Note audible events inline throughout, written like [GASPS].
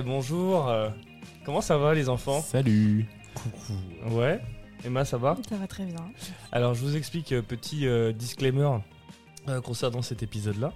Eh bonjour. euh, Comment ça va les enfants? Salut. Ouais. Emma, ça va? Ça va très bien. Alors je vous explique euh, petit euh, disclaimer euh, concernant cet épisode-là.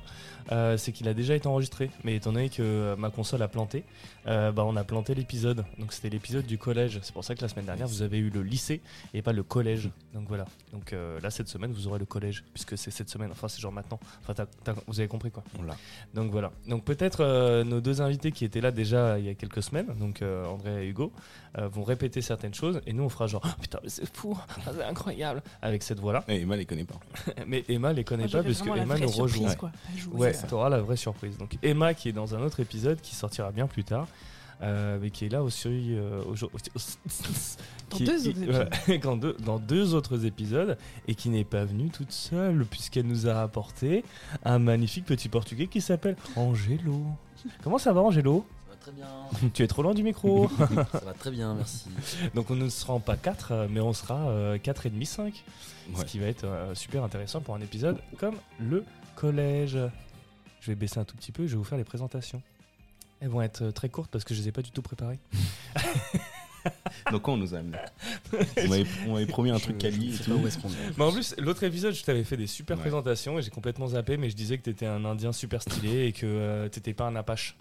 Euh, c'est qu'il a déjà été enregistré, mais étant donné que euh, ma console a planté, euh, bah on a planté l'épisode. Donc c'était l'épisode du collège. C'est pour ça que la semaine dernière vous avez eu le lycée et pas le collège. Donc voilà. Donc euh, là cette semaine vous aurez le collège puisque c'est cette semaine. Enfin c'est genre maintenant. Enfin t'as- t'as- vous avez compris quoi. On l'a. Donc voilà. Donc peut-être euh, nos deux invités qui étaient là déjà il y a quelques semaines, donc euh, André et Hugo, euh, vont répéter certaines choses et nous on fera genre Oh, putain mais c'est fou, ah, c'est incroyable avec cette voix-là. Eh, Emma les connaît pas. [LAUGHS] Mais Emma les connaît pas j'avais Emma nous surprise, rejoint. quoi. Ouais, t'auras la vraie surprise. Donc Emma qui est dans un autre épisode qui sortira bien plus tard. euh, mais qui est là aussi euh, aujourd'hui. Dans qui- deux qui- autres [LAUGHS] dans, deux, dans deux autres épisodes et qui n'est pas venue toute seule puisqu'elle nous a apporté un magnifique petit portugais qui s'appelle Angelo. [LAUGHS] Comment ça va Angelo? Très bien. [LAUGHS] Tu es trop loin du micro. [LAUGHS] Ça [LAUGHS] va très bien, merci. Donc on ne sera pas 4 mais on sera euh, 4 et demi 5 ce qui va être euh, super intéressant pour un épisode comme le collège. Je vais baisser un tout petit peu et je vais vous faire les présentations. Elles vont être euh, très courtes parce que je les ai pas du tout préparées. Donc on nous a amené On m'avait promis un truc quali et Je sais tout. pas où est-ce qu'on est. Mais en plus, l'autre épisode, je t'avais fait des super Ouais. présentations et j'ai complètement zappé, mais je disais que t'étais un Indien super stylé et que euh, t'étais pas un Apache.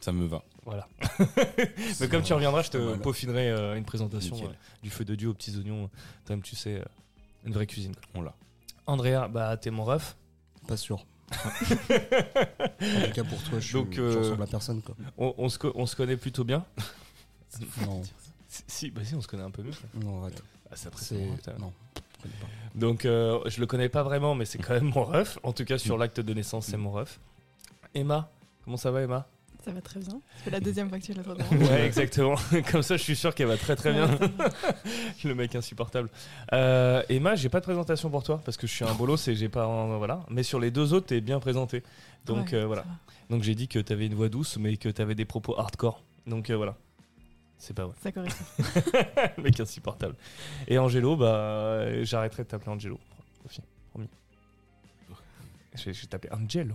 Ça me va. Voilà. [LAUGHS] mais comme tu reviendras, je te Voilà. peaufinerai euh, une présentation euh, du feu de Dieu aux petits oignons. Comme tu sais, euh, une vraie cuisine. quoi. On l'a. Andrea, bah t'es mon ref. Pas sûr. [LAUGHS] en tout cas, pour toi, je, Donc, je euh, ressemble à personne, quoi. On, on se, co- on se connaît plutôt bien. [LAUGHS] Non, Si, bah si, on se connaît un peu mieux. non, arrête. Ah, c'est après, C'est. c'est bon, putain. Non. Donc, euh, je le connais pas vraiment, mais c'est quand même mon ref. En tout cas, sur l'acte de naissance, c'est mon ref. Emma, comment ça va, Emma? Ça va très bien. C'est la deuxième fois que tu l'as Ouais, exactement. [LAUGHS] Comme ça, je suis sûr qu'elle va très très bien. [LAUGHS] le mec insupportable. Euh, Emma, j'ai pas de présentation pour toi parce que je suis un bolos et j'ai pas. un- voilà. Mais sur les deux autres, t'es bien présenté. Donc euh, voilà. Donc j'ai dit que t'avais une voix douce, mais que t'avais des propos hardcore. Donc euh, voilà. C'est pas vrai. Ça correspond. le [LAUGHS] mec insupportable. Et Angelo, bah, j'arrêterai de t'appeler Angelo. Promis. Je vais t'appeler Angelo.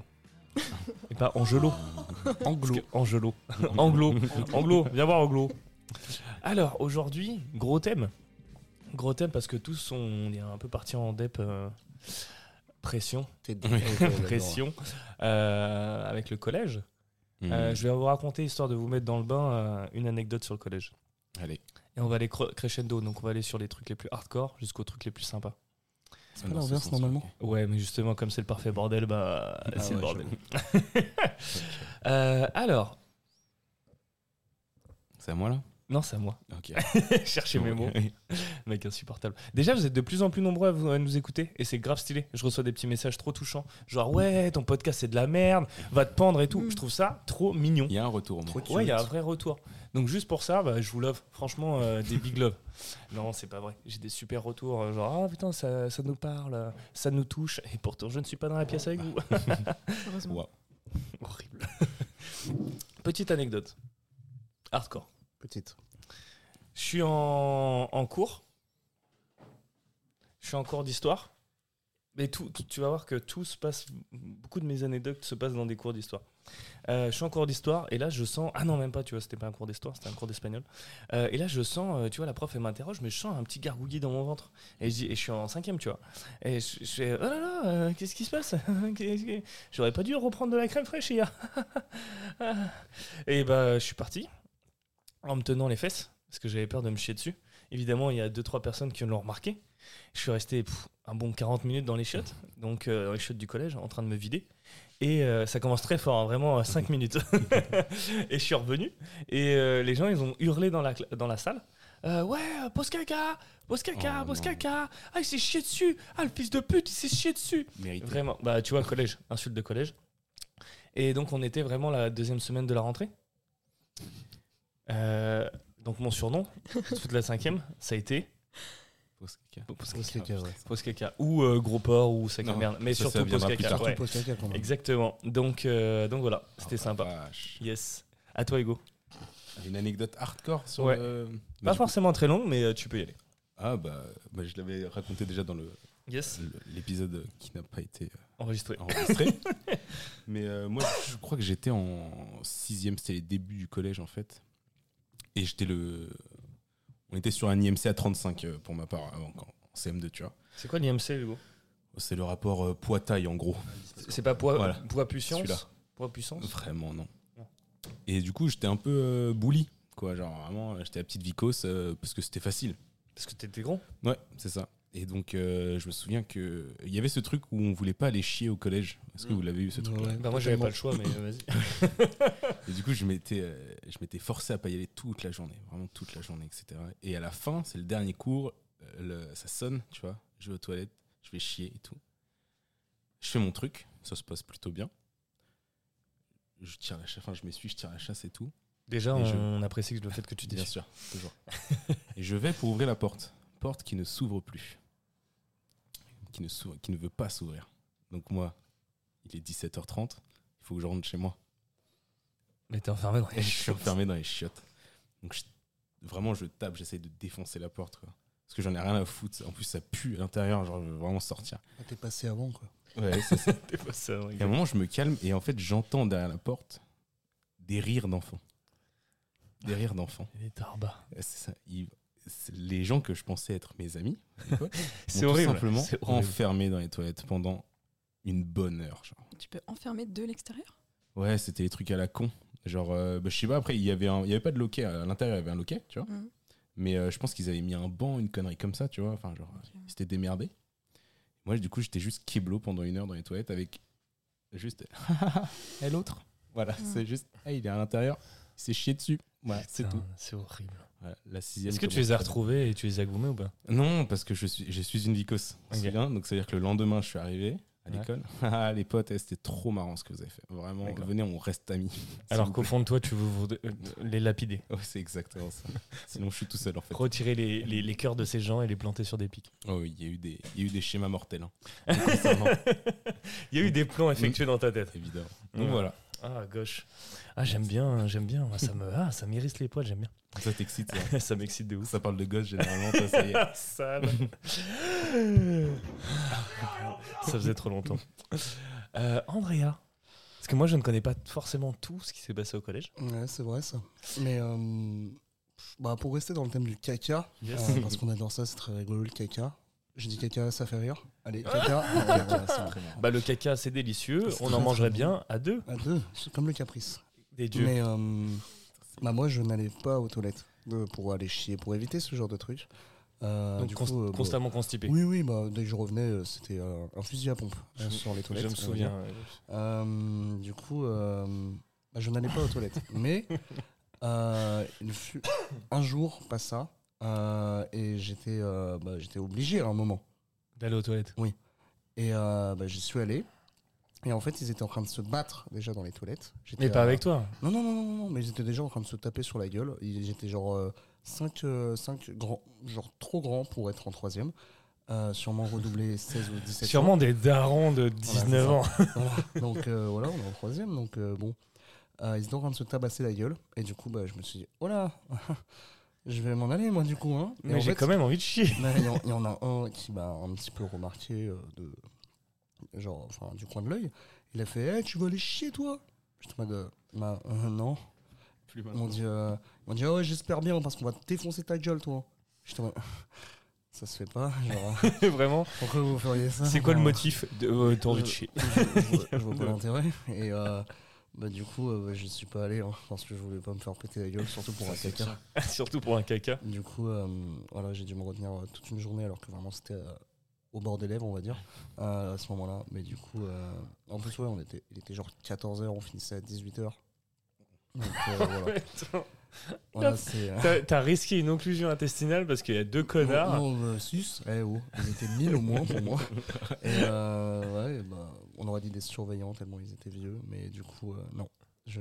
Et pas Angelo. Anglo. Angelo. Anglo. Anglo. Viens voir Anglo. Alors, aujourd'hui, gros thème. Gros thème parce que tous, on est un peu partis en dep. euh, pression. [LAUGHS] Pression. euh, avec le collège. Mmh. Euh, je vais vous raconter, histoire de vous mettre dans le bain, euh, une anecdote sur le collège. Allez. Et on va aller cre- crescendo, donc on va aller sur les trucs les plus hardcore jusqu'aux trucs les plus sympas. C'est pas l'inverse, normalement Ouais, mais justement, comme c'est le parfait bordel, bah, Ah [LAUGHS] c'est le bordel. [LAUGHS] Euh, alors, C'est à moi là? Non, c'est à moi. Ok. [LAUGHS] Cherchez mes mots. Mec insupportable. Déjà, vous êtes de plus en plus nombreux à, vous- à nous écouter et c'est grave stylé. Je reçois des petits messages trop touchants. Genre, ouais, ton podcast c'est de la merde, va te pendre et tout. Mm. Je trouve ça trop mignon. Il y a un retour moins. Ouais, il y a un vrai retour. Donc juste pour ça, bah, je vous love. Franchement, euh, des big love. [LAUGHS] Non, c'est pas vrai. J'ai des super retours. euh, Genre, ah putain, ça, ça nous parle, ça nous touche. Et pourtant, je ne suis pas dans la pièce avec vous. [LAUGHS] Heureusement. Wow. Horrible. [LAUGHS] Petite anecdote. Hardcore. Petite. Je suis en, en cours. Je suis en cours d'histoire. Mais tout, tu vas voir que tout se passe. Beaucoup de mes anecdotes se passent dans des cours d'histoire. Euh, je suis en cours d'histoire et là je sens. Ah non, même pas, tu vois, c'était pas un cours d'histoire, c'était un cours d'espagnol. Euh, et là je sens, euh, tu vois, la prof elle m'interroge, mais je sens un petit gargouillis dans mon ventre. Et je, dis, et je suis en cinquième, tu vois. Et je, fais Oh là là, qu'est-ce qui se passe? [LAUGHS] J'aurais pas dû reprendre de la crème fraîche hier. [LAUGHS] et bah, je suis parti en me tenant les fesses parce que j'avais peur de me chier dessus. Évidemment, il y a deux trois personnes qui l'ont remarqué. Je suis resté un bon 40 minutes dans les chiottes, donc euh, dans les chiottes du collège, en train de me vider. Et euh, ça commence très fort, hein, vraiment 5 minutes. [LAUGHS] et je suis revenu, et euh, les gens, ils ont hurlé dans la, dans la salle. Ouais, pose caca, pose caca, Oh, pose caca. Ah, il s'est chié dessus. Ah, le fils de pute, il s'est chié dessus. Mérité. Vraiment, bah tu vois, collège, insulte de collège. Et donc on était vraiment la deuxième semaine de la rentrée. Donc mon surnom, toute la cinquième, ça a été Pose caca. Pose Pose caca. caca, ouais. Pose caca. Ou euh, gros porc ou sac à merde. Mais ça, ça surtout pose viendra plus caca. tard. ouais. Pose caca, quand même. Exactement. Donc, euh, donc voilà, c'était Oh, sympa. vache. Yes. À toi Hugo. Une anecdote hardcore sur Ouais. le- Bah, Pas coup- forcément très longue, mais euh, tu peux y aller. Ah bah, bah, je l'avais raconté déjà dans le Yes. l'épisode qui n'a pas été euh, Enregistré. enregistré. [LAUGHS] Mais euh, moi, je crois que j'étais en sixième, c'était les débuts du collège en fait. Et j'étais le. On était sur un IMC à 35 euh, pour ma part avant, en CM2, tu vois. C'est quoi l'IMC, Hugo? C'est le rapport euh, poids-taille en gros. C'est pas poids, Voilà. poids puissance? Vraiment, non. Non. Et du coup, j'étais un peu euh, bully, quoi. Genre, vraiment, j'étais la petite vicose parce que c'était facile. Parce que t'étais grand. Ouais, c'est ça. Et donc, euh, je me souviens que il y avait ce truc où on voulait pas aller chier au collège. Est-ce que Mm. vous l'avez eu ce truc Ouais, Bah moi j'avais pas le choix, mais euh, vas-y. [LAUGHS] Et du coup, je m'étais, euh, je m'étais forcé à pas y aller toute la journée, vraiment toute la journée, etc. Et à la fin, c'est le dernier cours, euh, le- ça sonne, tu vois. Je vais aux toilettes, je vais chier et tout. Je fais mon truc, ça se passe plutôt bien. Je tire la chasse, enfin, je m'essuie, je tire la chasse et tout. Déjà, Et on, je- apprécie le fait que tu Bien t'essuies. sûr, toujours. [LAUGHS] et je vais pour ouvrir la porte. Porte qui ne s'ouvre plus. Qui ne, s'ouvre- qui ne veut pas s'ouvrir. Donc moi, il est 17h30, il faut que je rentre chez moi. Mais t'es enfermé dans les [LAUGHS] je suis enfermé dans les chiottes. Donc je- vraiment, je tape, j'essaye de défoncer la porte. Quoi. Parce que j'en ai rien à foutre. En plus, ça pue à l'intérieur, genre je veux vraiment sortir. Ah, T'es passé avant, quoi. Ouais, c'est ça. [LAUGHS] T'es pas ça, Et à un moment, je me calme et en fait, j'entends derrière la porte des rires d'enfants. Des rires d'enfants. Les tarbas. C'est ça. Ils- les gens que je pensais être mes amis [LAUGHS] C'est horrible. simplement C'est horrible. enfermé dans les toilettes pendant une bonne heure. Genre. Tu peux enfermer de l'extérieur? Ouais, c'était les trucs à la con. Genre, euh, bah, je sais pas, après, il y avait un- il y avait pas de loquet. À l'intérieur, il y avait un loquet, tu vois. Mhm. Mais euh, je pense qu'ils avaient mis un banc, une connerie comme ça, tu vois. Enfin, genre, ils s'étaient démerdés. Moi, du coup, j'étais juste keblo pendant une heure dans les toilettes avec juste. [LAUGHS] Et l'autre? Voilà, Mm. c'est juste. hey, il est à l'intérieur, il s'est chié dessus. Voilà, c'est tout. C'est horrible. Voilà, la sixième. Est-ce que tu les as retrouvés et tu les as goumés ou pas Non, parce que je suis, je suis une vicose. Ok. c'est bien. Donc, c'est-à-dire que le lendemain, je suis arrivé à Ouais. l'école. [LAUGHS] Ah, les potes, eh, c'était trop marrant ce que vous avez fait. Vraiment, venez, on reste amis. [LAUGHS] Alors qu'au fond de toi, tu veux vous- euh, les lapider. [LAUGHS] Ouais, c'est exactement ça. Sinon, je suis tout seul en fait. Retirer les, les, les cœurs de ces gens et les planter sur des pics. Oh, oui, il y, a eu des- il y a eu des schémas mortels. hein. Il y a eu des plans effectués dans ta tête. évidemment. Donc Ouais. voilà. Ah, gauche. Ah, j'aime bien, j'aime bien. Ça me, ah, ça m'irrisse les poils, j'aime Ça t'excite, ça. bien. [LAUGHS] ça m'excite de ouf. Ça parle de gosse généralement, toi, ça y est. Ah, [LAUGHS] sale. [LAUGHS] ça faisait trop longtemps. Euh, Andrea. Parce que moi, je ne connais pas forcément tout ce qui s'est passé au collège. Ouais, c'est vrai, ça. Mais euh, bah, pour rester dans le thème du caca, Yes. euh, parce qu'on adore ça, c'est très rigolo le caca. Je dis caca, ça fait rire. Allez, caca. [LAUGHS] Voilà, c'est bon. Bah, le caca, c'est délicieux. On très, en mangerait bien à deux. À deux, c'est comme le caprice. Des dieux. Mais euh, bah, moi, je n'allais pas aux toilettes euh, pour aller chier, pour éviter ce genre de truc. Euh, Donc, du coup, euh, bah, constamment constipé. Oui, oui, bah, dès que je revenais, euh, c'était euh, un fusil à pompe euh, sur les toilettes. je me souviens. Euh, du coup, euh, bah, je n'allais pas aux toilettes. Mais euh, il fut un jour, pas ça, euh, et j'étais euh, bah, j'étais obligé à un moment. D'aller aux toilettes. Et euh, bah, j'y suis allé. Et en fait, ils étaient en train de se battre déjà dans les toilettes. Mais pas avec toi. Non, non, non, non, non, mais ils étaient déjà en train de se taper sur la gueule. Ils étaient genre 5 grands, genre trop grands pour être en troisième. Euh, sûrement redoublé 16 [LAUGHS] ou 17 ans. Sûrement des darons de 19 ans. [LAUGHS] Voilà. Donc euh, voilà, on est en troisième, donc euh, bon. Euh, ils étaient en train de se tabasser la gueule, et du coup, bah, je me suis dit, oh là, je vais m'en aller, moi, du coup. Hein. Mais j'ai fait, quand même envie de chier. [LAUGHS] mais Il y, en- il y en a un qui m'a un petit peu remarqué, euh, de, genre, enfin, du coin de l'œil. Il a fait, Eh, tu veux aller chier, toi? J'étais en mode, euh, bah, euh, non. Ils m'ont dit, euh, ils m'ont dit, ah ouais, j'espère bien, parce qu'on va te défoncer ta gueule, toi. J'étais [LAUGHS] ça se fait pas, genre, [LAUGHS] Vraiment. pourquoi vous feriez ça? C'est quoi le motif de euh, T'as envie de je- chier? je, je vois- je vois pas l'intérêt. Et euh, bah, du coup, euh, bah, je suis pas allé hein, parce que je voulais pas me faire péter la gueule, surtout pour un caca. [LAUGHS] Surtout pour un caca. Du coup, euh, voilà, j'ai dû me retenir euh, toute une journée alors que vraiment c'était au bord des lèvres, on va dire, à ce moment-là. Mais du coup, en plus, ouais, on était, il était genre 14h, on finissait à 18h. Donc euh, [LAUGHS] voilà, voilà c'est. euh, T'as risqué une occlusion intestinale parce qu'il y a deux connards. Non, non, euh, six, eh oh, ils étaient 1000 au moins pour moi. [LAUGHS] Et euh, ouais, bah, on aurait dit des surveillants tellement ils étaient vieux, mais du coup, euh, non. Je,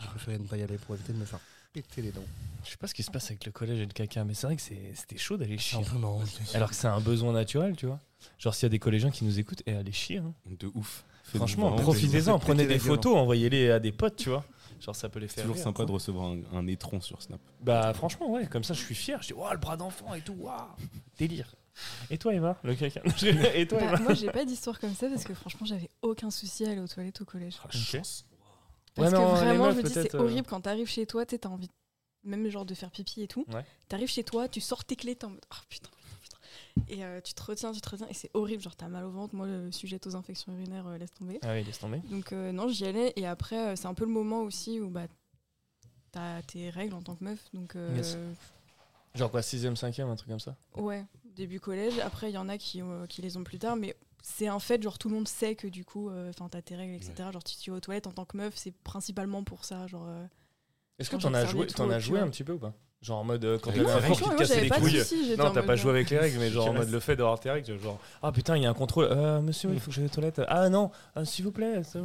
je préférais ne pas y aller pour éviter de me faire péter les dents. Je sais pas ce qui se passe avec le collège et le caca, mais c'est vrai que c'est- c'était chaud d'aller C'est chier. peu marrant. Alors que c'est un besoin naturel, tu vois. Genre s'il y a des collégiens qui nous écoutent, et allez chier. hein. De ouf. Franchement, profitez-en, prenez des gueule, photos, envoyez-les à des potes, tu vois. Genre ça peut les C'est faire. toujours rire, sympa quoi. de recevoir un, un étron sur Snap. Bah franchement, ouais, comme ça je suis fier. Je dis, waouh, le bras d'enfant et tout, waouh, délire. Et toi, Emma le caca [LAUGHS] Et toi, Bah, Emma moi, j'ai pas d'histoire comme ça parce que franchement, j'avais aucun souci à aller aux toilettes au collège. Ah, Ok. chance. Parce Ouais, que non, vraiment, meufs, je me dis, c'est euh, horrible quand t'arrives chez toi, t'as envie, même genre de faire pipi et tout. Ouais. T'arrives chez toi, tu sors tes clés, t'es en mode, oh putain, putain, putain. Et euh, tu te retiens, tu te retiens, et c'est horrible, genre t'as mal au ventre. Moi, le sujet aux infections urinaires, euh, laisse tomber. Ah oui, laisse tomber. Donc, euh, non, j'y allais, et après, euh, c'est un peu le moment aussi où bah, t'as tes règles en tant que meuf. Donc, euh, Yes. Genre quoi, 6ème, 5ème, un truc comme ça? Ouais, début collège. Après, il y en a qui, euh, qui les ont plus tard, mais c'est un fait, genre tout le monde sait que du coup, euh, enfin, t'as tes règles, etc. Genre, si tu vas aux toilettes en tant que meuf, c'est principalement pour ça. Genre, euh, Est-ce que t'en as joué, t'en as joué un petit peu ou pas? Genre en mode euh, quand c'est un cours qui te j'avais les couilles. Non, t'as pas joué avec les règles, mais genre en mode le fait d'avoir tes règles, genre ah putain, il y a un contrôle. Euh, monsieur, il faut que j'aille aux toilettes. Ah non, ah, s'il vous plaît. ça-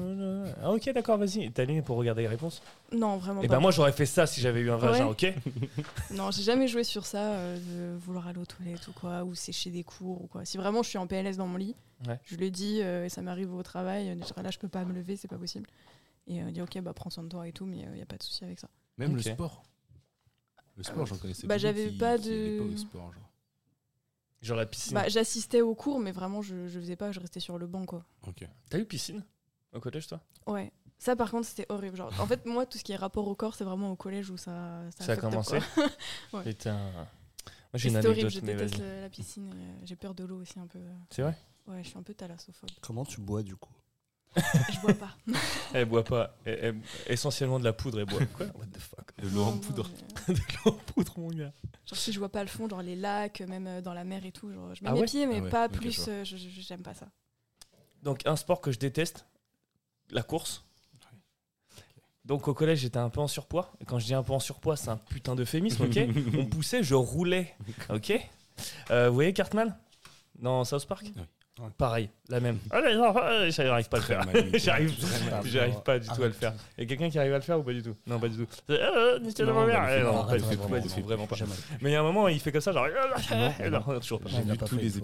Ah ok, d'accord, vas-y. T'es allé pour regarder les réponses? Non, vraiment Et pas. ben moi j'aurais fait ça si j'avais eu un vagin, ok? [LAUGHS] Non, j'ai jamais joué sur ça, euh, de vouloir aller aux toilettes ou quoi, ou sécher des cours ou quoi. Si vraiment je suis en PLS dans mon lit, Ouais. je le dis, euh, et ça m'arrive au travail, là je peux pas me lever, c'est pas possible. Et euh, dire ok, bah prends soin de toi et tout, mais il y a pas de souci avec ça. Même le sport. Le sport, j'en connaissais Bah, beaucoup j'avais qui- pas de- pas au sport, genre. Genre la piscine. Bah, j'assistais aux cours, mais vraiment je, je faisais pas, je restais sur le banc quoi. Ok. T'as eu piscine au collège toi? Ouais. Ça par contre c'était horrible. Genre, en fait, moi tout ce qui est rapport au corps, c'est vraiment au collège où ça, ça, Ça a commencé. [LAUGHS] Ouais. Moi j'ai une C'était horrible, anecdote, je mais déteste la piscine, et, euh, j'ai peur de l'eau aussi un peu. C'est vrai? Ouais, je suis un peu thalassophobe. Comment tu bois du coup? [LAUGHS] je bois pas. [LAUGHS] Elle boit pas. Elle- elle- essentiellement de la poudre, elle boit. Quoi What the fuck De l'eau en poudre. mais- [LAUGHS] De l'eau en poudre, mon gars. Genre si je vois pas le fond, genre les lacs, même euh, dans la mer et tout, genre je mets Ah mes ouais pieds mais Ah ouais, pas plus, euh, j'aime pas ça. Donc un sport que je déteste, la course. Donc au collège j'étais un peu en surpoids. Et quand je dis un peu en surpoids, c'est un putain d'euphémisme, ok On poussait, je roulais, ok Euh, Vous voyez Cartman? Dans South Park? Oui. Ouais. Pareil, la même. Ah, mais non, ah, J'arrive pas à le faire. [LAUGHS] J'arrive [LAUGHS] j'arrive pas du tout à le faire. Il y a quelqu'un qui arrive à le faire ou pas du tout? Non, pas du tout. Ah, ah, Non, bah, mère. le fait Eh, non, Arrête, pas du tout, pas vraiment, du tout, vraiment pas. Jamais. Mais il y a un moment, il fait comme ça, genre. Non, Non, toujours pas. J'ai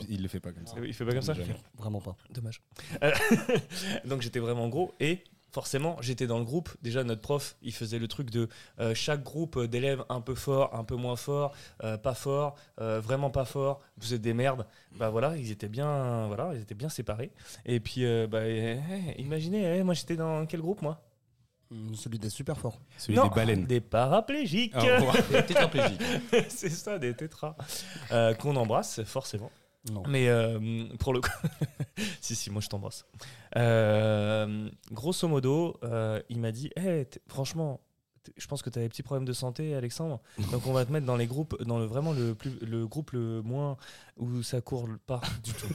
Il le fait pas comme ça. Il fait pas comme ça. Vraiment pas. Dommage. Euh, [LAUGHS] Donc j'étais vraiment gros et forcément j'étais dans le groupe. Déjà notre prof il faisait le truc de euh, chaque groupe d'élèves un peu fort, un peu moins fort, euh, pas fort, euh, vraiment pas fort. Vous êtes des merdes. Bah voilà ils étaient bien voilà ils étaient bien séparés. Et puis euh, bah eh, eh, imaginez eh, moi j'étais dans quel groupe moi? Hum, Celui des super forts. Celui Non, des baleines. Des paraplégiques. Ah, au [LAUGHS] revoir. C'est ça des tétras Euh, qu'on embrasse forcément. Non. Mais euh, pour le coup, [LAUGHS] si, si, moi je t'embrasse. Euh, grosso modo, euh, il m'a dit Eh, t- franchement, je pense que tu as des petits problèmes de santé, Alexandre. Donc on va te mettre dans les groupes, dans le vraiment le, plus, le groupe le moins où ça court pas du tout.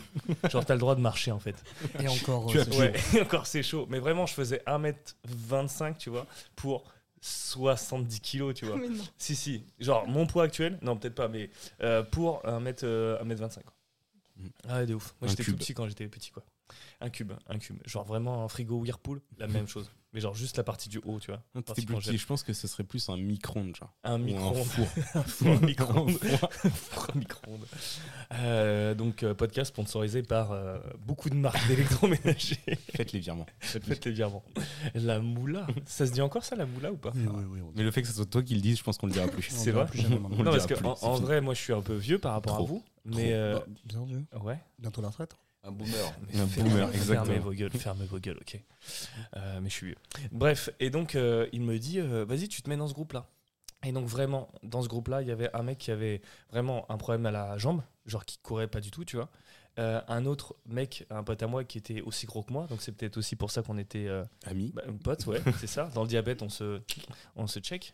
[LAUGHS] Genre, tu as le droit de marcher en fait. Et encore, Tu euh, c'est Ouais, chaud. et encore c'est chaud. Mais vraiment, je faisais 1m25, tu vois, pour 70 kilos, tu vois. [LAUGHS] Si, si. Genre, mon poids actuel, non, peut-être pas, mais euh, pour 1m, euh, 1m25. Ah ouais, de ouf. Moi, j'étais tout petit quand j'étais petit, quoi. Un cube, un cube. Genre vraiment un frigo Whirlpool, la même chose. Mais genre juste la partie du haut, tu vois. Non, Partie plus petit. Je pense que ce serait plus un micro-ondes, genre. Un micro-ondes. four. [LAUGHS] [LAUGHS] Un four micro-ondes. Four à micro-ondes. Euh, donc, euh, podcast sponsorisé par euh, beaucoup de marques d'électroménager. [LAUGHS] Faites les virements. Faites les virements. La moula. Ça se dit encore ça, la moula ou pas? Oui, oui, oui. Mais le fait que ce soit toi qui le dise, je pense qu'on le dira plus. On c'est vrai? plus jamais Non, parce dira que plus, en, vrai, moi, je suis un peu vieux par rapport Trop. à vous. Trop. Mais euh, Bah, bien vu. ouais. Bientôt la retraite. Un boomer. [LAUGHS] Un fermez- boomer, Fermez exactement. vos gueules, fermez vos gueules, ok. Euh, mais je suis vieux. Bref, et donc euh, il me dit, euh, vas-y, tu te mets dans ce groupe-là. Et donc vraiment, dans ce groupe-là, il y avait un mec qui avait vraiment un problème à la jambe, genre qui courait pas du tout, tu vois. Euh, un autre mec, un pote à moi, qui était aussi gros que moi, donc c'est peut-être aussi pour ça qu'on était euh, Ami. bah, potes, ouais, c'est ça. Dans le diabète, on se, on se check.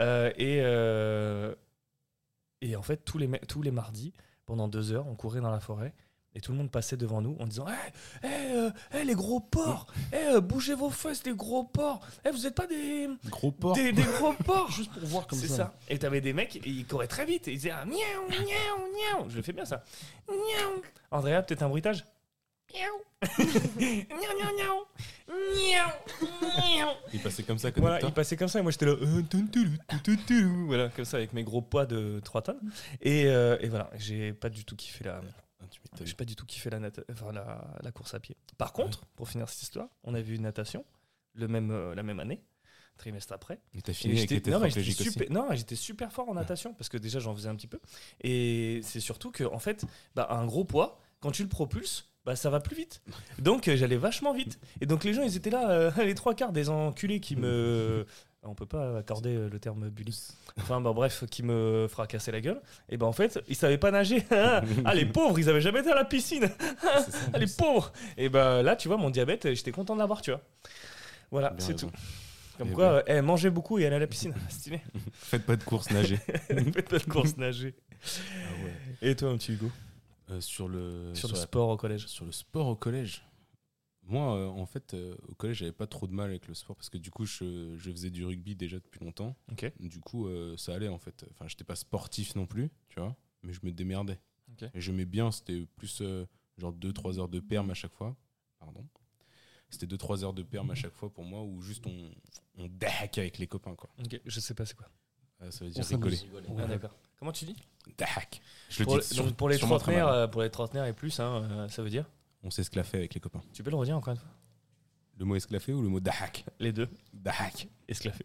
Euh, et, euh, et en fait, tous les, tous les mardis, pendant deux heures, on courait dans la forêt. Et tout le monde passait devant nous en disant Hé, euh, hey, les gros porcs hey, euh, Bougez vos fesses, les gros porcs hey, Vous êtes pas des, Gros porc. des, des gros [LAUGHS] porcs Juste pour voir comme C'est ça. ça. Et t'avais des mecs, ils couraient très vite. Et ils disaient ah, Miaou, miaou, miaou. Je le fais bien ça. Miaou. Andrea, peut-être un bruitage Miaou. [LAUGHS] Miaou, miaou, miaou. Miaou, miaou. Il passait comme ça côté Voilà, il passait comme ça et moi j'étais là, euh, voilà, comme ça avec mes gros poids de 3 tonnes. Et, euh, et voilà, j'ai pas du tout kiffé la, M'étonnes. j'ai pas du tout kiffé la, nata- enfin, la, la course à pied. Par contre, pour finir cette histoire, on a vu une natation le même, euh, la même année, trimestre après. Et t'as Et fini avec non, mais super, non, j'étais super fort en natation parce que déjà j'en faisais un petit peu. Et c'est surtout que en fait, bah, un gros poids, quand tu le propulses, bah, ça va plus vite. Donc euh, j'allais vachement vite. Et donc les gens ils étaient là, euh, [LAUGHS] les trois quarts des enculés qui me. [LAUGHS] On peut pas accorder euh, le terme bully. Enfin bah, bref, qui me fracassaient la gueule. Et ben en fait, ils savaient pas nager. [LAUGHS] ah les pauvres, ils avaient jamais été à la piscine. Ah les pauvres. Et bah là, tu vois, mon diabète, j'étais content de l'avoir, tu vois. Voilà, c'est tout. Comme Eh quoi, ben. euh, eh, mangez beaucoup et allez à la piscine. [LAUGHS] Stylé. [LAUGHS] Faites pas de course nager. Faites pas de course nager. Ah ouais. Et toi, mon petit Hugo? Euh, sur le Sur le la- sport au collège. sur le sport au collège. Moi, euh, en fait, euh, au collège, j'avais pas trop de mal avec le sport parce que du coup, je, je faisais du rugby déjà depuis longtemps. Du coup, euh, ça allait en fait. Enfin, j'étais pas sportif non plus, tu vois, mais je me démerdais. Ok. Et j'aimais bien, c'était plus euh, genre 2-3 heures de perm à chaque fois. Pardon. C'était 2-3 heures de perm à chaque fois pour moi où juste on, on avec les copains, quoi. Ok, je sais pas c'est quoi. Euh, ça veut On dire s'amuse. rigoler. Ah, d'accord. Comment tu dis? Dahack. Je le pour, dis les- sur- donc, pour les trentenaires, pour les trentenaires et plus, hein, euh, ça veut dire? On s'esclaffait avec les copains. Tu peux le redire encore une fois? Le mot esclaffé ou le mot dahack Les deux. Dahack. Esclaffé.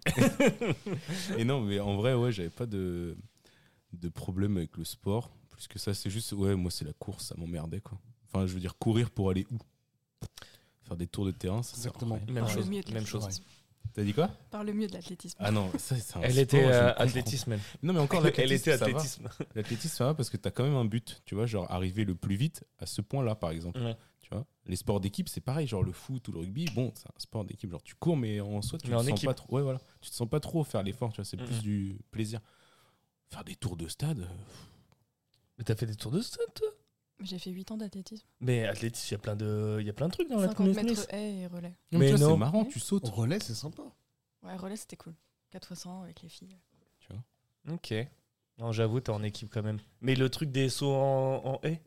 [LAUGHS] Et non, mais en vrai, ouais, j'avais pas de, de problème avec le sport. Plus que ça, c'est juste, ouais, moi, c'est la course, ça m'emmerdait, quoi. Enfin, je veux dire, courir pour aller où? Faire des tours de terrain, ça sert à Exactement. rien. Même chose. Même chose. L'athlétisme. T'as dit quoi Par le mieux de l'athlétisme. Ah non, ça, c'est un Elle sport, était euh, athlétisme, elle. Non, mais encore Elle l'athlétisme, était ça va. athlétisme. L'athlétisme, ça va parce que t'as quand même un but, tu vois, genre arriver le plus vite à ce point-là, par exemple. Ouais. Tu vois, les sports d'équipe, c'est pareil, genre le foot ou le rugby, bon, c'est un sport d'équipe, genre tu cours, mais en soi, tu Mais te en sens équipe. pas trop. Ouais, voilà, tu te sens pas trop faire l'effort, tu vois, c'est plus du plaisir. Faire des tours de stade, euh, Mais t'as fait des tours de stade, toi? J'ai fait 8 ans d'athlétisme. Mais athlétisme, il y a plein de, il y a plein de trucs dans 50 l'athlétisme. mètres haie et relais. Non, Mais tu vois, non. c'est marrant, tu sautes. Au relais, c'est sympa. Ouais, relais, c'était cool. 4 fois 100 avec les filles. Ok. Non, j'avoue, t'es en équipe quand même. Mais le truc des sauts en, en haie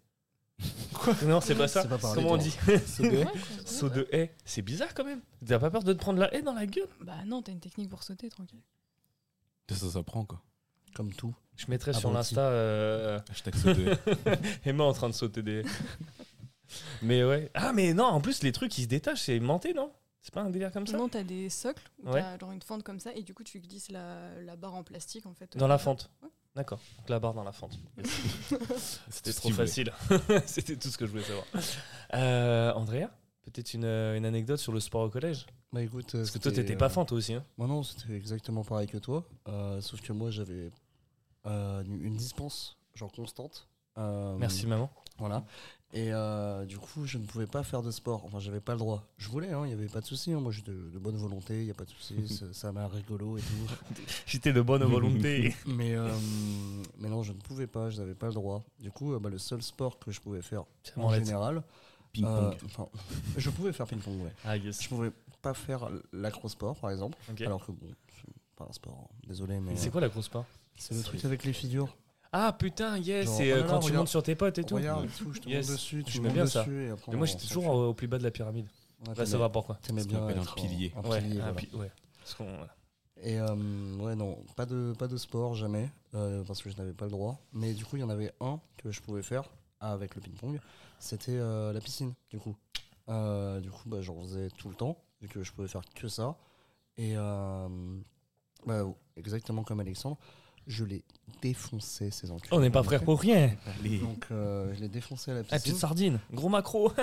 [LAUGHS] Quoi Non, c'est pas ça. C'est pas pareil, Comment on dit [LAUGHS] Saut de haie. Saut de haie. C'est bizarre quand même. T'as pas peur de te prendre la haie dans la gueule? Bah non, t'as une technique pour sauter, tranquille. Ça, ça s'apprend, quoi. Comme tout. Je mettrais Ah sur bon, l'Insta euh, Hashtag saut de haie. Emma en train de sauter des mais ouais. Ah, mais non, en plus, les trucs qui se détachent, c'est aimanté, non? C'est pas un délire comme ça? Non, t'as des socles où Ouais. t'as genre une fente comme ça et du coup tu glisses la, la barre en plastique en fait. Dans euh, la fente. Ouais. D'accord. Donc la barre dans la fente. [LAUGHS] C'était trop facile. [LAUGHS] C'était tout ce que je voulais savoir. Euh, Andrea, peut-être une, une anecdote sur le sport au collège? Bah écoute. Parce que toi, t'étais pas fan, toi aussi. Hein Moi non, c'était exactement pareil que toi. euh, sauf que moi, j'avais euh, une une dispense, genre constante. Euh, Merci, maman. Voilà. Et euh, du coup, je ne pouvais pas faire de sport. Enfin, j'avais pas le droit. Je voulais, il n'y avait pas de souci. hein. Moi, j'ai de, de bonne volonté, il n'y a pas de souci. [LAUGHS] ça- ça m'a rigolo et tout. [LAUGHS] J'étais de bonne volonté. [LAUGHS] Mais, euh, mais non, je ne pouvais pas, je n'avais pas le droit. Du coup, euh, bah, le seul sport que je pouvais faire en général. Ping-pong. euh, je pouvais faire ping-pong, ouais. Ah, yes. Je pouvais pas faire l'acrosport, par exemple. Alors que bon, c'est pas un sport, hein. désolé, mais. C'est quoi la grosse part C'est le truc avec les figures. Ah putain, yes, Genre, c'est oh euh, là là, quand tu regarde. montes sur tes potes et tout. Regarde, tout, je te Yes. monte dessus, tu montes bien dessus. ça. Et après, Mais moi on j'étais toujours au, au plus bas de la pyramide. Ouais, va pourquoi. T'aimais bien un pilier. un Ouais, pilier, un voilà. pi- ouais. Parce qu'on- voilà. Et euh, ouais, non, pas de, pas de sport, jamais, euh, parce que je n'avais pas le droit. Mais du coup, il y en avait un que je pouvais faire avec le ping-pong. C'était euh, la piscine, du coup. Euh, du coup, bah, j'en faisais tout le temps, vu que je pouvais faire que ça. Et euh, bah, exactement comme Alexandre, je l'ai défoncé, ces enculés. On n'est pas frères pour rien. Allez. Donc, euh, je l'ai défoncé à la Ah, piscine. petite sardine, gros macro. [LAUGHS]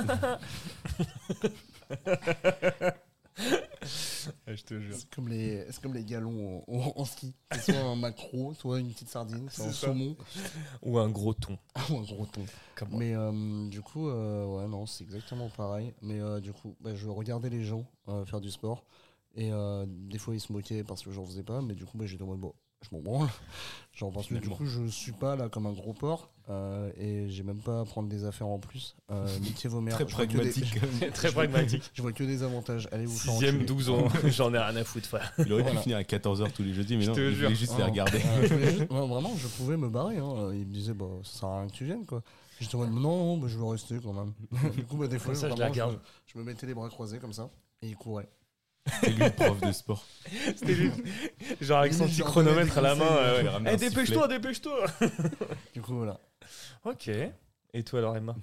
je te jure. C'est comme les, c'est comme les galons en, en- en ski. C'est soit un macro, soit une petite sardine, soit un ça. saumon, Ou un gros thon. [LAUGHS] ou un gros thon. Comme. Mais euh, du coup, euh, ouais, non, c'est exactement pareil. Mais euh, du coup, bah, je regardais les gens euh, faire du sport. Et euh, des fois, ils se moquaient parce que j'en faisais pas. Mais du coup, bah, j'étais en mode, bon, je m'en branle. Genre, parce que du coup, je suis pas là comme un gros porc. euh, et j'ai même pas à prendre des affaires en plus. Euh, niquez vos mères. Très Je vois pragmatique. [LAUGHS] Très pragmatique. Je vois que des avantages. Allez vous faire 6ème, enculer. 12 ans, [LAUGHS] j'en ai rien à foutre, frère. Il aurait pu Voilà. finir à 14h tous les jeudis, mais Je non, te il voulait juste les regarder. je [LAUGHS] juste- ouais, vraiment, je pouvais me barrer. Hein. Il me disait, bah, ça sert à rien que tu viennes, quoi. J'étais en mode, non, bah, je veux rester quand même. du coup, bah, des fois, ça, je vraiment, je me mettais les bras croisés comme ça. Et il courait. C'est lui le prof de sport. [LAUGHS] C'était lui. Genre avec son petit chronomètre à la main. Eh, dépêche-toi, dépêche-toi. [LAUGHS] Du coup, voilà. Ok. Et toi alors, Emma?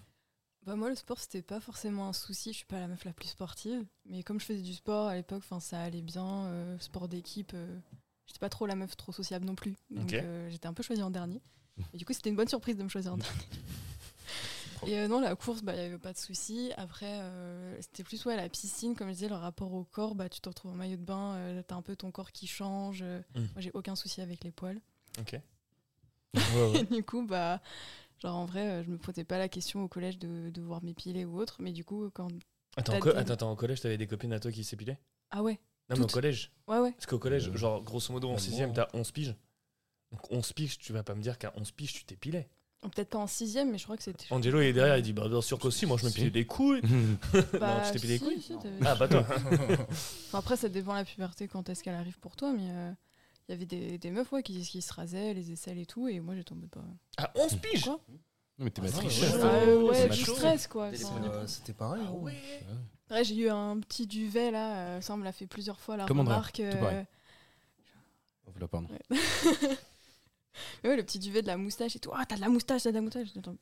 Bah moi le sport c'était pas forcément un souci, je suis pas la meuf la plus sportive, mais comme je faisais du sport à l'époque, enfin ça allait bien, euh, sport d'équipe, euh, j'étais pas trop la meuf trop sociable non plus, donc euh, j'étais un peu choisie en dernier. Et du coup c'était une bonne surprise de me choisir en [LAUGHS] dernier. Et euh, non la course bah il y avait pas de souci. Après euh, c'était plus ouais la piscine comme je disais le rapport au corps, bah tu te retrouves en maillot de bain, euh, t'as un peu ton corps qui change. euh, Mm. Moi j'ai aucun souci avec les poils. Ok. [LAUGHS] Ouais, ouais. Et du coup, bah, genre en vrai, euh, je me posais pas la question au collège de de devoir m'épiler ou autre. Mais du coup, quand. Attends, co- attends, attends, au collège, t'avais des copines à toi qui s'épilaient? Ah ouais, Non, mais au collège. ouais, ouais. Parce qu'au collège, genre, grosso modo, en Ouais, 6ème, bon. t'as 11 piges. Donc 11 piges, tu vas pas me dire qu'à 11 piges, tu t'épilais. Peut-être pas en sixième, mais je crois que c'était. Angelo, il est derrière, il dit Bah, bien sûr qu'aussi, moi, je me pilais les couilles. [LAUGHS] Bah, non, tu t'épilais les si, couilles si, t'avais- Ah, bah, [LAUGHS] toi. Enfin, après, ça dépend de la puberté, quand est-ce qu'elle arrive pour toi. Mais euh, il y avait des, des meufs ouais, qui, qui se rasaient, les aisselles et tout. Et moi, j'étais en mode. Bah, À 11 piges Quoi Non, mais t'es Ah, matricheur. ouais. Ah, ouais, c'est du stress quoi. C'est, euh, C'était pareil. Ah hein. ouais. ouais, j'ai eu un petit duvet là, euh, ça on me l'a fait plusieurs fois la Comme Andrea, remarque. tout euh, pareil. Oh, voilà, pardon. Mais ouais, le petit duvet de la moustache et tout. Ah, t'as de la moustache, t'as de la moustache. Attends,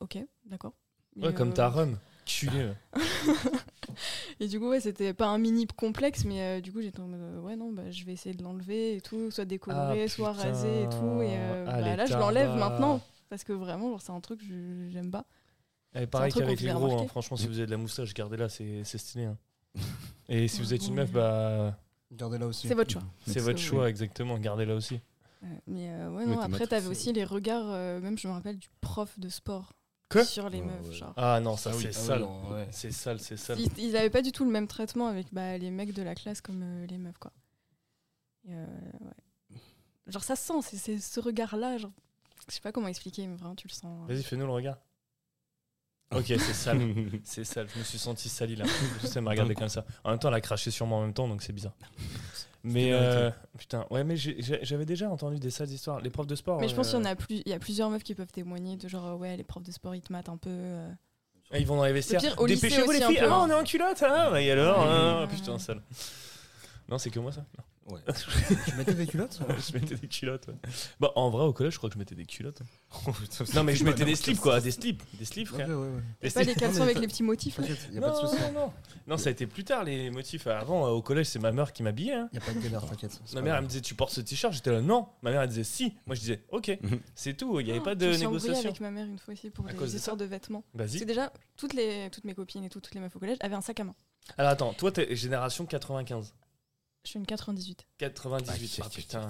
Ok, d'accord. Ouais, Et, comme euh, ta rhum. Culé. [LAUGHS] Et du coup, ouais, c'était pas un mini complexe, mais euh, du coup, j'étais en mode, euh, ouais, non, bah, je vais essayer de l'enlever et tout, soit décolorer, Ah, soit raser et tout. Et euh, Ah, bah, là, je l'enlève maintenant, parce que vraiment, genre, c'est un truc que je- j'aime pas. Eh, pareil qu'avec les gros, hein. franchement, si vous avez de la moustache, gardez-la, c'est c'est stylé. hein. [LAUGHS] Et si vous êtes une meuf, bah, Gardez-là aussi. C'est votre choix. c'est votre choix, exactement, gardez-la aussi. Ouais, mais euh, ouais, non, après, t'avais aussi les regards, euh, même je me rappelle du prof de sport Que sur les meufs. ouais. Genre. Ah non, ça Ah oui. c'est Ah oui, sale. ouais. C'est sale, c'est sale. Ils, ils avaient pas du tout le même traitement avec bah, les mecs de la classe comme euh, les meufs, quoi. Et, euh, ouais. Genre, ça se sent, c'est- c'est ce regard-là. Genre, je sais pas comment expliquer, mais vraiment, tu le sens. Vas-y, fais-nous le regard. Ok, c'est sale. c'est sale. Je me suis senti sali là. Elle m'a regardé comme ça. En même temps, elle a craché sur moi en même temps, donc c'est bizarre. Mais euh, putain, ouais, mais j'avais déjà entendu des sales histoires. Les profs de sport. Mais je pense euh, qu'il y en a plus, il y a plusieurs meufs qui peuvent témoigner de genre, euh, ouais, les profs de sport, ils te matent un peu. euh. ah, Ils vont dans les vestiaires. Dépêchez-vous les filles. peu, Ah, hein. on est en culotte. Ah, et alors ah, Putain, sale. Non, c'est que moi ça. Non. Ouais. [LAUGHS] Tu mettais des culottes [LAUGHS] je mettais des culottes. Ouais. Bah, en vrai, au collège, je crois que je mettais des culottes. [LAUGHS] Oh, putain, Non, mais je mettais pas des slips quoi, des slips, des slips, frère. ouais, ouais. Des Pas slips. les caleçons avec les petits motifs. là. T'inquiète, y a non, pas de souci. non, non. Non, ça a été plus tard les motifs. Avant, euh, au collège, c'est ma mère qui m'habillait. Hein. Y a pas de galère, t'inquiète. c'est Ma pas mère, elle grave. me disait, tu portes ce t-shirt? J'étais là, non. Ma mère, elle disait, si. Moi, je disais, ok. Mhm. C'est tout. Il n'y avait Oh, pas je de négociation. avec ma mère une fois aussi pour À cause de histoires de vêtements. Parce que Vas-y. déjà, toutes, les, toutes mes copines et tout, toutes les meufs au collège avaient un sac à main. Alors, attends, toi, t'es génération 95. Je suis une 98. 98. Ah, putain.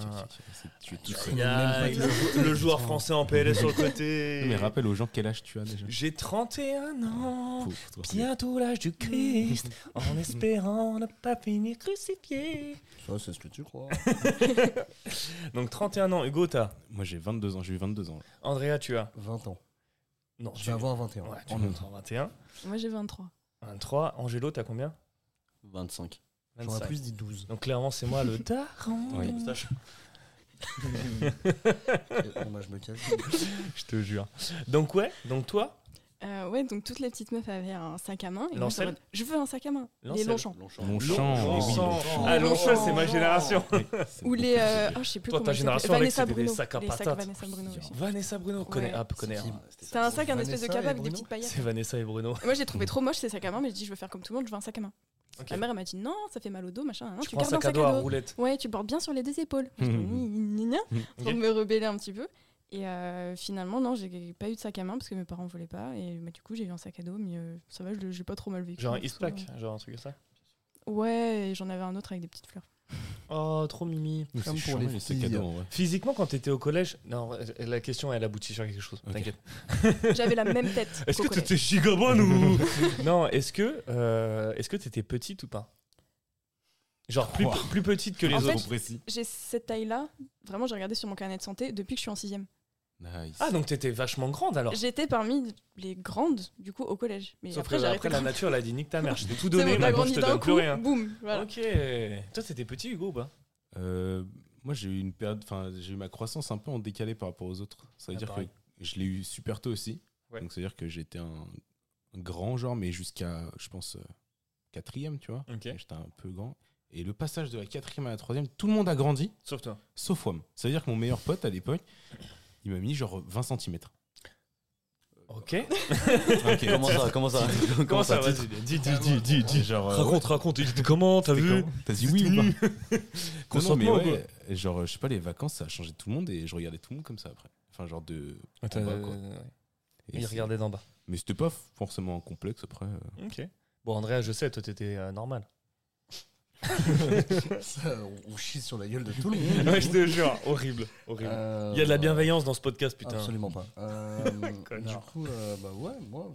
Tu es tout seul. le, joueur français en PLS sur le côté. Non, mais rappelle aux gens quel âge tu as déjà. J'ai 31 ans. Bientôt l'âge du Christ. en [LAUGHS] espérant ne pas finir crucifié. Ça, c'est ce que tu crois. [LAUGHS] Donc 31 ans. Hugo, t'as. Moi j'ai 22 ans, j'ai eu 22 ans. Andrea, tu as. 20 ans. Non, Je tu vais avoir 21. Ouais, tu Oh vas non. avoir 21. Moi, j'ai 23. 23. Angelo, t'as combien? 25. J'aurais 25. plus dit 12. Donc clairement, c'est moi le [LAUGHS] daron. Oui. [LAUGHS] Bon, bah, je me casse. [LAUGHS] Je te jure. Donc ouais, donc toi, Euh, ouais, donc toutes les petites meufs avaient un sac à main. Et moi, Je veux un sac à main. Lancel. Les Longchamps. Longchamp. Longchamp, Long- oui, oui, Longchamp. Longchamp. Ah, Longchamp, c'est ma génération. Ou les. euh, oh, je sais plus Toi, ta génération, avec, Vanessa c'était des Bruno. sacs à Les sacs patates. Vanessa Bruno aussi. Vanessa Bruno, Ouais. connais, ah, connais. C'était un sac, un espèce de et avec des petites paillettes. C'est Vanessa et Bruno. Et moi, j'ai trouvé trop moche ces sacs à main, mais je dis, je veux faire comme tout le monde, je veux un sac à main. Ok. Ma mère, elle m'a dit, non, ça fait mal au dos, machin. Non, Tu tu gardes un sac à dos à roulette. Ouais, tu portes bien sur les deux épaules. [LAUGHS] Gna, Ok. Pour me rebeller un petit peu. Et euh, finalement, non, j'ai pas eu de sac à main parce que mes parents voulaient pas. Et bah, du coup, j'ai eu un sac à dos, mais euh, ça va, je l'ai- pas trop mal vécu. Genre un en soi. Eastpack, genre un truc comme ça? Ouais, j'en avais un autre avec des petites fleurs. Oh, trop mimi. Comme c'est pour chiant, les filles. Physiquement, quand t'étais au collège, non, la question elle aboutit sur quelque chose. T'inquiète. [LAUGHS] J'avais la même tête. Est-ce que t'étais giga bonne ou [LAUGHS] Non, est-ce que euh, est-ce que t'étais petite ou pas? Genre plus, plus petite que les En autres. J'ai cette taille-là. Vraiment, j'ai regardé sur mon carnet de santé depuis que je suis en sixième. Nice. Ah donc t'étais vachement grande alors. J'étais parmi les grandes, du coup, au collège. Mais Sauf après, que après la [LAUGHS] nature elle a dit nique ta mère, je t'ai tout donné, maintenant je grandi te d'un donne coup, plus rien. boum, voilà. Ok. Toi t'étais petit Hugo ou pas? Euh, moi j'ai eu une période, enfin j'ai eu ma croissance un peu en décalé par rapport aux autres. Ça veut Ah, dire pareil. que je l'ai eu super tôt aussi. Ouais. Donc ça veut dire que j'étais un, un grand genre, mais jusqu'à je pense euh, quatrième, tu vois. Ok. J'étais un peu grand. Et le passage de la quatrième à la troisième, tout le monde a grandi, Sauf toi. sauf Wam. Ça veut dire que mon meilleur pote à l'époque, il m'a mis genre 20 cm. Ok. Ok. [LAUGHS] Comment ça Comment ça Comment Dis, dis, dis, dis, dis. Genre, euh, Raconte, raconte. Il était comment T'as vu T'as dit oui ou pas [LAUGHS] [LAUGHS] Non, mais ouais, genre, euh, je sais pas, les vacances, ça a changé tout le monde et je regardais tout le monde comme ça après. Enfin, genre de. Attends, en bas, euh, quoi. ouais. Et Il regardait d'en bas. Mais c'était pas forcément un complexe après. euh. Ok. Bon, Andrea, je sais, toi, t'étais euh, normal. Ça, on- chie sur la gueule de tout le [LAUGHS] monde. Ouais, je te jure, horrible, horrible. Euh, Il y a de la bah, bienveillance dans ce podcast, putain. Absolument pas. Euh, [LAUGHS] du coup, euh, bah ouais, moi,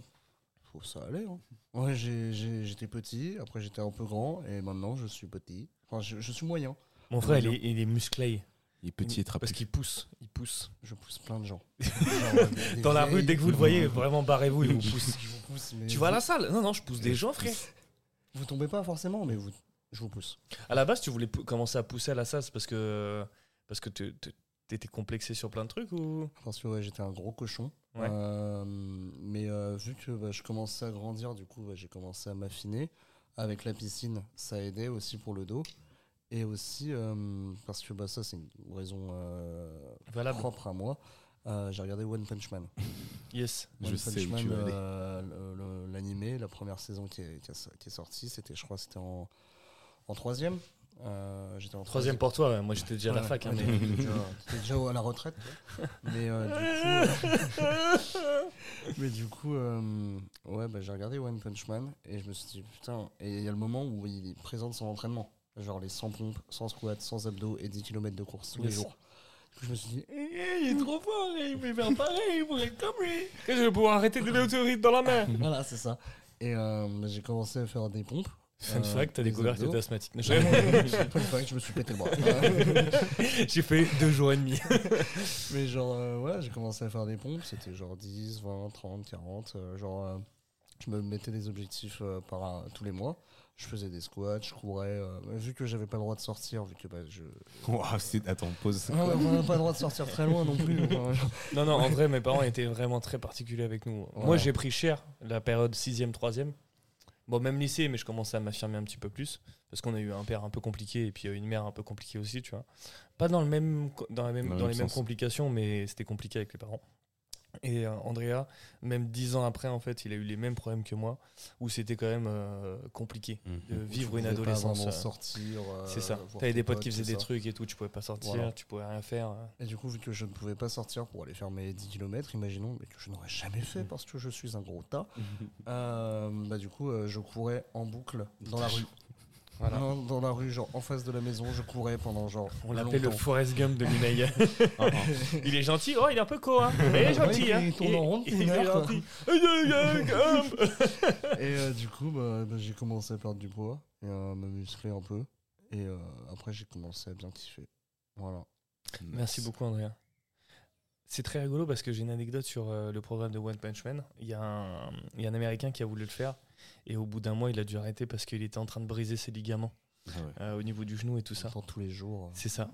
faut ça allait. Hein. Ouais, j'étais petit, après j'étais un peu grand, et maintenant je suis petit. Enfin, je, je suis moyen. Mon frère, il est, il est musclé. Il est petit et trapu. Parce qu'il pousse, il pousse. Je pousse plein de gens. Genre, [LAUGHS] euh, des- des Dans la rue, dès que vous le voyez, vraiment barrez-vous, il vous pousse. Je vous pousse, mais tu vous, vas à la salle? Non, non, je pousse des gens, frère. Vous tombez pas forcément, mais vous, je vous pousse. À la base, tu voulais commencer à pousser à la c'est parce que parce que tu- t'étais complexé sur plein de trucs ou? Parce que ouais, j'étais un gros cochon. Ouais. Euh, mais euh, vu que bah, je commençais à grandir, du coup, bah, j'ai commencé à m'affiner. Avec la piscine, ça aidait aussi pour le dos. Et aussi, euh, parce que bah, ça, c'est une raison euh, Valable. propre à moi. euh, j'ai regardé One Punch Man. [LAUGHS] Yes. Je One sais Punch où Man, tu vas aller. euh, l'animé, la première saison qui est, a- qui est sortie, c'était, je crois, c'était en, en troisième. Euh, j'étais en Troisième pour toi, ouais. moi j'étais déjà à la Ouais, fac. hein, mais- t'étais déjà, à la retraite. toi. [LAUGHS] Mais euh, du coup, euh, [LAUGHS] mais du coup, euh, ouais, bah, j'ai regardé One Punch Man et je me suis dit putain. Et il y a le moment où il présente son entraînement, genre les 100 pompes, 100 squats, 100 abdos et 10 km de course tous les jours. Du coup, je me suis dit, Eh, il est trop fort, il peut faire pareil, il pourrait être comme lui. [LAUGHS] Que je vais pouvoir arrêter de l'autorité dans la main. voilà, c'est ça. Et euh, bah, j'ai commencé à faire des pompes. Fun Euh, fact, t'as des découvert que t'étais asthmatique. Non, Fun fact, je me suis pété le bras. [LAUGHS] J'ai fait deux jours et demi. [LAUGHS] Mais genre, euh, voilà, j'ai commencé à faire des pompes, c'était genre 10, 20, 30, 40. euh, genre, euh, je me mettais des objectifs euh, par un- tous les mois. Je faisais des squats, je courais. euh, vu que j'avais pas le droit de sortir, vu que bah, je. C'est- Attends, pause. Ah, ouais, on n'a pas le droit de sortir très loin non plus. Non, non, en vrai, mes parents étaient vraiment très particuliers avec nous. Moi, Ouais. j'ai pris cher la période 6e, 3e. Bon, même lycée, mais je commençais à m'affirmer un petit peu plus. Parce qu'on a eu un père un peu compliqué et puis euh, une mère un peu compliquée aussi, tu vois. Pas dans, le même, co- dans, la même, Dans le dans même les mêmes complications, mais c'était compliqué avec les parents. Et euh, Andrea, même dix ans après, en fait, il a eu les mêmes problèmes que moi, où c'était quand même euh, compliqué Mhm. de tu vivre une pouvais pas adolescence. vraiment euh, sortir. euh, c'est ça. T'avais des potes qui faisaient des ça. trucs et tout, tu pouvais pas sortir, Voilà. tu pouvais rien faire. Et du coup, vu que je ne pouvais pas sortir pour aller faire mes 10 km, imaginons, mais que je n'aurais jamais fait parce que je suis un gros tas, [LAUGHS] euh, bah, du coup, euh, je courais en boucle dans la rue. Voilà. Dans, dans la rue, genre en face de la maison, je courais pendant genre. On l'appelait le. Forrest Gump de Luneil. [LAUGHS] Ah, ah. il est gentil, oh, il est un peu co, hein. Mais il est gentil, Ouais, hein. il tourne en rond il une est gentil. Et euh, du coup, bah, bah, j'ai commencé à perdre du poids et à me muscler un peu. Et euh, après, j'ai commencé à bien kiffer. Voilà. Merci beaucoup, Andrea. C'est très rigolo parce que j'ai une anecdote sur euh, le programme de One Punch Man. Il y, a un, il y a un Américain qui a voulu le faire et au bout d'un mois, il a dû arrêter parce qu'il était en train de briser ses ligaments Ah ouais. euh, au niveau du genou et tout ça. Tous les jours. euh. C'est ça.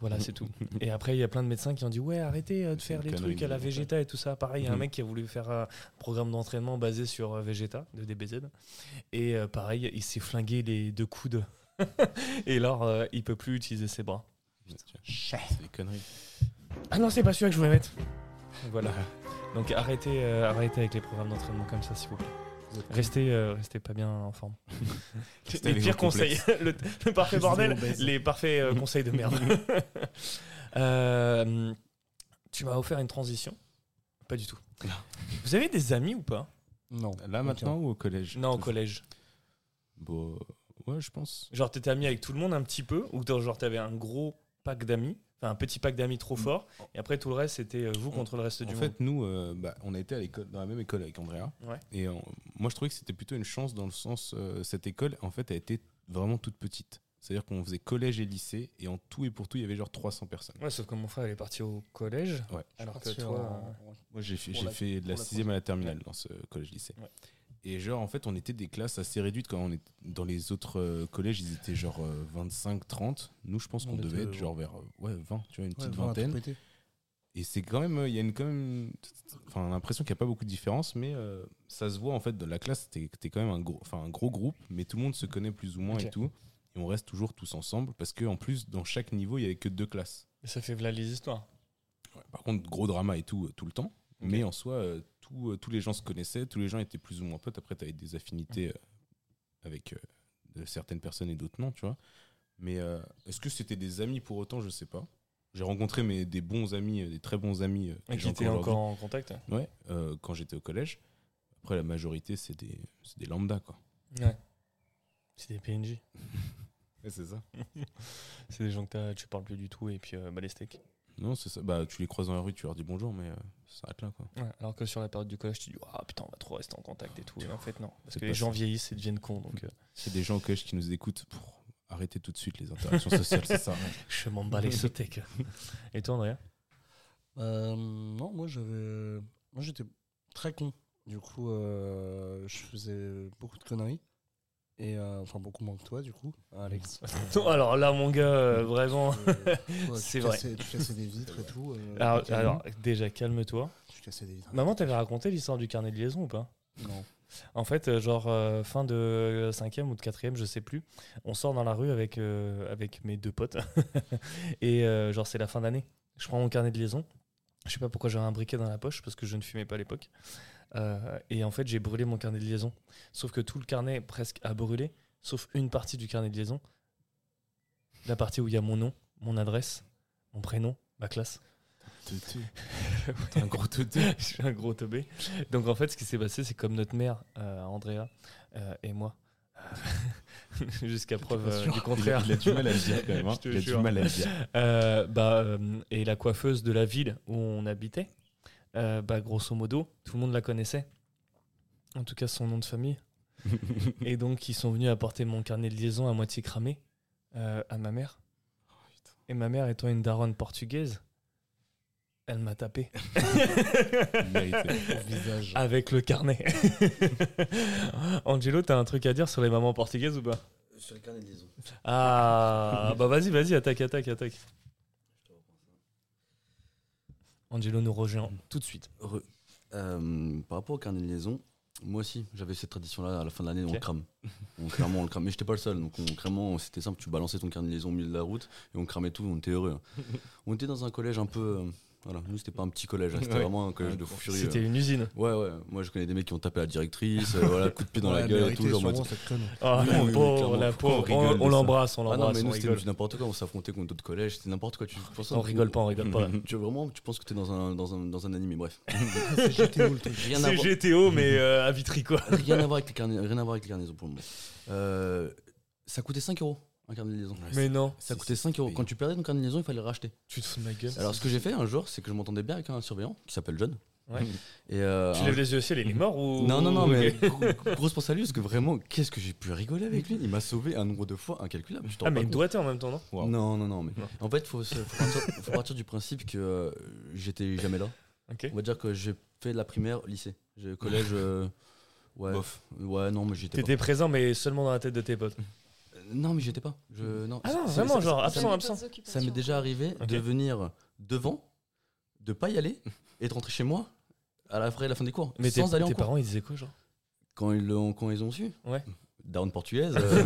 Voilà, c'est tout. [LAUGHS] Et après, il y a plein de médecins qui ont dit Ouais, arrêtez euh, de faire les trucs à la. Vegeta et tout ça. Pareil, il y a un Mhm. mec qui a voulu faire un programme d'entraînement basé sur Vegeta, de DBZ. Et euh, pareil, il s'est flingué les deux coudes. [LAUGHS] et alors, euh, il peut plus utiliser ses bras. C'est des conneries. Ah non, c'est pas celui-là que je voulais mettre. Voilà. Donc arrêtez, arrêtez avec les programmes d'entraînement comme ça, s'il vous plaît. Restez, euh, restez pas bien en forme. [LAUGHS] Les pires conseils. [LAUGHS] le, le parfait bordel, les parfaits euh, conseils de merde. [LAUGHS] Euh, tu m'as offert une transition? Pas du tout. Vous avez des amis ou pas? Non. Là maintenant ou au collège? Non, au collège. Bon, ouais, je pense. Genre, t'étais ami avec tout le monde un petit peu Ou genre, t'avais un gros pack d'amis? Un petit pack d'amis trop fort. Et après, tout le reste, c'était euh, vous contre le reste En du fait, monde. nous, euh, bah, on a été à l'école, dans la même école avec Andrea. Ouais. Et on- moi, je trouvais que c'était plutôt une chance dans le sens, euh, cette école, en fait, elle était vraiment toute petite. C'est-à-dire qu'on faisait collège et lycée, et en tout et pour tout, il y avait genre 300 personnes. Ouais, sauf que mon frère, il est parti au collège. Ouais. Alors que toi. en- euh, Moi, j'ai fait, j'ai la- fait de la pour la sixième à la terminale dans ce collège-lycée. Ouais. Et genre, en fait, on était des classes assez réduites quand on est dans les autres euh, collèges, ils étaient genre 25-30. Nous, je pense On qu'on devait être ouais. genre vers euh, ouais, 20, tu vois, une petite vingt, vingtaine. Et c'est quand même, euh, il y a une quand même, enfin, l'impression qu'il n'y a pas beaucoup de différence, mais euh, ça se voit en fait. Dans la classe, t'es es quand même un gros, enfin un gros groupe, mais tout le monde se connaît plus ou moins et tout. Et on reste toujours tous ensemble parce que en plus, dans chaque niveau, il y avait que deux classes. Ça fait voilà les histoires. Par contre, gros drama et tout euh, tout le temps, mais en soi, euh, tout euh, tous les gens se connaissaient, tous les gens étaient plus ou moins potes. Après, tu avais des affinités euh, avec euh, de certaines personnes et d'autres non, tu vois. Mais euh, est-ce que c'était des amis pour autant? Je sais pas. J'ai rencontré mes, des bons amis, des très bons amis. Et qui aujourd'hui. encore en contact? Ouais, euh, quand j'étais au collège. Après, la majorité, c'est des, des lambda, quoi. Ouais. C'est des PNJ. [LAUGHS] c'est ça. [LAUGHS] C'est des gens que tu parles plus du tout et puis euh, bah, les steaks. Non, c'est ça. Bah, tu les croises dans la rue, tu leur dis bonjour, mais euh, ça s'arrête là, quoi. Ouais, alors que sur la période du collège, tu dis Ah putain, on va trop rester en contact et tout. Et en fait, non. Parce C'est que les gens ça. vieillissent et deviennent cons. Donc, euh, C'est des gens au collège qui nous écoutent pour arrêter tout de suite les interactions sociales, c'est ça. [LAUGHS] je m'en bats les steaks. [LAUGHS] Et toi, Andrea? Euh, non, moi j'avais. Moi j'étais très con. Du coup, euh, je faisais beaucoup de conneries. Et euh, enfin, beaucoup moins que toi, du coup, Alex. [LAUGHS] Non, Alors là, mon gars, euh, vraiment. [LAUGHS] C'est vrai. cassais- Tu cassais des vitres et tout. euh, Alors, déjà, calme-toi. Tu cassais des vitres. Maman, t'avais raconté l'histoire du carnet de liaison ou pas? Non. En fait, genre fin de 5e ou de 4e, je sais plus, on sort dans la rue avec, avec mes deux potes. [LAUGHS] et genre, c'est la fin d'année. Je prends mon carnet de liaison. Je sais pas pourquoi j'avais un briquet dans la poche parce que je ne fumais pas à l'époque. Euh, et en fait, j'ai brûlé mon carnet de liaison. Sauf que tout le carnet presque a brûlé, sauf une partie du carnet de liaison. La partie où il y a mon nom, mon adresse, mon prénom, ma classe. [LAUGHS] T'es un gros teuté. [LAUGHS] je suis un gros teubé. Donc en fait, ce qui s'est passé, c'est comme notre mère, euh, Andrea euh, et moi, [LAUGHS] jusqu'à preuve du contraire, il a du mal à dire quand même. hein. Il a du mal à dire. bah, et la coiffeuse de la ville où on habitait, euh, bah, grosso modo, tout le monde la connaissait. En tout cas, son nom de famille. [LAUGHS] et donc, ils sont venus apporter mon carnet de liaison à moitié cramé euh, à ma mère. Et ma mère, étant une daronne portugaise, elle m'a tapé. [LAUGHS] Visage. Avec le carnet. [LAUGHS] Angelo, t'as un truc à dire sur les mamans portugaises ou pas? Sur le carnet de liaison. Ah, bah vas-y, vas-y, attaque, attaque, attaque. Angelo nous rejoint tout de suite. Heureux. Euh, par rapport au carnet de liaison, moi aussi, j'avais cette tradition-là. À la fin de l'année, on le crame. On, [LAUGHS] clairement, on le crame. Mais j'étais pas le seul. Donc, on, clairement, c'était simple. Tu balançais ton carnet de liaison au milieu de la route et on cramait tout. On était heureux. hein. [LAUGHS] on était dans un collège un peu. Voilà, nous, c'était pas un petit collège. hein, C'était Ouais. vraiment un collège Ouais, de fou furieux. C'était une usine. Ouais, ouais. Moi, je connais des mecs qui ont tapé la directrice. euh, voilà, coup de pied dans la gueule et tout. Genre, mode-. Oh, Oui, oui, pauvre, la on l'embrasse, on Ah non, l'embrasse, mais on nous, c'était n'importe quoi. On s'affrontait contre d'autres collèges. C'était n'importe quoi. Tu, penses On rigole pas, on rigole pas. [LAUGHS] Tu, vraiment, tu penses que t'es dans un, dans, un, dans un animé. Bref. [LAUGHS] C'est GTO le truc. C'est. GTO, mais euh, à Vitry, quoi. rien à voir avec les carnets, rien à voir avec les carnets pour le moment. Euh, ça coûtait 5 euros un carnet de liaison. Mais non, Ça coûtait si, 5 euros. Quand tu perdais ton carnet de liaison, il fallait le racheter. tu te fous de ma gueule. Alors ce que j'ai fait un jour, c'est que je m'entendais bien avec un surveillant qui s'appelle John. Ouais. Et euh, Tu lèves les yeux au ciel, il est mort ou Non, non, non, mais grosse pensée à lui, parce que vraiment, qu'est-ce que j'ai pu rigoler avec lui? Il m'a sauvé un nombre de fois incalculable. tu t'en Ah, mais compte. doigté en même temps, non? Wow. Non, non, non, mais Non. en fait, il faut, se- faut, partir, faut partir du principe que euh, j'étais jamais là. Ok. On va dire que j'ai fait la primaire, lycée. Collège. euh, ouais, Bof. ouais, non, mais j'étais. T'étais présent, mais seulement dans la tête de tes potes. Euh, Non, mais j'étais pas. Je, non, Ah non, vraiment, genre absent, absent. Ça m'est déjà arrivé Ok. de venir devant, de pas y aller et de rentrer chez moi à la, après la fin des cours, Mais tes, sans aller en tes cours. parents, ils disaient quoi, genre? Quand ils l'ont, quand ils ont su. Ouais. Daron portugaise, euh,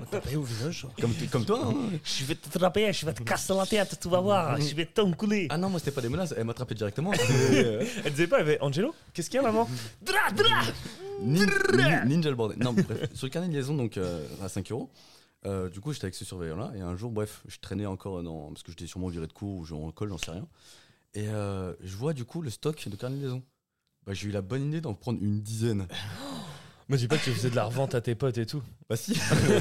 [LAUGHS] T'as payé au visage. comme, comme toi. hein. Je vais te frapper, je vais te casser la tête, tu vas voir, je vais t'enculer. Ah non, moi c'était pas des menaces, elle m'a attrapé directement. [LAUGHS] C'était, euh, Elle disait pas, elle avait Angelo? Qu'est-ce qu'il y a, maman? Dra, dra nin- nin- ninja le bordel. Non, mais bref, sur le carnet de liaison, donc euh, à 5 euros. Euh, du coup, j'étais avec ce surveillant-là, et un jour, bref, je traînais encore dans. Parce que j'étais sûrement viré de cours ou je en colle, j'en sais rien. Et euh, je vois du coup le stock de carnet de liaison. Bah, j'ai eu la bonne idée d'en prendre une dizaine. [GASPS] Me dis pas que tu faisais de la revente à tes potes et tout. Bah, si.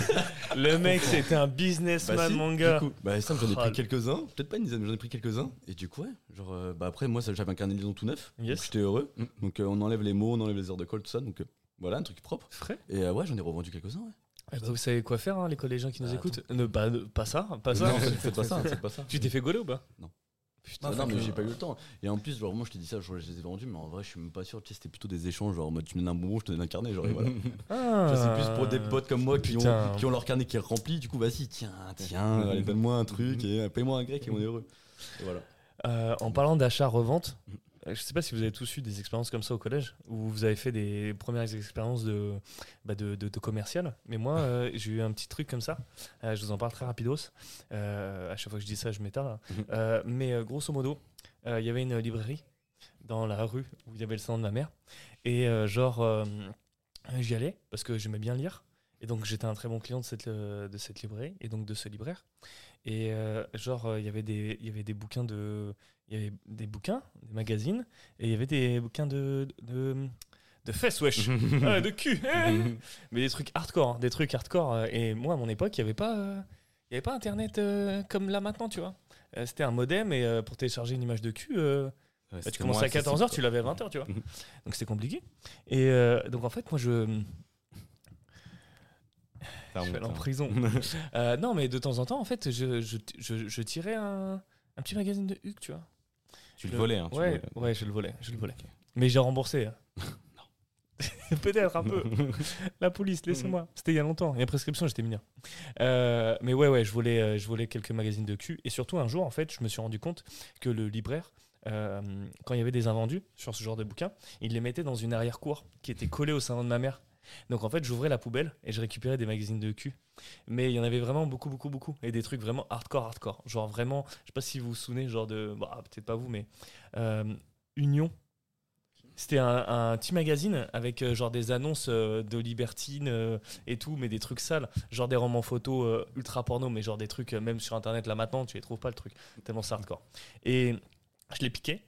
[LAUGHS] Le mec, c'était un businessman, Bah, si, mon gars. Du coup, bah, ça, j'en ai pris quelques-uns. Peut-être pas une dizaine, mais j'en ai pris quelques-uns. Et du coup, ouais, genre, euh, bah, après, moi, j'avais un carnet de liaison tout neuf. Yes. Donc, j'étais heureux. Donc, euh, on enlève les mots, on enlève les heures de colle, tout ça. Donc, voilà, un truc propre. Frais Et ouais, j'en ai revendu quelques-uns, ouais. Eh bah, Vous savez quoi faire, hein, les collégiens qui nous Bah, écoutent ne, bah, ne- Pas ça, pas ça. non, faites pas ça, faites pas ça. Tu t'es fait gauler ou pas? Non. Putain, Ah non, mais que- j'ai pas eu le temps. Et en plus, genre, moi, je te dis ça, genre, je les ai vendus, mais en vrai, je suis même pas sûr. Tu sais, c'était plutôt des échanges, genre, tu me donnes un bonbon, je te donne un carnet, genre, et voilà. [LAUGHS] Ah. Ça, c'est plus pour des potes comme moi qui ont, qui ont leur carnet qui est rempli. Du coup, vas-y, tiens, tiens, allez, donne-moi un truc et euh, paye-moi un grec et on est heureux. Et voilà. Euh, en parlant d'achat-revente, euh, je sais pas si vous avez tous eu des expériences comme ça au collège, où vous avez fait des premières expériences de, bah, de, de- de commercial. Mais moi, euh, [LAUGHS] j'ai eu un petit truc comme ça. Euh, je vous en parle très rapidos. Euh, à chaque fois que je dis ça, je m'étale. Euh, mais grosso modo, il y avait une librairie dans la rue où il y avait le salon de ma mère. Et genre, j'y allais parce que j'aimais bien lire. Et donc, j'étais un très bon client de cette, de cette librairie et donc de ce libraire. Et euh, genre, euh, il y avait des- il y avait des bouquins de. Il y avait des bouquins, des magazines, et il y avait des bouquins de. de, de fesses, wesh! [LAUGHS] Ah, de cul! hein. Mais des trucs hardcore, hein, des trucs hardcore. euh, Et moi, à mon époque, il n'y avait pas. euh, il y avait pas internet euh, comme là maintenant, tu vois. C'était un modem et pour télécharger une image de cul, Ouais, bah, tu commençais à moins 14h, tu l'avais à 20h, tu vois. [LAUGHS] Donc c'était compliqué. Et donc en fait, moi je. Je vais aller en T'as prison. [LAUGHS] Euh, non, mais de temps en temps, en fait, je, je, je, je tirais un, un petit magazine de Hugues, tu vois. Tu le volais, hein. tu ouais, le ouais, je le volais, je le volais. Mais j'ai remboursé. hein. [LAUGHS] [LAUGHS] Peut-être un peu. La police, laissez-moi. C'était il y a longtemps. Il y a prescription, j'étais mineur. Euh, mais ouais, ouais, je volais, euh, je volais quelques magazines de cul. Et surtout, un jour, en fait, je me suis rendu compte que le libraire, euh, quand il y avait des invendus sur ce genre de bouquins, il les mettait dans une arrière-cour qui était collée au salon de ma mère. Donc en fait, j'ouvrais la poubelle et je récupérais des magazines de cul. Mais il y en avait vraiment beaucoup, beaucoup, beaucoup. Et des trucs vraiment hardcore, hardcore. Genre vraiment, je sais pas si vous vous souvenez, genre de. Bah, peut-être pas vous, mais. euh, Union. C'était un, petit magazine avec euh, genre des annonces euh, de libertine et tout, mais des trucs sales. Genre des romans photos ultra porno, mais genre des trucs, même sur internet là maintenant, tu les trouves pas le truc. Tellement c'est hardcore. Et je les piquais.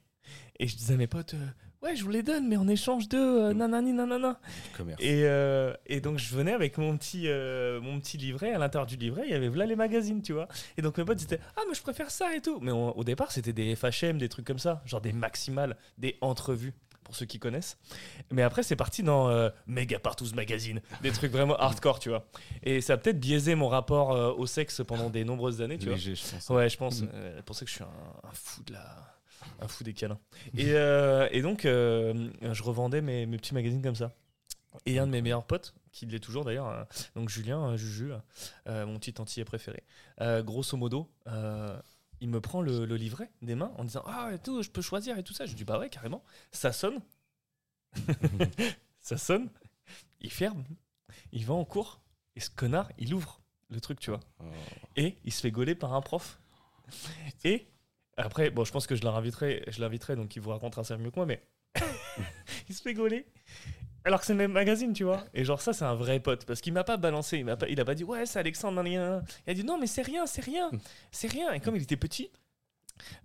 Et je disais à mes potes, ouais, je vous les donne, mais en échange de euh, nanani nanana. Du commerce. Et, euh, et donc je venais avec mon petit, euh, mon petit livret. À l'intérieur du livret, il y avait là les magazines, tu vois. Et donc mes potes disaient Ah, mais je préfère ça et tout. Mais on- au départ, c'était des FHM, des trucs comme ça. Genre des maximales, des entrevues, pour ceux qui connaissent. Mais après, c'est parti dans euh, Mega Partous Magazine. Des trucs vraiment hardcore, tu vois. Et ça a peut-être biaisé mon rapport euh, au sexe pendant des nombreuses années, tu vois. Je pense. Ouais, je pense. Mm. euh, c'est pour ça que je suis un, un fou de la, un fou des câlins. Et, euh, et donc, euh, je revendais mes, mes petits magazines comme ça. Et un de mes meilleurs potes, qui l'est toujours d'ailleurs, euh, donc Julien, Juju, euh, mon petit antillais préféré, grosso modo, il me prend le, le livret des mains en disant Ah, et tout, je peux choisir et tout ça. Je dis Bah ouais, carrément. Ça sonne. [LAUGHS] ça sonne. Il ferme. Il va en cours. Et ce connard, il ouvre le truc, tu vois Oh. et il se fait gauler par un prof. Et après, je pense que je l'inviterai, je l'inviterai, donc il vous racontera ça mieux que moi, mais [LAUGHS] il se fait gauler. Alors que c'est le même magazine, tu vois. Et genre, ça, c'est un vrai pote. Parce qu'il m'a pas balancé. Il m'a pas, a pas dit, ouais, c'est Alexandre. Il a dit, non, mais c'est rien, c'est rien. C'est rien. Et comme il était petit,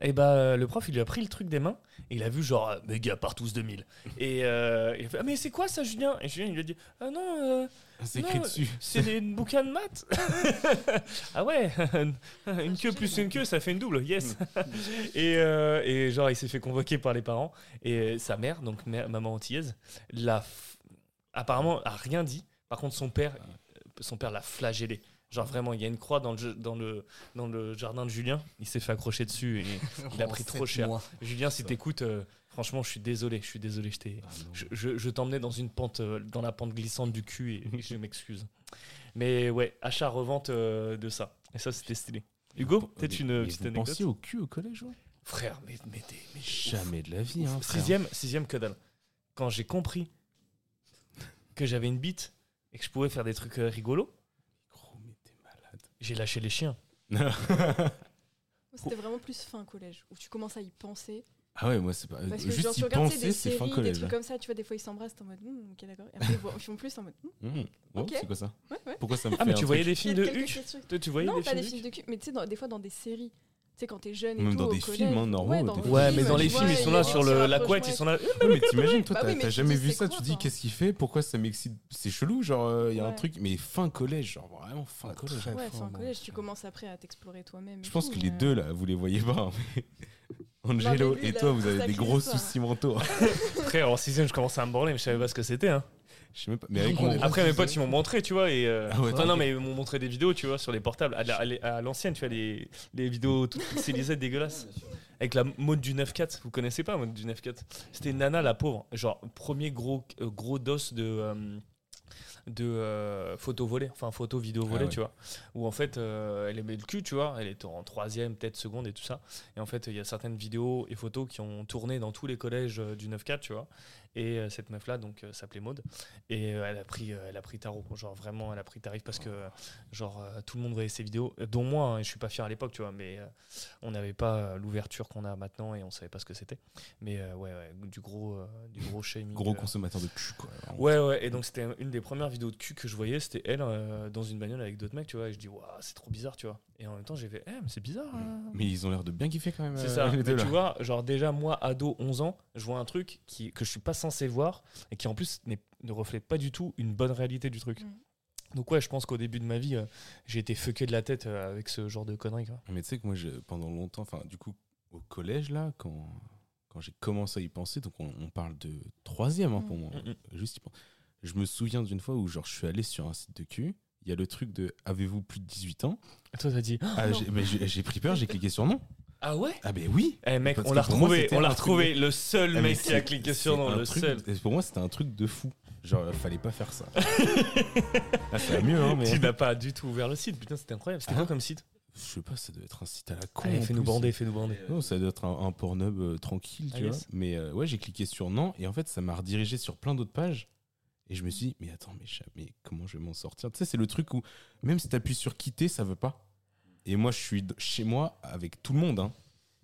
et bah, le prof, il lui a pris le truc des mains. Et il a vu, genre, euh, méga partous 2000. Et euh, il a fait, ah, mais c'est quoi ça, Julien? Et Julien, il lui a dit, ah non, euh, C'est Non, écrit dessus. c'est des [LAUGHS] bouquins de maths [LAUGHS] Ah ouais [LAUGHS] Une queue plus une queue, ça fait une double, yes et, euh, et genre, il s'est fait convoquer par les parents. Et sa mère, donc mère- maman antillaise, l'a apparemment a rien dit. Par contre, son père, euh, son père l'a flagellé. Genre vraiment, il y a une croix dans le, dans le, dans le jardin de Julien. Il s'est fait accrocher dessus et [LAUGHS] il a pris trop cher. Julien, si t'écoutes, euh, franchement, je suis désolé. Je suis désolé. Je t'ai- Ah je, je- je t'emmenais dans une pente, euh, dans la pente glissante du cul et, je [LAUGHS] m'excuse. Mais ouais, achat-revente euh, de ça. Et ça, c'était stylé. Hugo, peut-être une mais petite vous anecdote au cul au collège, ouais? Frère, mais, mais, Jamais de la vie, hein, sixième, sixième que dalle. Quand j'ai compris que j'avais une bite et que je pouvais faire des trucs rigolos, Gros, mais t'es malade. J'ai lâché les chiens. [LAUGHS] C'était vraiment plus fin collège, où tu commences à y penser. Ah ouais, moi, c'est pas. Parce que genre, Juste tu y regardes penser, des c'est séries, fin des collège. trucs comme ça, tu vois, des fois ils s'embrassent, en mode, Hmm, ok d'accord. Et après ils font plus en mode, Mmh. Ok. C'est quoi ça ouais, ouais. Pourquoi ça me Ah, fait mais un tu voyais des films de Huck tu voyais Non, des pas films des de films de cul, mais tu sais, dans- des fois dans des séries. Tu sais, quand t'es jeune et Même tout, dans des collège. films, hein, normaux, Ouais, des dans, films. Ouais, mais dans les films, ils sont là sur le, la couette, ils sont là. [LAUGHS] Ouais, mais t'imagines, toi, Bah t'as oui, jamais vu ça, quoi, tu dis qu'est-ce qu'il fait, pourquoi ça m'excite, c'est chelou, genre il y a un truc, mais fin collège, genre vraiment fin Ouais, collège. Ouais, fin, collège, tu commences après à t'explorer toi-même. Je pense que les deux euh, là, vous les voyez pas, hein, Angelo et toi, vous avez des gros soucis mentaux. [LAUGHS] [LAUGHS] Frère, en sixième, je commençais à me branler, mais je savais pas ce que c'était. Hein. Je sais même pas, mais avec On mon- est pas Après, mes potes, ils m'ont montré, tu vois. Et, euh, Ah ouais, non, non, mais ils m'ont montré des vidéos, tu vois, sur les portables. À, la- à l'é- à l'ancienne, tu vois, les, les vidéos toutes pixelisées dégueulasses. Avec la mode du 9.4. Vous connaissez pas, mode du 9.4 C'était Nana, la pauvre. Genre, premier gros, euh, gros dos de. euh, de euh, photos volées, enfin photos, vidéos volées, ouais. tu vois. Où en fait, euh, elle aimait le cul, tu vois. Elle était en troisième, peut-être seconde et tout ça. Et en fait, il y a certaines vidéos et photos qui ont tourné dans tous les collèges euh, du 9-4, tu vois. Et euh, cette meuf-là, donc, euh, s'appelait Maude. Et euh, elle a pris, elle a pris tarot, genre vraiment, elle a pris tarif parce que, euh, genre, tout le monde voyait ses vidéos, dont moi. hein, et je suis pas fier à l'époque, tu vois. Mais on n'avait pas l'ouverture qu'on a maintenant et on savait pas ce que c'était. Mais ouais, ouais, du gros, du gros shaming. Gros consommateur de cul, quoi. vraiment. Ouais, ouais, et donc c'était une des premières vidéos de cul que je voyais, c'était elle dans une bagnole avec d'autres mecs, tu vois, et je dis, waouh, c'est trop bizarre, tu vois. Et en même temps, j'ai fait, eh, mais c'est bizarre. hein. Mais ils ont l'air de bien kiffer quand même. C'est ça, mais tu vois, genre déjà, moi, ado, 11 ans, je vois un truc qui, que je suis pas censé voir et qui en plus ne reflète pas du tout une bonne réalité du truc. Mm. Donc, ouais, je pense qu'au début de ma vie, euh, j'ai été fucké de la tête euh, avec ce genre de conneries, quoi. Mais tu sais que moi, je- pendant longtemps, enfin, du coup, au collège, là, quand, quand j'ai commencé à y penser, donc on, on parle de troisième hein, pour moi, Mm, mm. juste y penser. Je me souviens d'une fois où, genre, je suis allé sur un site de cul, il y a le truc de avez-vous plus de 18 ans? Et toi, t'as dit, Ah, j'ai j'ai pris peur, j'ai cliqué sur non. Ah ouais Ah, ben oui Eh, mec, Parce on que l'a pour moi, retrouvé, c'était on l'a un truc retrouvé, de- le seul Ah, mais mec qui a c'est- cliqué c'est sur non, un le truc- seul. et Pour moi, c'était un truc de fou. Genre, fallait pas faire ça. Là, ça va mieux, hein, mais. Tu n'as pas du tout ouvert le site, putain, c'était incroyable. C'était Ah. quoi comme site Je sais pas, ça doit être un site à la con. Allez, en fais-nous plus. bander, fais-nous bander. Non, ça doit être un, un Pornhub euh, tranquille, tu Ah, vois. Mais euh, ouais, j'ai cliqué sur non, et en fait, ça m'a redirigé sur plein d'autres pages. Et je me suis dit, mais attends, mais, cha- mais comment je vais m'en sortir? Tu sais, c'est le truc où, même si t'appuies sur quitter, ça veut pas. Et moi, je suis chez moi avec tout le monde. Hein.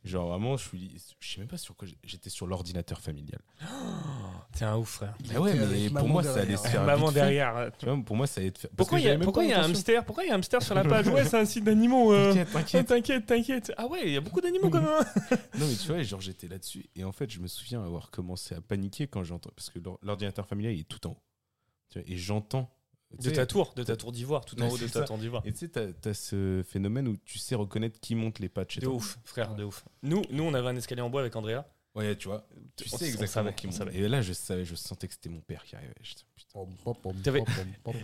Genre, vraiment, je suis. Je sais même pas sur quoi. J'étais sur l'ordinateur familial. [GASPS] T'es un ouf, frère. Il Ah ouais, mais pour moi, ça allait se faire. Maman vite derrière. Tu vois, pour moi, ça allait te faire. Pourquoi il y a, pourquoi pas il y a un hamster Pourquoi il y a un hamster sur la page Ouais, c'est un site d'animaux. euh. T'inquiète, t'inquiète. T'inquiète. Ah ouais, il y a beaucoup d'animaux quand même. [LAUGHS] Non mais tu vois, genre j'étais là-dessus et en fait je me souviens avoir commencé à paniquer quand j'entends parce que l'or- l'ordinateur familial il est tout en haut. Tu vois, et j'entends De ta tour, de ta tour d'ivoire, tout en haut de ta tour d'ivoire. Et tu sais, t'as as ce phénomène où tu sais reconnaître qui monte les pattes chez De toi. ouf, frère, de ouf. Nous, nous, on avait un escalier en bois avec Andrea. Ouais, tu vois. Tu On- sais exactement savait, qui on monte. Et là, je savais, je sentais que c'était mon père qui arrivait. J'étais, putain. T'avais-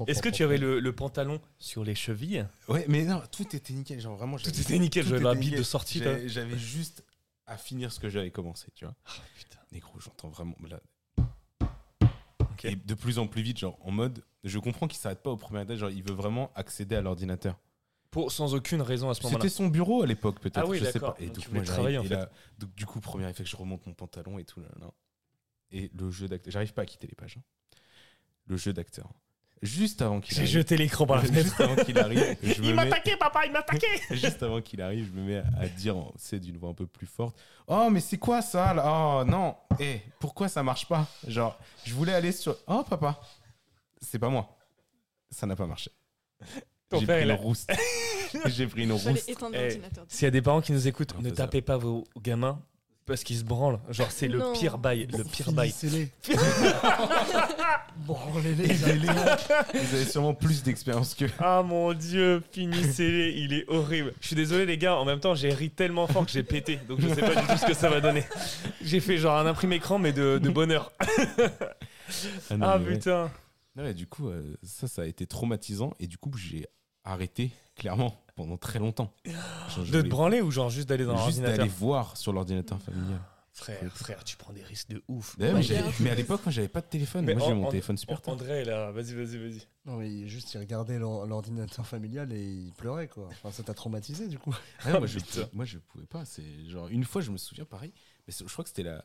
Est-ce que tu avais le, le pantalon sur les chevilles? Ouais, mais non, tout était nickel. Genre vraiment, Tout j'avais- était nickel, j'avais ma de sortie. J'avais j'avais juste à finir ce que j'avais commencé, tu vois. Ah, putain. Mais gros, j'entends vraiment. Là. Et de plus en plus vite, genre en mode, je comprends qu'il s'arrête pas au premier étage, genre il veut vraiment accéder à l'ordinateur. Pour, sans aucune raison à ce moment-là. C'était son bureau à l'époque peut-être, Ah oui, je sais pas. Et Donc, donc, moi j'arrive, en fait. là, donc du coup premier effet que je remonte mon pantalon et tout là, là. Et le jeu d'acteur, j'arrive pas à quitter les pages. hein. Le jeu d'acteur. Juste avant qu'il J'ai arrive, jeté l'écran par la fenêtre. juste avant qu'il arrive, [LAUGHS] je Il m'a mets- attaqué, papa, il m'a attaqué [LAUGHS] Juste avant qu'il arrive, je me mets à dire, c'est d'une voix un peu plus forte. Oh, mais c'est quoi ça là? Oh non Eh, pourquoi ça marche pas Genre, je voulais aller sur. Oh, papa C'est pas moi. Ça n'a pas marché. Ton J'ai père, pris une rouste. [LAUGHS] J'ai pris une rouste. S'il y a des parents qui nous écoutent, ne ça. tapez pas vos gamins parce qu'ils se branlent. Genre, c'est le pire bail. Le pire bail. Finissez-les. [LAUGHS] Branlez-les. Vous avez sûrement plus d'expérience que. Ah mon dieu, finissez-les, il est horrible. Je suis désolé les gars, en même temps j'ai ri tellement fort que j'ai pété, donc je sais pas du tout ce que ça va donner. J'ai fait genre un imprimé écran mais de, de bonheur. Ah, non, Ah mais ouais. putain. Ouais, du coup, euh, ça, ça a été traumatisant. Et du coup, j'ai arrêté, clairement, pendant très longtemps. [GASPS] Genre, De j'avais- te branler ou genre juste d'aller dans Juste l'ordinateur d'aller voir sur l'ordinateur familial. Frère, frère, tu prends des risques de ouf. Ouais, mais, j'avais- à l'époque, moi, j'avais pas de téléphone. Mais moi, j'ai en- mon en- téléphone super tard. André là, vas-y, vas-y, vas-y. Non, mais juste, il regardait l'or- l'ordinateur familial et il pleurait, quoi. Enfin, ça t'a traumatisé, du coup. Ah non, moi, [LAUGHS] je, pouvais- moi, je pouvais pas. C'est genre une fois, je me souviens pareil, mais je crois que c'était la,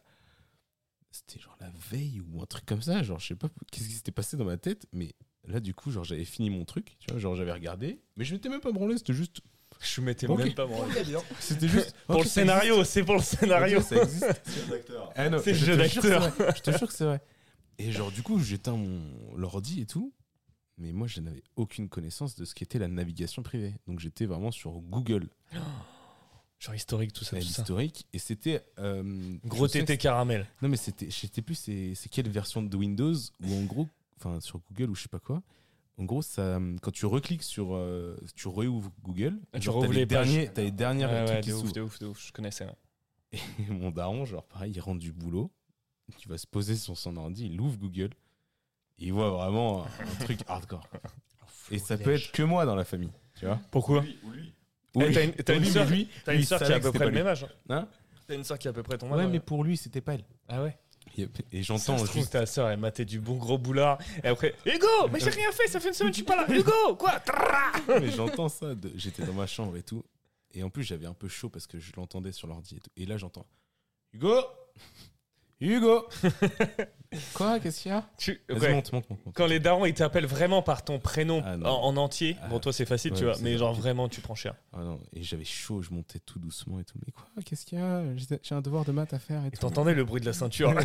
c'était genre la veille ou un truc comme ça. Genre, je sais pas qu'est-ce qui s'était passé dans ma tête, mais là, du coup, genre, j'avais fini mon truc, tu vois, genre, j'avais regardé, mais je m'étais même pas branlé. C'était juste, Je m'étais même pas branlé. c'était juste [LAUGHS] Pour le scénario, c'est pour le scénario. Ok, ça existe. [LAUGHS] Ah C'est jeu te jure que c'est d'acteur. vrai. Je te jure que c'est vrai. Et genre, du coup, j'éteins mon l'ordi et tout. Mais moi, je n'avais aucune connaissance de ce qu'était la navigation privée. Donc, j'étais vraiment sur Google, Genre historique, tout ça, tout ça. l'historique. Et c'était. euh, Gros je sais que tété caramel. Non, mais c'était, je sais plus c'est, c'est quelle version de Windows où en gros, enfin sur Google ou je sais pas quoi, en gros, ça, quand tu recliques sur, euh, tu réouvres Google, Ah, tu genre, rouvres t'as les les pages. derniers, t'as les dernières Ouais, trucs ouais, qui de ouf, s'ouvrent. de ouf, de ouf, je connaissais. ouais. [LAUGHS] Et mon daron, genre pareil, il rentre du boulot, il va se poser sur son ordi, il ouvre Google, et il voit vraiment un, truc hardcore. [LAUGHS] Et ça peut être que moi dans la famille, tu vois. Pourquoi? Ou t'as une- t'as sœur- lui, T'as lui, une sœur qui a à savait peu près le même âge. hein Hein T'as une sœur qui a à peu près ton âge. Ouais, ouais. mais pour lui, c'était pas elle. Ah ouais Et, Ça j'entends se trouve, juste. ta soeur, elle matait du bon gros boulard. Et après, Hugo, mais j'ai rien fait, ça fait une semaine que je suis pas là. Hugo, quoi? Mais j'entends ça. de- J'étais dans ma chambre et tout. Et en plus, j'avais un peu chaud parce que je l'entendais sur l'ordi et tout. Et là, j'entends Hugo Hugo Quoi Qu'est-ce qu'il y a Tu- ouais. monte, monte. Quand les darons, ils t'appellent vraiment par ton prénom Ah, en, en entier, Ah, bon, toi, c'est facile, ouais, tu vois, mais genre vraiment, tu prends cher. Ah non, et j'avais chaud, je montais tout doucement et tout. Mais quoi Qu'est-ce qu'il y a J'ai un devoir de maths à faire et t'entendais le bruit de la ceinture. [LAUGHS] [LAUGHS]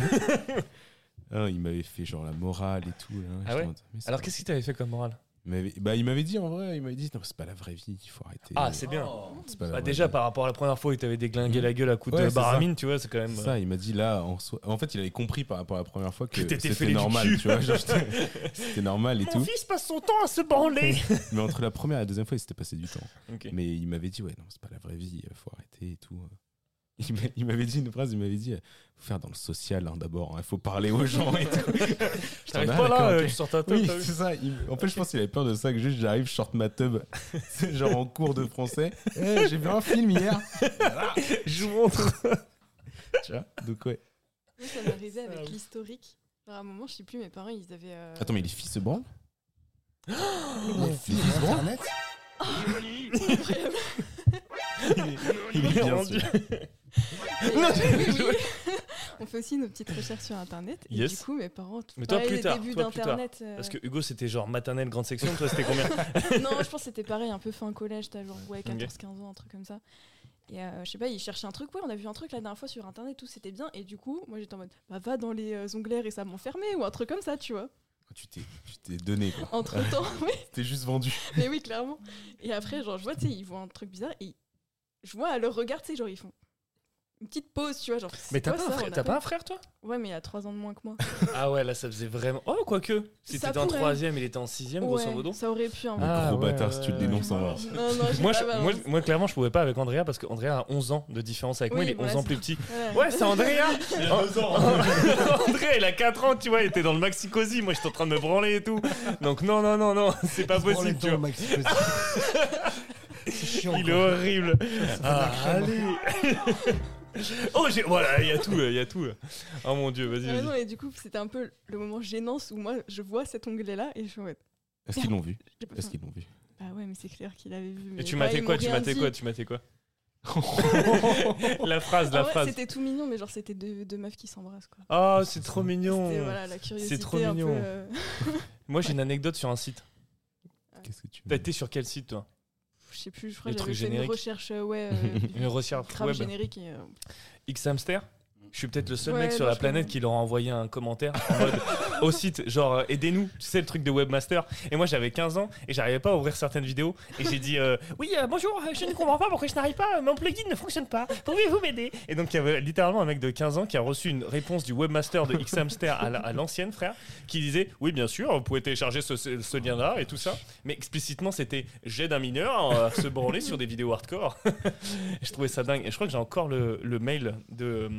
Ah, il m'avait fait genre la morale et tout. là. Ah ouais Alors, qu'est-ce qu'il t'avait fait comme morale? Il m'avait- bah, il m'avait dit en vrai, il m'avait dit non, c'est pas la vraie vie, il faut arrêter. Ah, c'est bien. C'est pas la Bah, vraie déjà, vie. par rapport à la première fois où il t'avait déglingué Mhm. la gueule à coups Ouais, de c'est baramine, tu vois, c'est quand même. C'est ça, il m'a dit là, en, soi- en fait, il avait compris par rapport à la première fois que, Que t'étais c'était fêlé du normal, cul. tu vois, genre, [LAUGHS] j'étais- c'était normal et tout. fils passe son temps à se branler. [LAUGHS] Mais entre la première et la deuxième fois, il s'était passé du temps. Mais il m'avait dit, ouais, non, c'est pas la vraie vie, il faut arrêter et tout. [LAUGHS] Il m'a- il m'avait dit une phrase, il m'avait dit, faut faire dans le social hein, d'abord, il faut parler aux gens et tout. [LAUGHS] [LAUGHS] Je t'arrive Ah, pas là, euh, tu sors ta. Oui, c'est ça. il- En fait, je pense qu'il avait peur de ça, que juste j'arrive, je sorte ma tub, C'est genre en cours de français. Eh, j'ai vu un film hier. Je vous montre. Tu vois Donc, ouais. Moi, ça Ah avec oui. l'historique. À un moment, je sais plus, mes parents, ils avaient. euh, Attends, mais les filles se branlent? [GASPS] Les filles sur Internet? Il est bien rendu. Et, Non. [LAUGHS] On fait aussi nos petites recherches sur Internet. Et Yes. du coup, mes parents. Mais toi, pareil, plus les tard, débuts toi, plus tard. d'Internet. euh, Parce que Hugo, c'était genre maternelle, grande section. Toi, c'était combien [LAUGHS] non, je pense que c'était pareil, un peu fin collège, t'as genre ouais, 14-15 ans, un truc comme ça. Et euh, je sais pas, ils cherchaient un truc, ouais, on a vu un truc la dernière fois sur internet, tout c'était bien. Et du coup, moi j'étais en mode, bah va dans les euh, onglets récemment fermés ou un truc comme ça, tu vois. Tu t'es tu t'es donné, quoi. Entre temps, [LAUGHS] oui, T'es juste vendu. mais oui, clairement. Et après, genre, je vois, tu sais, ils voient un truc bizarre et je vois à leur regard, tu sais, genre, ils font une petite pause, tu vois, genre. Mais t'as pas, un frère- pas un frère, toi? Ouais, mais il a 3 ans de moins que moi. [LAUGHS] Ah ouais, là, ça faisait vraiment. Oh, quoique. Si t'étais en pourrait. troisième, il était en sixième, grosso Ouais, modo. ça aurait pu un peu. Ah, gros ouais, bâtard, si tu le dénonces. Non, non, Moi, pas je- moi, clairement, je pouvais pas avec Andrea parce qu'Andrea a 11 ans de différence avec moi, il est 11 ouais, ans plus petit. Ouais. Ouais, c'est Andrea [LAUGHS] [LAUGHS] Andrea, il a 4 ans, tu vois, il était dans le maxi cosy, moi j'étais en train de me branler et tout. Donc non, non, non, non, c'est pas possible, tu vois. Chiant. Il est horrible. Ah, allez [LAUGHS] Oh, j'ai... Voilà, il y a tout, il y a tout. Oh mon dieu, vas-y, non, et du coup, c'était un peu le moment gênant où moi, je vois cet onglet-là et je suis en mode, Est-ce qu'ils l'ont vu Est-ce qu'ils l'ont vu Bah ouais, mais c'est clair qu'il avait vu. Et mais tu bah, matais quoi Tu matais dit. quoi Tu matais quoi [LAUGHS] La phrase, Ah la ouais, phrase. C'était tout mignon, mais genre, c'était deux, deux meufs qui s'embrassent, quoi. Oh, c'est trop mignon. C'était voilà, la curiosité. trop un peu, mignon. euh, Moi, j'ai une anecdote sur un site. Qu'est-ce que tu T'as été sur quel site, toi? Je sais plus, je crois que j'avais truc fait une générique. recherche, euh, ouais, [LAUGHS] Une recherche web. générique. Et, euh, X-Hamster Je suis peut-être le seul Ouais, mec sur la planète connais. qui leur a envoyé un commentaire en mode au site, genre euh, aidez-nous, tu sais le truc de webmaster. Et moi j'avais 15 ans et j'arrivais pas à ouvrir certaines vidéos. Et j'ai dit euh, oui euh, bonjour, je ne comprends pas pourquoi je n'arrive pas, mon plugin ne fonctionne pas, pouvez-vous m'aider? Et donc il y avait littéralement un mec de 15 ans qui a reçu une réponse du webmaster de Xhamster à la- à l'ancienne frère qui disait oui bien sûr, vous pouvez télécharger ce, ce lien-là et tout ça, mais explicitement c'était j'aide un mineur à se branler sur des vidéos hardcore. [LAUGHS] Je trouvais ça dingue. Et je crois que j'ai encore le, mail de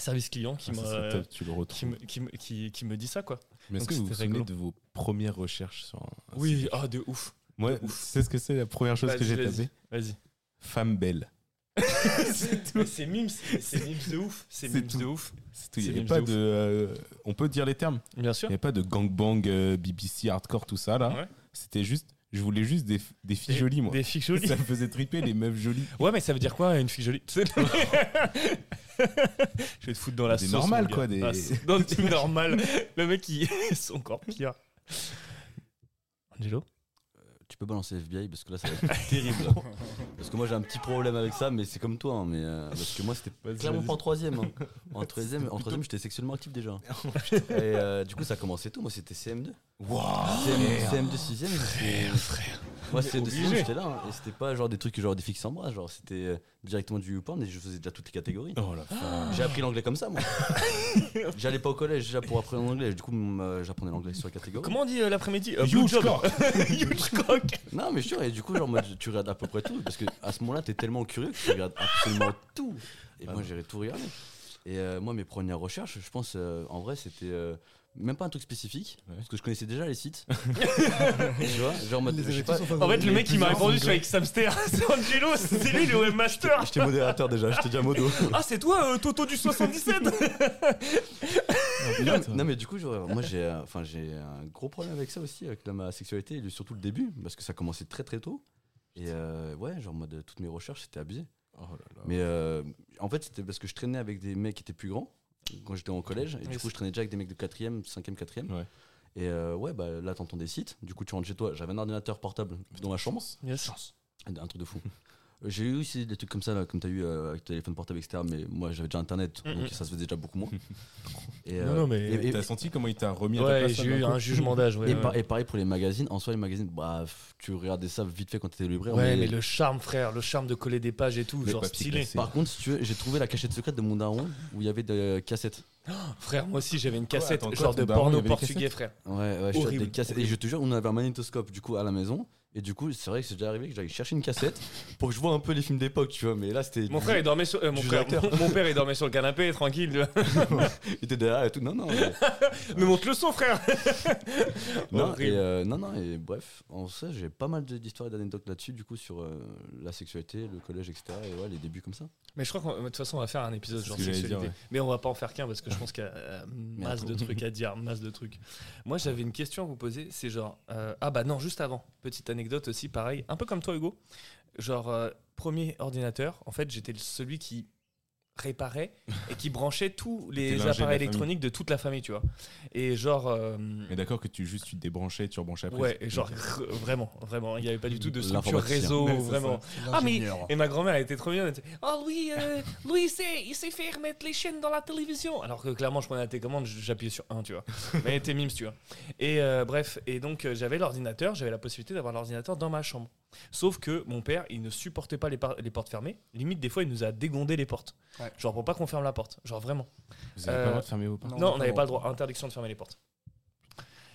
service client qui Ah, top, tu le qui me, qui, me, qui, qui me dit ça quoi. Mais est-ce que vous vous souvenez de vos premières recherches sur un, un Oui, ah de ouf. Moi, tu sais ce que c'est la première chose que j'ai tapé Vas-y. Femme belle. [LAUGHS] [LAUGHS] C'est mimes, c'est mimes de ouf, c'est C'est mimes tout. de ouf. C'est tout. Il C'est y avait memes pas de de. ouf. euh, on peut dire les termes. Bien Il sûr. n'y avait pas de gangbang, euh, BBC, hardcore, tout ça là. Ouais. C'était juste. Je voulais juste des, des filles Des- jolies, moi. Des filles jolies. [LAUGHS] Ça me faisait triper les meufs jolies. Ouais, mais ça veut dire quoi une fille jolie? [LAUGHS] Je vais te foutre dans la Des sauce. gars. quoi, des- Ah, c'est- non, des [LAUGHS] normales. Le mec, il [LAUGHS] c'est encore pire. Angelo Tu peux balancer FBI parce que là ça va être terrible. Parce que moi j'ai un petit problème avec ça, mais c'est comme toi. hein, mais euh, parce que moi c'était clairement pas en troisième. hein. En troisième, en troisième j'étais sexuellement actif déjà. Et euh, du coup ça a commencé tôt. Moi c'était CM2. CM, CM2 6ème. Moi CM2 6ème obligé. j'étais là. hein, et c'était pas genre des trucs genre des filles qui s'embrassent. Genre c'était euh, directement du YouPorn et je faisais déjà toutes les catégories. Oh la J'ai appris l'anglais comme ça moi. [LAUGHS] J'allais pas au collège déjà pour apprendre l'anglais. Du coup m- euh, j'apprenais l'anglais sur les catégories. Comment on dit euh, l'après-midi Euh, Huge cock. [LAUGHS] Huge cock. Non, mais je suis sûr, et du coup, genre, moi, tu regardes à peu près tout, parce que à ce moment-là, t'es tellement curieux que tu regardes absolument tout. Et Ah moi, j'ai tout regardé. Et euh, moi, mes premières recherches, je pense, euh, en vrai, c'était euh, même pas un truc spécifique, Ouais. parce que je connaissais déjà les sites. [LAUGHS] tu vois, genre en mode, je sais pas, fait, le mec qui m'a répondu sont sur Xhamster, [LAUGHS] c'est Angelo, c'est lui le webmaster. j'étais modérateur déjà, j'étais déjà modo. Ah, c'est toi, euh, Toto du 77 [LAUGHS] non, non, mais du coup, genre, moi j'ai euh, enfin, j'ai un gros problème avec ça aussi, avec la- ma sexualité, et surtout le début, parce que ça commençait très très tôt. Et euh, ouais, genre en mode toutes mes recherches c'était abusé. Oh là là. Mais euh, en fait, c'était parce que je traînais avec des mecs qui étaient plus grands quand j'étais en collège, et du coup, je traînais déjà avec des mecs de 4ème, 5ème, 4ème. Ouais. Et euh, ouais, bah là, t'entends des sites, du coup, tu rentres chez toi. J'avais un ordinateur portable dans ma chambre, Yes. un truc de fou. Euh, J'ai eu aussi des trucs comme ça, là, comme t'as eu euh, avec téléphone portable, etc. Mais moi, j'avais déjà internet, Mhm. donc ça se faisait déjà beaucoup moins. [LAUGHS] Et, Non, euh, non, mais- T'as senti comment il t'a remis à ta Ouais, place j'ai eu un jugement d'âge. Ouais, et, ouais. par- et pareil pour les magazines. En soi, les magazines, bah, tu regardais ça vite fait quand t'étais libraire. Ouais, mais- mais le charme, frère, le charme de coller des pages et tout, genre stylé. Par contre, si tu veux, j'ai trouvé la cachette secrète de mon daron où il y avait des cassettes. [GASPS] Frère, moi aussi j'avais une cassette, attends, genre de porno portugais, frère. Ouais, ouais, des cassettes. Et je te jure, on avait un magnétoscope du coup à la maison. Et du coup, c'est vrai que c'est déjà arrivé que j'allais chercher une cassette pour que je vois un peu les films d'époque, tu vois. Mais là, c'était. Mon frère, il dormait sur. euh, mon, Du frère, mon, mon père, il dormait sur le canapé, tranquille. tu vois. [LAUGHS] Il était derrière et tout. Non, non. mais- [LAUGHS] Mais monte le son, frère non, et, Horrible. euh, non, non, et bref, en ça, j'ai pas mal de- d'histoires et d'anecdotes là-dessus, du coup, sur euh, la sexualité, le collège, etc. Et ouais, les débuts comme ça. Mais je crois que de toute façon, on va faire un épisode C'est genre ce que j'allais sexualité. dire, ouais. Mais on va pas en faire qu'un parce que je pense qu'il y a euh, [LAUGHS] masse de trucs à dire, masse de trucs. Moi, j'avais une question à vous poser. C'est genre. euh, ah bah non, juste avant. Petite aussi, pareil. Un peu comme toi, Hugo. Genre, euh, premier ordinateur, en fait, j'étais celui qui réparait [LAUGHS] et qui branchait tous les appareils électroniques de toute la famille, tu vois. Et genre. euh, Mais d'accord que tu juste tu te débranchais, tu rebranchais après. Ouais, et genre vraiment, vraiment, il n'y avait pas du tout de structure réseau, vraiment. Ah, mais-. Et ma grand-mère, elle était trop bien. Elle était, oh, Louis, euh, [LAUGHS] Louis, il sait, il sait faire mettre les chaînes dans la télévision. Alors que clairement, je prenais la télécommande, j'appuyais sur 1, tu vois. [LAUGHS] Mais elle était mimes, tu vois. Et euh, bref, et donc euh, j'avais l'ordinateur, j'avais la possibilité d'avoir l'ordinateur dans ma chambre. Sauf que mon père, il ne supportait pas les, portes fermées. Limite, des fois, il nous a dégondé les portes. Ouais. Genre pour pas qu'on ferme la porte. Genre vraiment. Vous avez Euh, pas le droit de fermer vos portes. Non, Non, on n'avait pas le droit. Interdiction de fermer les portes.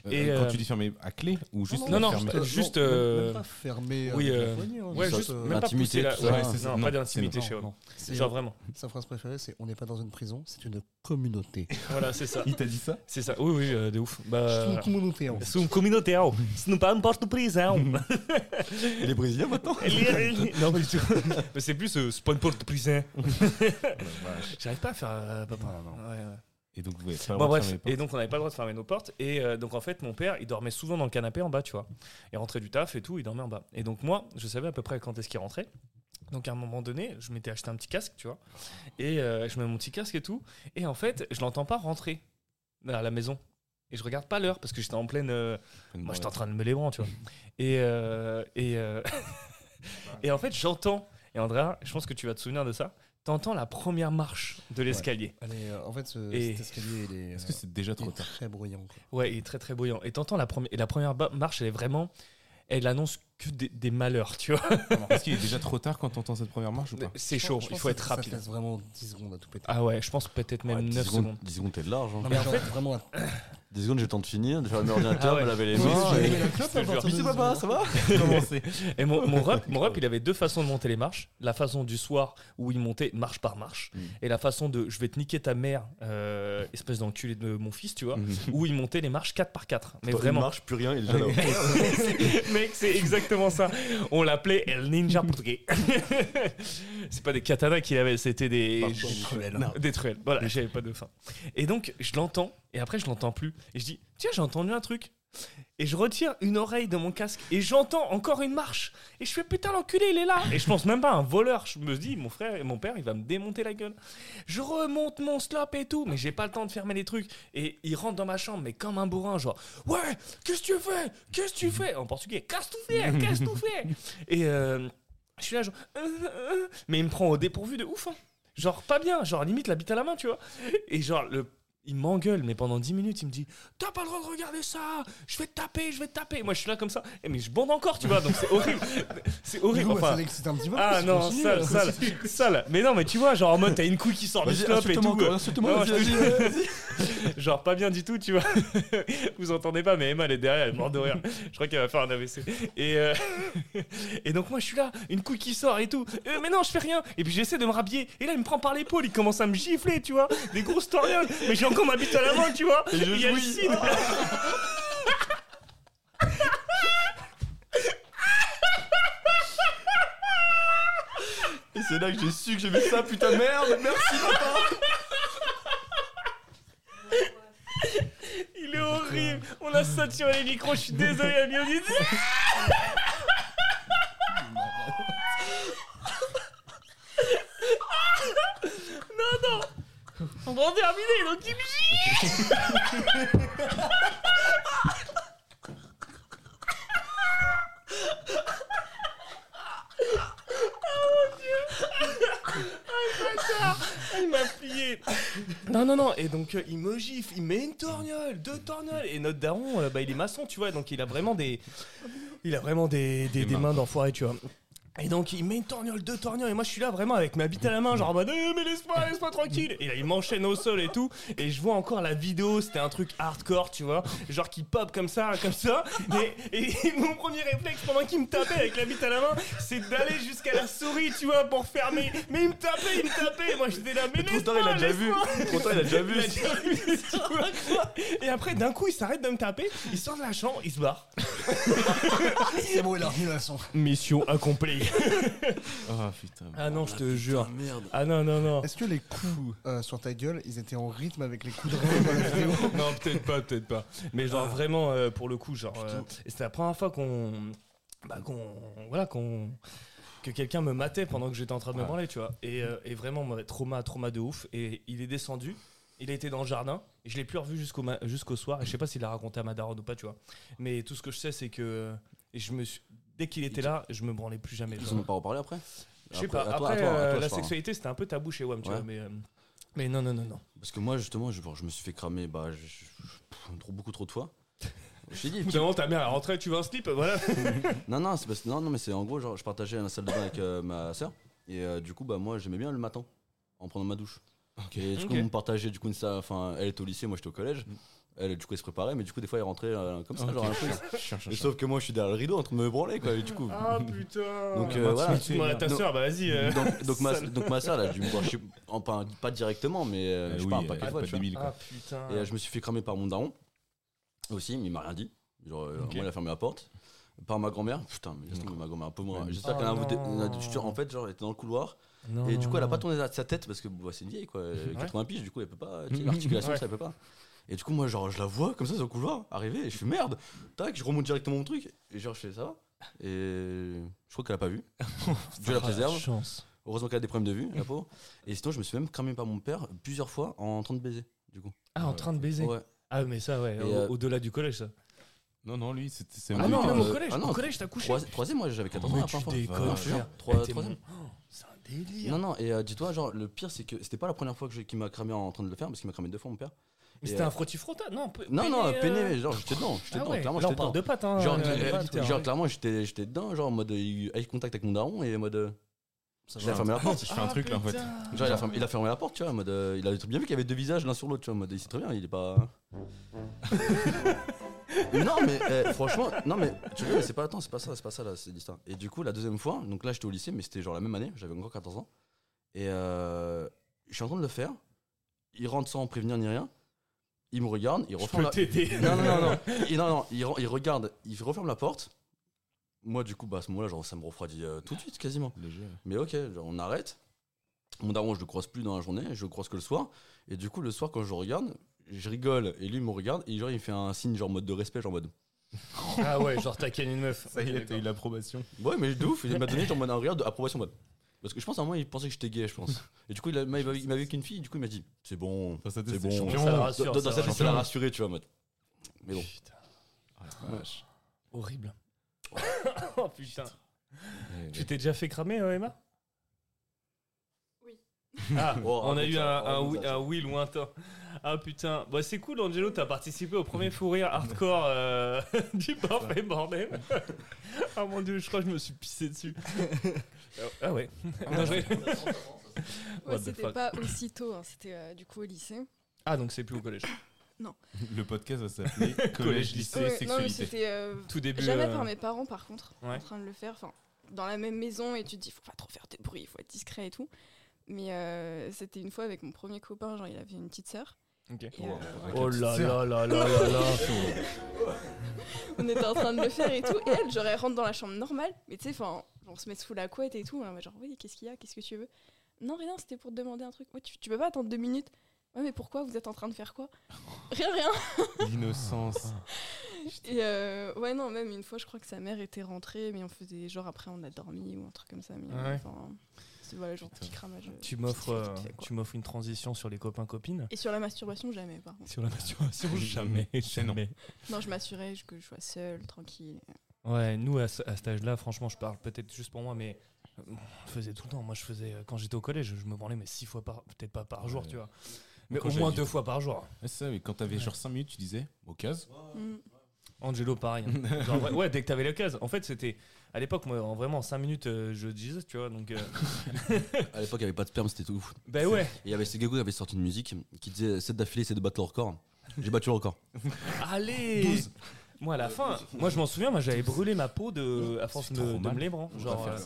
Euh, et, Quand euh, tu dis fermer à clé ou juste non, non, euh, juste, même- euh, même pas fermé oui, hein, Ouais, juste, même pas c'est ça. non, pas d'intimité chez eux. non. C'est- Genre vraiment. Sa phrase préférée, c'est on n'est pas dans une prison, c'est une communauté. [LAUGHS] Voilà, c'est ça. Il t'a dit ça? C'est ça. Oui, oui, euh, de ouf. Bah, C'est une communauté. C'est une communauté, oh. [LAUGHS] ce n'est pas une porte de prison. [LAUGHS] Il est brésilien maintenant non. Mais c'est plus, c'est pas une porte de prison. J'arrive pas à faire. papa. Et donc pas Bon, bref, et donc on n'avait pas le droit de fermer nos portes. Et euh, donc en fait, mon père, il dormait souvent dans le canapé en bas, tu vois. Il rentrait du taf et tout, il dormait en bas. Et donc moi, je savais à peu près quand est-ce qu'il rentrait. Donc à un moment donné, je m'étais acheté un petit casque, tu vois. Et euh, je mets mon petit casque et tout. Et en fait, je l'entends pas rentrer à la maison. Et je regarde pas l'heure parce que j'étais en pleine. euh, moi, j'étais en train de me lébran, tu vois. [LAUGHS] Et, euh, et, [LAUGHS] et en fait, j'entends. Et Andrea, je pense que tu vas te souvenir de ça. T'entends la première marche de l'escalier. Euh, en fait, ce, Et- cet escalier, il est, Est-ce que c'est déjà il trop tard très bruyant. quoi. Ouais, il est très très bruyant. Et t'entends la première, et la première marche, elle est vraiment, elle annonce que des, des malheurs, tu vois. [LAUGHS] Est-ce qu'il est déjà trop tard quand t'entends cette première marche ou pas C'est chaud, il faut être ça rapide. te laisse vraiment 10 secondes à tout péter. Ah ouais, je pense peut-être même Ouais, 9 10 secondes. secondes, 10 secondes, t'es de large. hein. Non, mais mais en fait- vraiment, [COUGHS] 10 secondes, j'ai le temps de finir, de faire mon [LAUGHS] ordinateur, Ah me laver les mains. et- de 10 papa, ça va. [LAUGHS] [LAUGHS] Et mon, mon rep, mon rep, il avait deux façons de monter les marches. La façon du soir où il montait marche par marche. Mm. Et la façon de je vais te niquer ta mère, euh, espèce d'enculé de mon fils, tu vois. où il montait les marches 4 par 4. Mais Toi, vraiment. marche, plus rien, il est déjà là. Mec, c'est exactement ça. On l'appelait El Ninja portugais. c'est pas des katanas qu'il avait, c'était des. Truelles. Des truelles. Voilà, j'avais pas de fin. Et donc, je l'entends, et après, je l'entends plus. Et je dis, tiens, j'ai entendu un truc. Et je retire une oreille de mon casque, et j'entends encore une marche. Et je fais, putain, l'enculé, il est là. Et je pense même pas à un voleur. Je me dis, mon frère et mon père, il va me démonter la gueule. Je remonte mon slop et tout, mais j'ai pas le temps de fermer les trucs. Et il rentre dans ma chambre, mais comme un bourrin, genre, ouais, qu'est-ce que tu fais? Qu'est-ce que tu fais? En portugais, tu fais Qu'est-ce que tu fais Et euh, je suis là, genre, Euh, euh, mais il me prend au dépourvu de ouf. hein. Genre, pas bien, genre, limite la bite à la main, tu vois. Et genre, le. Il m'engueule, mais pendant 10 minutes, il me dit T'as pas le droit de regarder ça Je vais te taper, je vais te taper. Moi, je suis là comme ça. Et mais je bande encore, tu vois, donc c'est horrible. [LAUGHS] C'est horrible. Enfin, ça l'excite un petit peu. ah non, continue, sale, euh, sale, sale. Mais non, mais tu vois, genre en mode, t'as une couille qui sort du slop et tout. encore, vas-y, jure. [LAUGHS] genre pas bien du tout, tu vois. [LAUGHS] Vous entendez pas, mais Emma, elle est derrière, elle est morte de rire. Je crois qu'elle va faire un AVC. Et, euh, et donc, moi, je suis là, une couille qui sort et tout. Euh, mais non, je fais rien. Et puis, j'essaie de me rhabiller. Et là, il me prend par l'épaule, il commence à me gifler, tu vois. Des grosses toriens. Mais encore ma bite à la main, tu vois. Et je Il y a le jouis. Et c'est là que j'ai su que j'aimais ça, putain de merde. Merci, papa. Il est horrible. On a saturé les micros, je suis désolé, ami auditeur. non, non. On va en terminer, donc il me [LAUGHS] il m'a plié. Non, non, non. Et donc, euh, il me gifle, il met une torgnole, deux torgnoles. Et notre daron, euh, bah, il est maçon, tu vois. Donc, il a vraiment des. Il a vraiment des, des, Des des mains. mains d'enfoiré, tu vois. Et donc, il met une torgnole, deux torgnoles. Et moi, je suis là vraiment avec ma bite à la main, genre en mode, Eh, mais laisse-moi, laisse-moi tranquille. Et là, il m'enchaîne au sol et tout. Et je vois encore la vidéo, c'était un truc hardcore, tu vois. Genre qui pop comme ça, comme ça. Et, et mon premier réflexe pendant qu'il me tapait avec la bite à la main, c'est d'aller jusqu'à la souris, tu vois, pour fermer. Mais il me tapait, il me tapait. Moi, j'étais là, mais Trop tard, il a laisse-moi, déjà vu. laisse-moi. Trop tard, il a déjà vu. Il a déjà vu, tu vois. Et après, d'un coup, il s'arrête de me taper, il sort de la chambre, il se barre. [LAUGHS] C'est bon, il a remis la son. Mission accomplie. [LAUGHS] Ah putain. Ah non, je te jure. Merde. Ah non, non, non. Est-ce que les coups euh, sur ta gueule, ils étaient en rythme avec les coups de rein dans la vidéo [LAUGHS] Non, peut-être pas, peut-être pas. Mais genre Ah. vraiment, euh, pour le coup, genre. euh, et c'était la première fois qu'on. Bah, qu'on. Voilà, qu'on. Que quelqu'un me matait pendant que j'étais en train de me branler, tu vois. Et, euh, et vraiment, moi, trauma, trauma de ouf. Et il est descendu, il a été dans le jardin, et je l'ai plus revu jusqu'au jusqu'au soir. Et je sais pas s'il a raconté à ma daronne ou pas, tu vois. Mais tout ce que je sais, c'est que. Et je me suis. Dès qu'il était là, je me branlais plus jamais. Ils en ont pas reparlé après Je sais pas. à toi, à Après, toi, à euh, toi, la parle. sexualité, c'était un peu tabou chez WAM, tu Ouais. vois. Mais, euh, mais non, non, non, non. Parce que moi, justement, je, je me suis fait cramer bah, je- je- pff, trop, beaucoup trop de fois. [LAUGHS] Je t'ai dit, Évidemment, ta mère est rentrée, tu veux un slip Voilà. [LAUGHS] Non, non, c'est parce- non, non, mais c'est en gros, genre, je partageais la salle de bain avec euh, ma soeur. Et euh, du coup, bah, moi, j'aimais bien le matin, en prenant ma douche. Et du coup, on partageait, du coup, une salle. Enfin, elle était au lycée, moi, j'étais au collège. Elle, du coup, elle se préparait, mais du coup, des fois, elle rentrait euh, comme ça, Ok. genre un peu. Et sauf que moi, je suis derrière le rideau en train de me branler, quoi. Et du coup. Ah putain. Donc, Euh, euh, voilà. Tu demandes à ta soeur, bah vas-y. euh. donc, donc, ma, donc ma soeur, me voir, je sais- enfin, pas directement, mais euh, Euh, je oui, parle euh, pas pas fois, de tu vois. débile quoi. Ah putain. Et euh, je me suis fait cramer par mon daron aussi, mais il m'a rien dit. Genre, euh, moi, il a fermé la porte. Par ma grand-mère, putain, mais laisse tomber ma grand-mère, un peu moins. J'espère Oh qu'elle a un non. voûté- je te- En fait, genre, elle était dans le couloir. Et du coup, elle a pas tourné sa tête parce que bah, c'est une vieille, quoi. elle a 80 piges, du coup, elle peut pas. tu sais. [LAUGHS] L'articulation, ça, elle peut pas. Et du coup, moi, genre, je la vois comme ça sur le couloir arriver et je fais merde. Tac, je remonte directement mon truc. Et genre, je fais ça va. Et je crois qu'elle a pas vu. [LAUGHS] Dieu la Ah, préserve. chance. Heureusement qu'elle a des problèmes de vue, la pauvre. Et sinon, je me suis même cramé par mon père plusieurs fois en train de baiser, du coup. Ah, en train de baiser. Ouais. Ah, mais ça, ouais, au- euh, au-delà du collège, ça. Non, non, lui, c'était- c'est Ah Ah lui non, qui- même au euh, collège. ah non, au collège, t'as couché. Trois- Troisième, moi, j'avais 14 ans Mais la tu première fois. déconnes, Ouais, je te jure. frère. Trois- t'es troisième. mon- Oh, C'est un délire. Non, non, et euh, dis-toi, genre, le pire, c'est que c'était pas la première fois que je- qu'il m'a cramé en train de le faire, parce qu'il m'a cramé deux fois, mon père. Mais c'était euh, un frottis-frotta Non, pe- Non, non, peiné, euh, genre, j'étais dedans, j'étais Ah dedans, ouais, clairement, j'étais parle dedans. de pattes, hein. Genre, euh, euh, clairement, j'étais j'étais dedans, genre, en mode euh, eye contact avec mon daron, et en mode. euh, il a fermé la [LAUGHS] porte. Je fais un Ah, truc là en fait. Genre, il a, fermé, il a fermé la porte, tu vois, en mode. euh, il a bien vu qu'il y avait deux visages l'un sur l'autre, tu vois, en mode. Il sait très bien, il est pas. [LAUGHS] non, mais euh, franchement, non, mais tu vois, mais c'est pas. Attends, c'est pas ça, c'est pas ça, là, c'est l'histoire. Et du coup, la deuxième fois, donc là, j'étais au lycée, mais c'était genre la même année, j'avais encore 14 ans. Et euh, je suis en train de le faire. Il rentre sans prévenir ni rien. Il me regarde, il Je referme peux la. t'aider. [LAUGHS] Non, non, non, non. Il, non, non, il, re- il regarde, il referme la porte. Moi, du coup, bah, à ce moment-là, genre, ça me refroidit euh, tout de suite, quasiment. Léger. Mais ok, genre, on arrête. Mon daron, je le croise plus dans la journée, je le croise que le soir. Et du coup, le soir, quand je le regarde, je rigole et lui il me regarde et genre il fait un signe genre mode de respect, genre mode. Ah ouais, genre t'as ken une meuf. Ça est, t'as eu l'approbation. Ouais, mais de ouf, il m'a donné genre mode un regard d'approbation mode. Parce que je pense à un moment il pensait que j'étais gay, je pense. Et du coup, il m'a vu qu'une fille, du coup il m'a dit c'est bon, c'est bon. Dans, sa tête, ça l'a rassure. rassuré, tu vois, mode. Mais bon. Putain, Ah, horrible. oh putain. Tu t'es déjà fait cramer, euh, Emma? Ah, [LAUGHS] Oh, on a eu ça, un, oui, un oui lointain. Ah putain, bah, c'est cool Angelo, t'as participé au premier fou rire hardcore euh, [LAUGHS] du parfait bordel. [LAUGHS] ah mon dieu, je crois que je me suis pissé dessus. ah ouais. Non, the c'était pas aussitôt, hein, c'était euh, du coup au lycée. Ah donc c'est plus au collège. [COUGHS] Le podcast va s'appeler [COUGHS] Collège, lycée, Ouais, non, mais sexualité. c'était euh, Tout début. jamais euh, par mes parents par contre, Ouais. en train de le faire. Enfin, dans la même maison et tu te dis faut pas trop faire de bruit, il faut être discret et tout. Mais euh, c'était une fois avec mon premier copain, genre il avait une petite sœur. Euh, Oh là là là là là là. [LAUGHS] on était en train de le faire et tout. Et elle, genre, elle rentre dans la chambre normale. Mais tu sais, enfin, on se met sous la couette et tout. hein, genre, oui, qu'est-ce qu'il y a? Qu'est-ce que tu veux? Non, rien, c'était pour te demander un truc. Ouais, tu, tu peux pas attendre deux minutes Ouais, mais pourquoi? Vous êtes en train de faire quoi? [LAUGHS] Rien, rien. L'innocence. Et euh, ouais, non, même une fois, je crois que sa mère était rentrée, mais on faisait genre après, on a dormi ou un truc comme ça. Mais Ah ouais. enfin, voilà, genre petit cramage. euh, Tu m'offres euh, tu m'offres une transition sur les copains copines. Et sur la masturbation, jamais, par contre. Sur la masturbation, [LAUGHS] Jamais, jamais. Non, je m'assurais que je sois seule, tranquille. Ouais, nous à, ce- à cet âge-là, franchement, je parle peut-être juste pour moi, mais euh, on faisait tout le temps. Moi, je faisais quand j'étais au collège, je me branlais mais six fois par, peut-être pas par jour, Ouais. tu vois, mais Quand au moins deux fois par jour. C'est ça, mais quand t'avais genre 5 minutes, tu disais, au cas. Mm. Angelo, pareil. hein. [LAUGHS] Genre, ouais, ouais, dès que t'avais l'occasion. En fait, c'était à l'époque, moi, en vraiment 5 minutes, euh, je disais, tu vois, donc. euh, [LAUGHS] À l'époque, il n'y avait pas de sperme, c'était tout ouf. bah ouais. Et il y avait Segago qui avait sorti une musique qui disait 7 d'affilée, c'est de battre le record. J'ai battu le record. [LAUGHS] Allez Moi, à la fin, moi, je m'en souviens, moi, j'avais brûlé ma peau de, à force de, de me. On va Genre.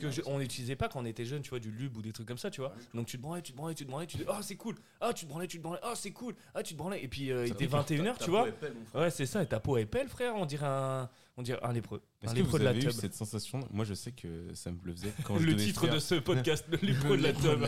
Parce que je- on n'utilisait pas quand on était jeune, tu vois, du lube ou des trucs comme ça, tu vois. Donc tu te branlais, tu te branlais, tu te branlais, tu te oh c'est cool, ah tu te branlais, tu te branlais, oh c'est cool, ah tu te branlais. Et puis euh, il était 21h, tu vois. Ouais, c'est ça, et ta peau est pelle, frère, on dirait un, on dirait un lépreux. Est-ce Un que lépreux vous de la avez eu cette sensation Moi, je sais que ça me le faisait [LAUGHS] quand je Le titre faire- de ce podcast, le [LAUGHS] lépreux de la tub.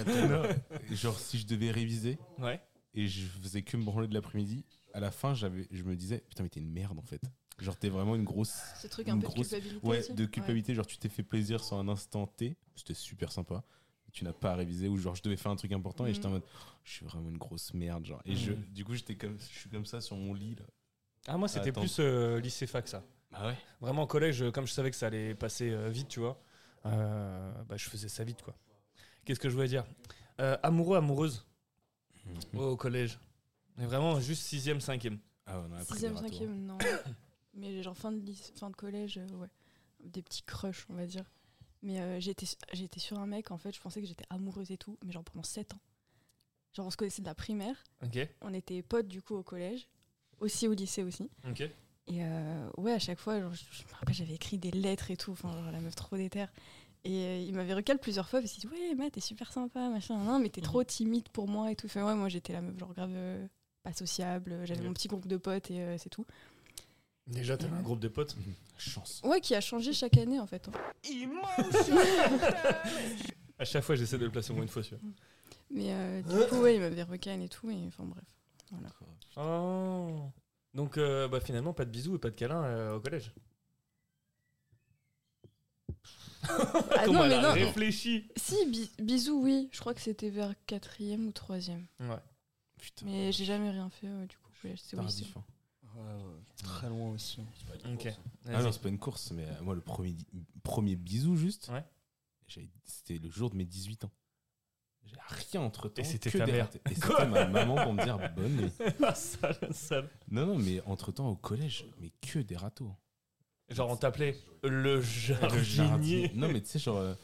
[LAUGHS] Genre, si je devais réviser Ouais. et je faisais que me branler de l'après-midi, à la fin, j'avais, je me disais, putain, mais t'es une merde en fait. Genre, t'es vraiment une grosse. Ce truc un Une peu de grosse- culpabilité. Ouais, aussi. de culpabilité. Genre, tu t'es fait plaisir sur un instant T, c'était super sympa. Tu n'as pas à réviser, ou genre, je devais faire un truc important et Mhm. j'étais en mode, je suis vraiment une grosse merde. Genre. Et je, Mhm. du coup, j'étais comme, je suis comme ça sur mon lit là. Ah, moi c'était plus euh, lycée fac, ça. Ah ouais? Vraiment, au collège, euh, comme je savais que ça allait passer euh, vite, tu vois, euh, bah, je faisais ça vite, quoi. Qu'est-ce que je voulais dire? Euh, Amoureux, amoureuse Mhm. au collège. Mais vraiment, juste 6ème, 5ème. Ah ouais, on a appris Sixième, des râteaux. cinquième, non. [COUGHS] Mais genre fin de, lycée- fin de collège, euh, ouais. Des petits crushs, on va dire. Mais euh, j'étais j'étais sur un mec, en fait, je pensais que j'étais amoureuse et tout, mais genre pendant 7 ans. Genre on se connaissait de la primaire, on était potes du coup au collège, aussi au lycée aussi. Et euh, ouais, à chaque fois, genre, je, je me rappelle, j'avais écrit des lettres et tout, enfin, genre, la meuf trop déter. Et euh, il m'avait recalé plusieurs fois, parce qu'il dit Ouais, Matt, t'es super sympa, machin, non, mais t'es trop timide pour moi et tout. Fait, ouais, moi j'étais la meuf, genre grave pas sociable, j'avais mon petit groupe de potes et c'est tout. Déjà, t'avais un groupe de potes. Chance. Ouais, qui a changé chaque année en fait. hein. [LAUGHS] À chaque fois, j'essaie de le placer au moins une fois, celui Mais euh, du coup, ouais, il m'avait recalé et tout, et enfin bref. Voilà. Oh. Donc, euh, bah, finalement, pas de bisous et pas de câlins euh, au collège. Ah [LAUGHS] Comment non, elle mais a non. réfléchi Si, bi- bisous, oui, je crois que c'était vers quatrième ou troisième. Ouais. Putain. Mais j'ai jamais rien fait, du coup. au tardif, hein. Très loin aussi. Ok. Ah Vas-y. non, c'est pas une course, mais euh, moi, le premier, premier bisou, juste, Ouais. j'avais- c'était le jour de mes 18 ans. J'ai rien entre temps. Et c'était ta mère. Et c'était ma [LAUGHS] maman pour me dire bonne nuit. [LAUGHS] Ah, sale, sale. Non, non, mais entre temps, au collège, mais que des râteaux. Genre, on t'appelait le jardinier. Non, mais tu sais, genre. euh,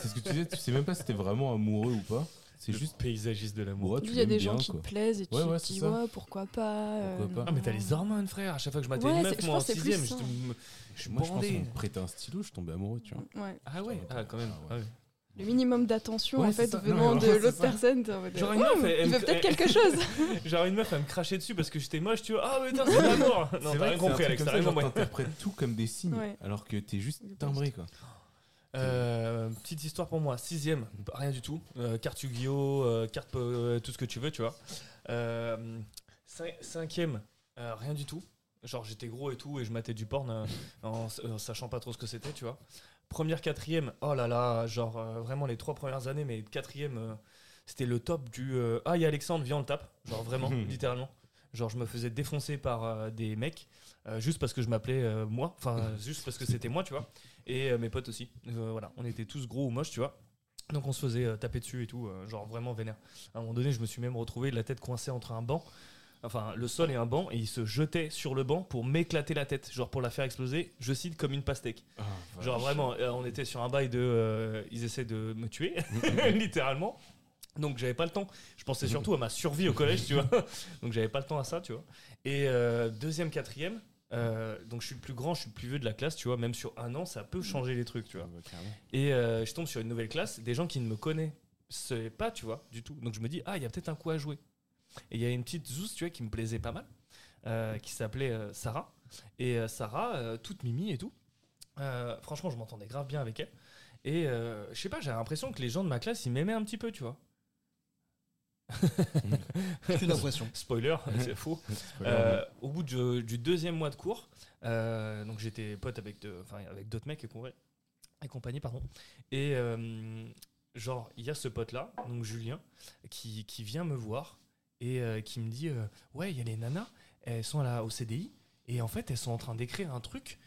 c'est ce que tu disais, tu sais même pas si t'es vraiment amoureux ou pas. C'est juste. paysagiste de l'amour. Ouais, tu il y a des l'aimes gens bien, qui quoi. te plaisent et tu Ouais, ouais, te dis, ouais, pourquoi pas. euh, Pourquoi pas. Ah, mais t'as les hormones, frère. À chaque fois que je matais Ouais, une meuf, moi, en pense que c'est 6ème, plus je, ça. je Moi, je pense qu'on me prêtait un stylo, je tombais amoureux, tu vois. Ouais. Ah ouais, ah, quand même. Ah ouais. Ah ouais. Le minimum d'attention, Ouais, en fait. Non, venant de l'autre personne. Genre, une meuf, elle- il veut peut-être quelque chose. [LAUGHS] Genre une meuf, elle me crachait dessus parce que j'étais moche, tu vois. Ah, mais [LAUGHS] putain, c'est l'amour. Non, t'as rien compris, Alex, t'as rien compris. T'interprètes tout comme des signes, alors que t'es juste timbré, quoi. Euh, petite histoire pour moi, sixième, rien du tout. Euh, carte Yu-Gi-Oh, euh, carte tout ce que tu veux, tu vois. Cin- cinquième, rien du tout. Genre j'étais gros et tout et je matais du porn en, sachant pas trop ce que c'était, tu vois. Première, quatrième, oh là là, genre vraiment les trois premières années, mais quatrième, c'était le top du ah il y a Alexandre, viens on le tape, genre vraiment, [LAUGHS] littéralement. Genre je me faisais défoncer par des mecs juste parce que je m'appelais moi, enfin juste parce que c'était moi, tu vois et euh, mes potes aussi. Euh, voilà, on était tous gros ou moches, tu vois. Donc on se faisait euh, taper dessus et tout, genre vraiment vénère. À un moment donné, je me suis même retrouvé la tête coincée entre un banc, enfin le sol et un banc, et il se jetait sur le banc pour m'éclater la tête, genre pour la faire exploser, je cite, comme une pastèque. Genre vraiment, on était sur un bail de... euh, ils essaient de me tuer, [LAUGHS] [LAUGHS] littéralement. Donc j'avais pas le temps. Je pensais surtout à ma survie au collège, tu vois. [LAUGHS] Donc j'avais pas le temps à ça, tu vois. Et euh, deuxième, quatrième, euh, donc je suis le plus grand, je suis le plus vieux de la classe, tu vois. Même sur un an, ça peut changer les trucs, tu vois. Et euh, je tombe sur une nouvelle classe, des gens qui ne me connaissent pas, tu vois, du tout. Donc je me dis, ah, il y a peut-être un coup à jouer. Et il y a une petite zouze, tu vois, qui me plaisait pas mal, euh, qui s'appelait Sarah. Et Sarah, toute mimi et tout. franchement, je m'entendais grave bien avec elle. Et je sais pas, j'avais l'impression que les gens de ma classe, ils m'aimaient un petit peu, tu vois. J'ai l'impression. [LAUGHS] [LAUGHS] Spoiler, c'est faux. Euh, au bout du, du deuxième mois de cours, euh, donc j'étais pote avec, de- avec d'autres mecs et, et compagnie, pardon. Et euh, genre, il y a ce pote-là, donc Julien, qui, qui vient me voir et qui me dit Ouais, il y a les nanas, elles sont là au CDI et en fait, elles sont en train d'écrire un truc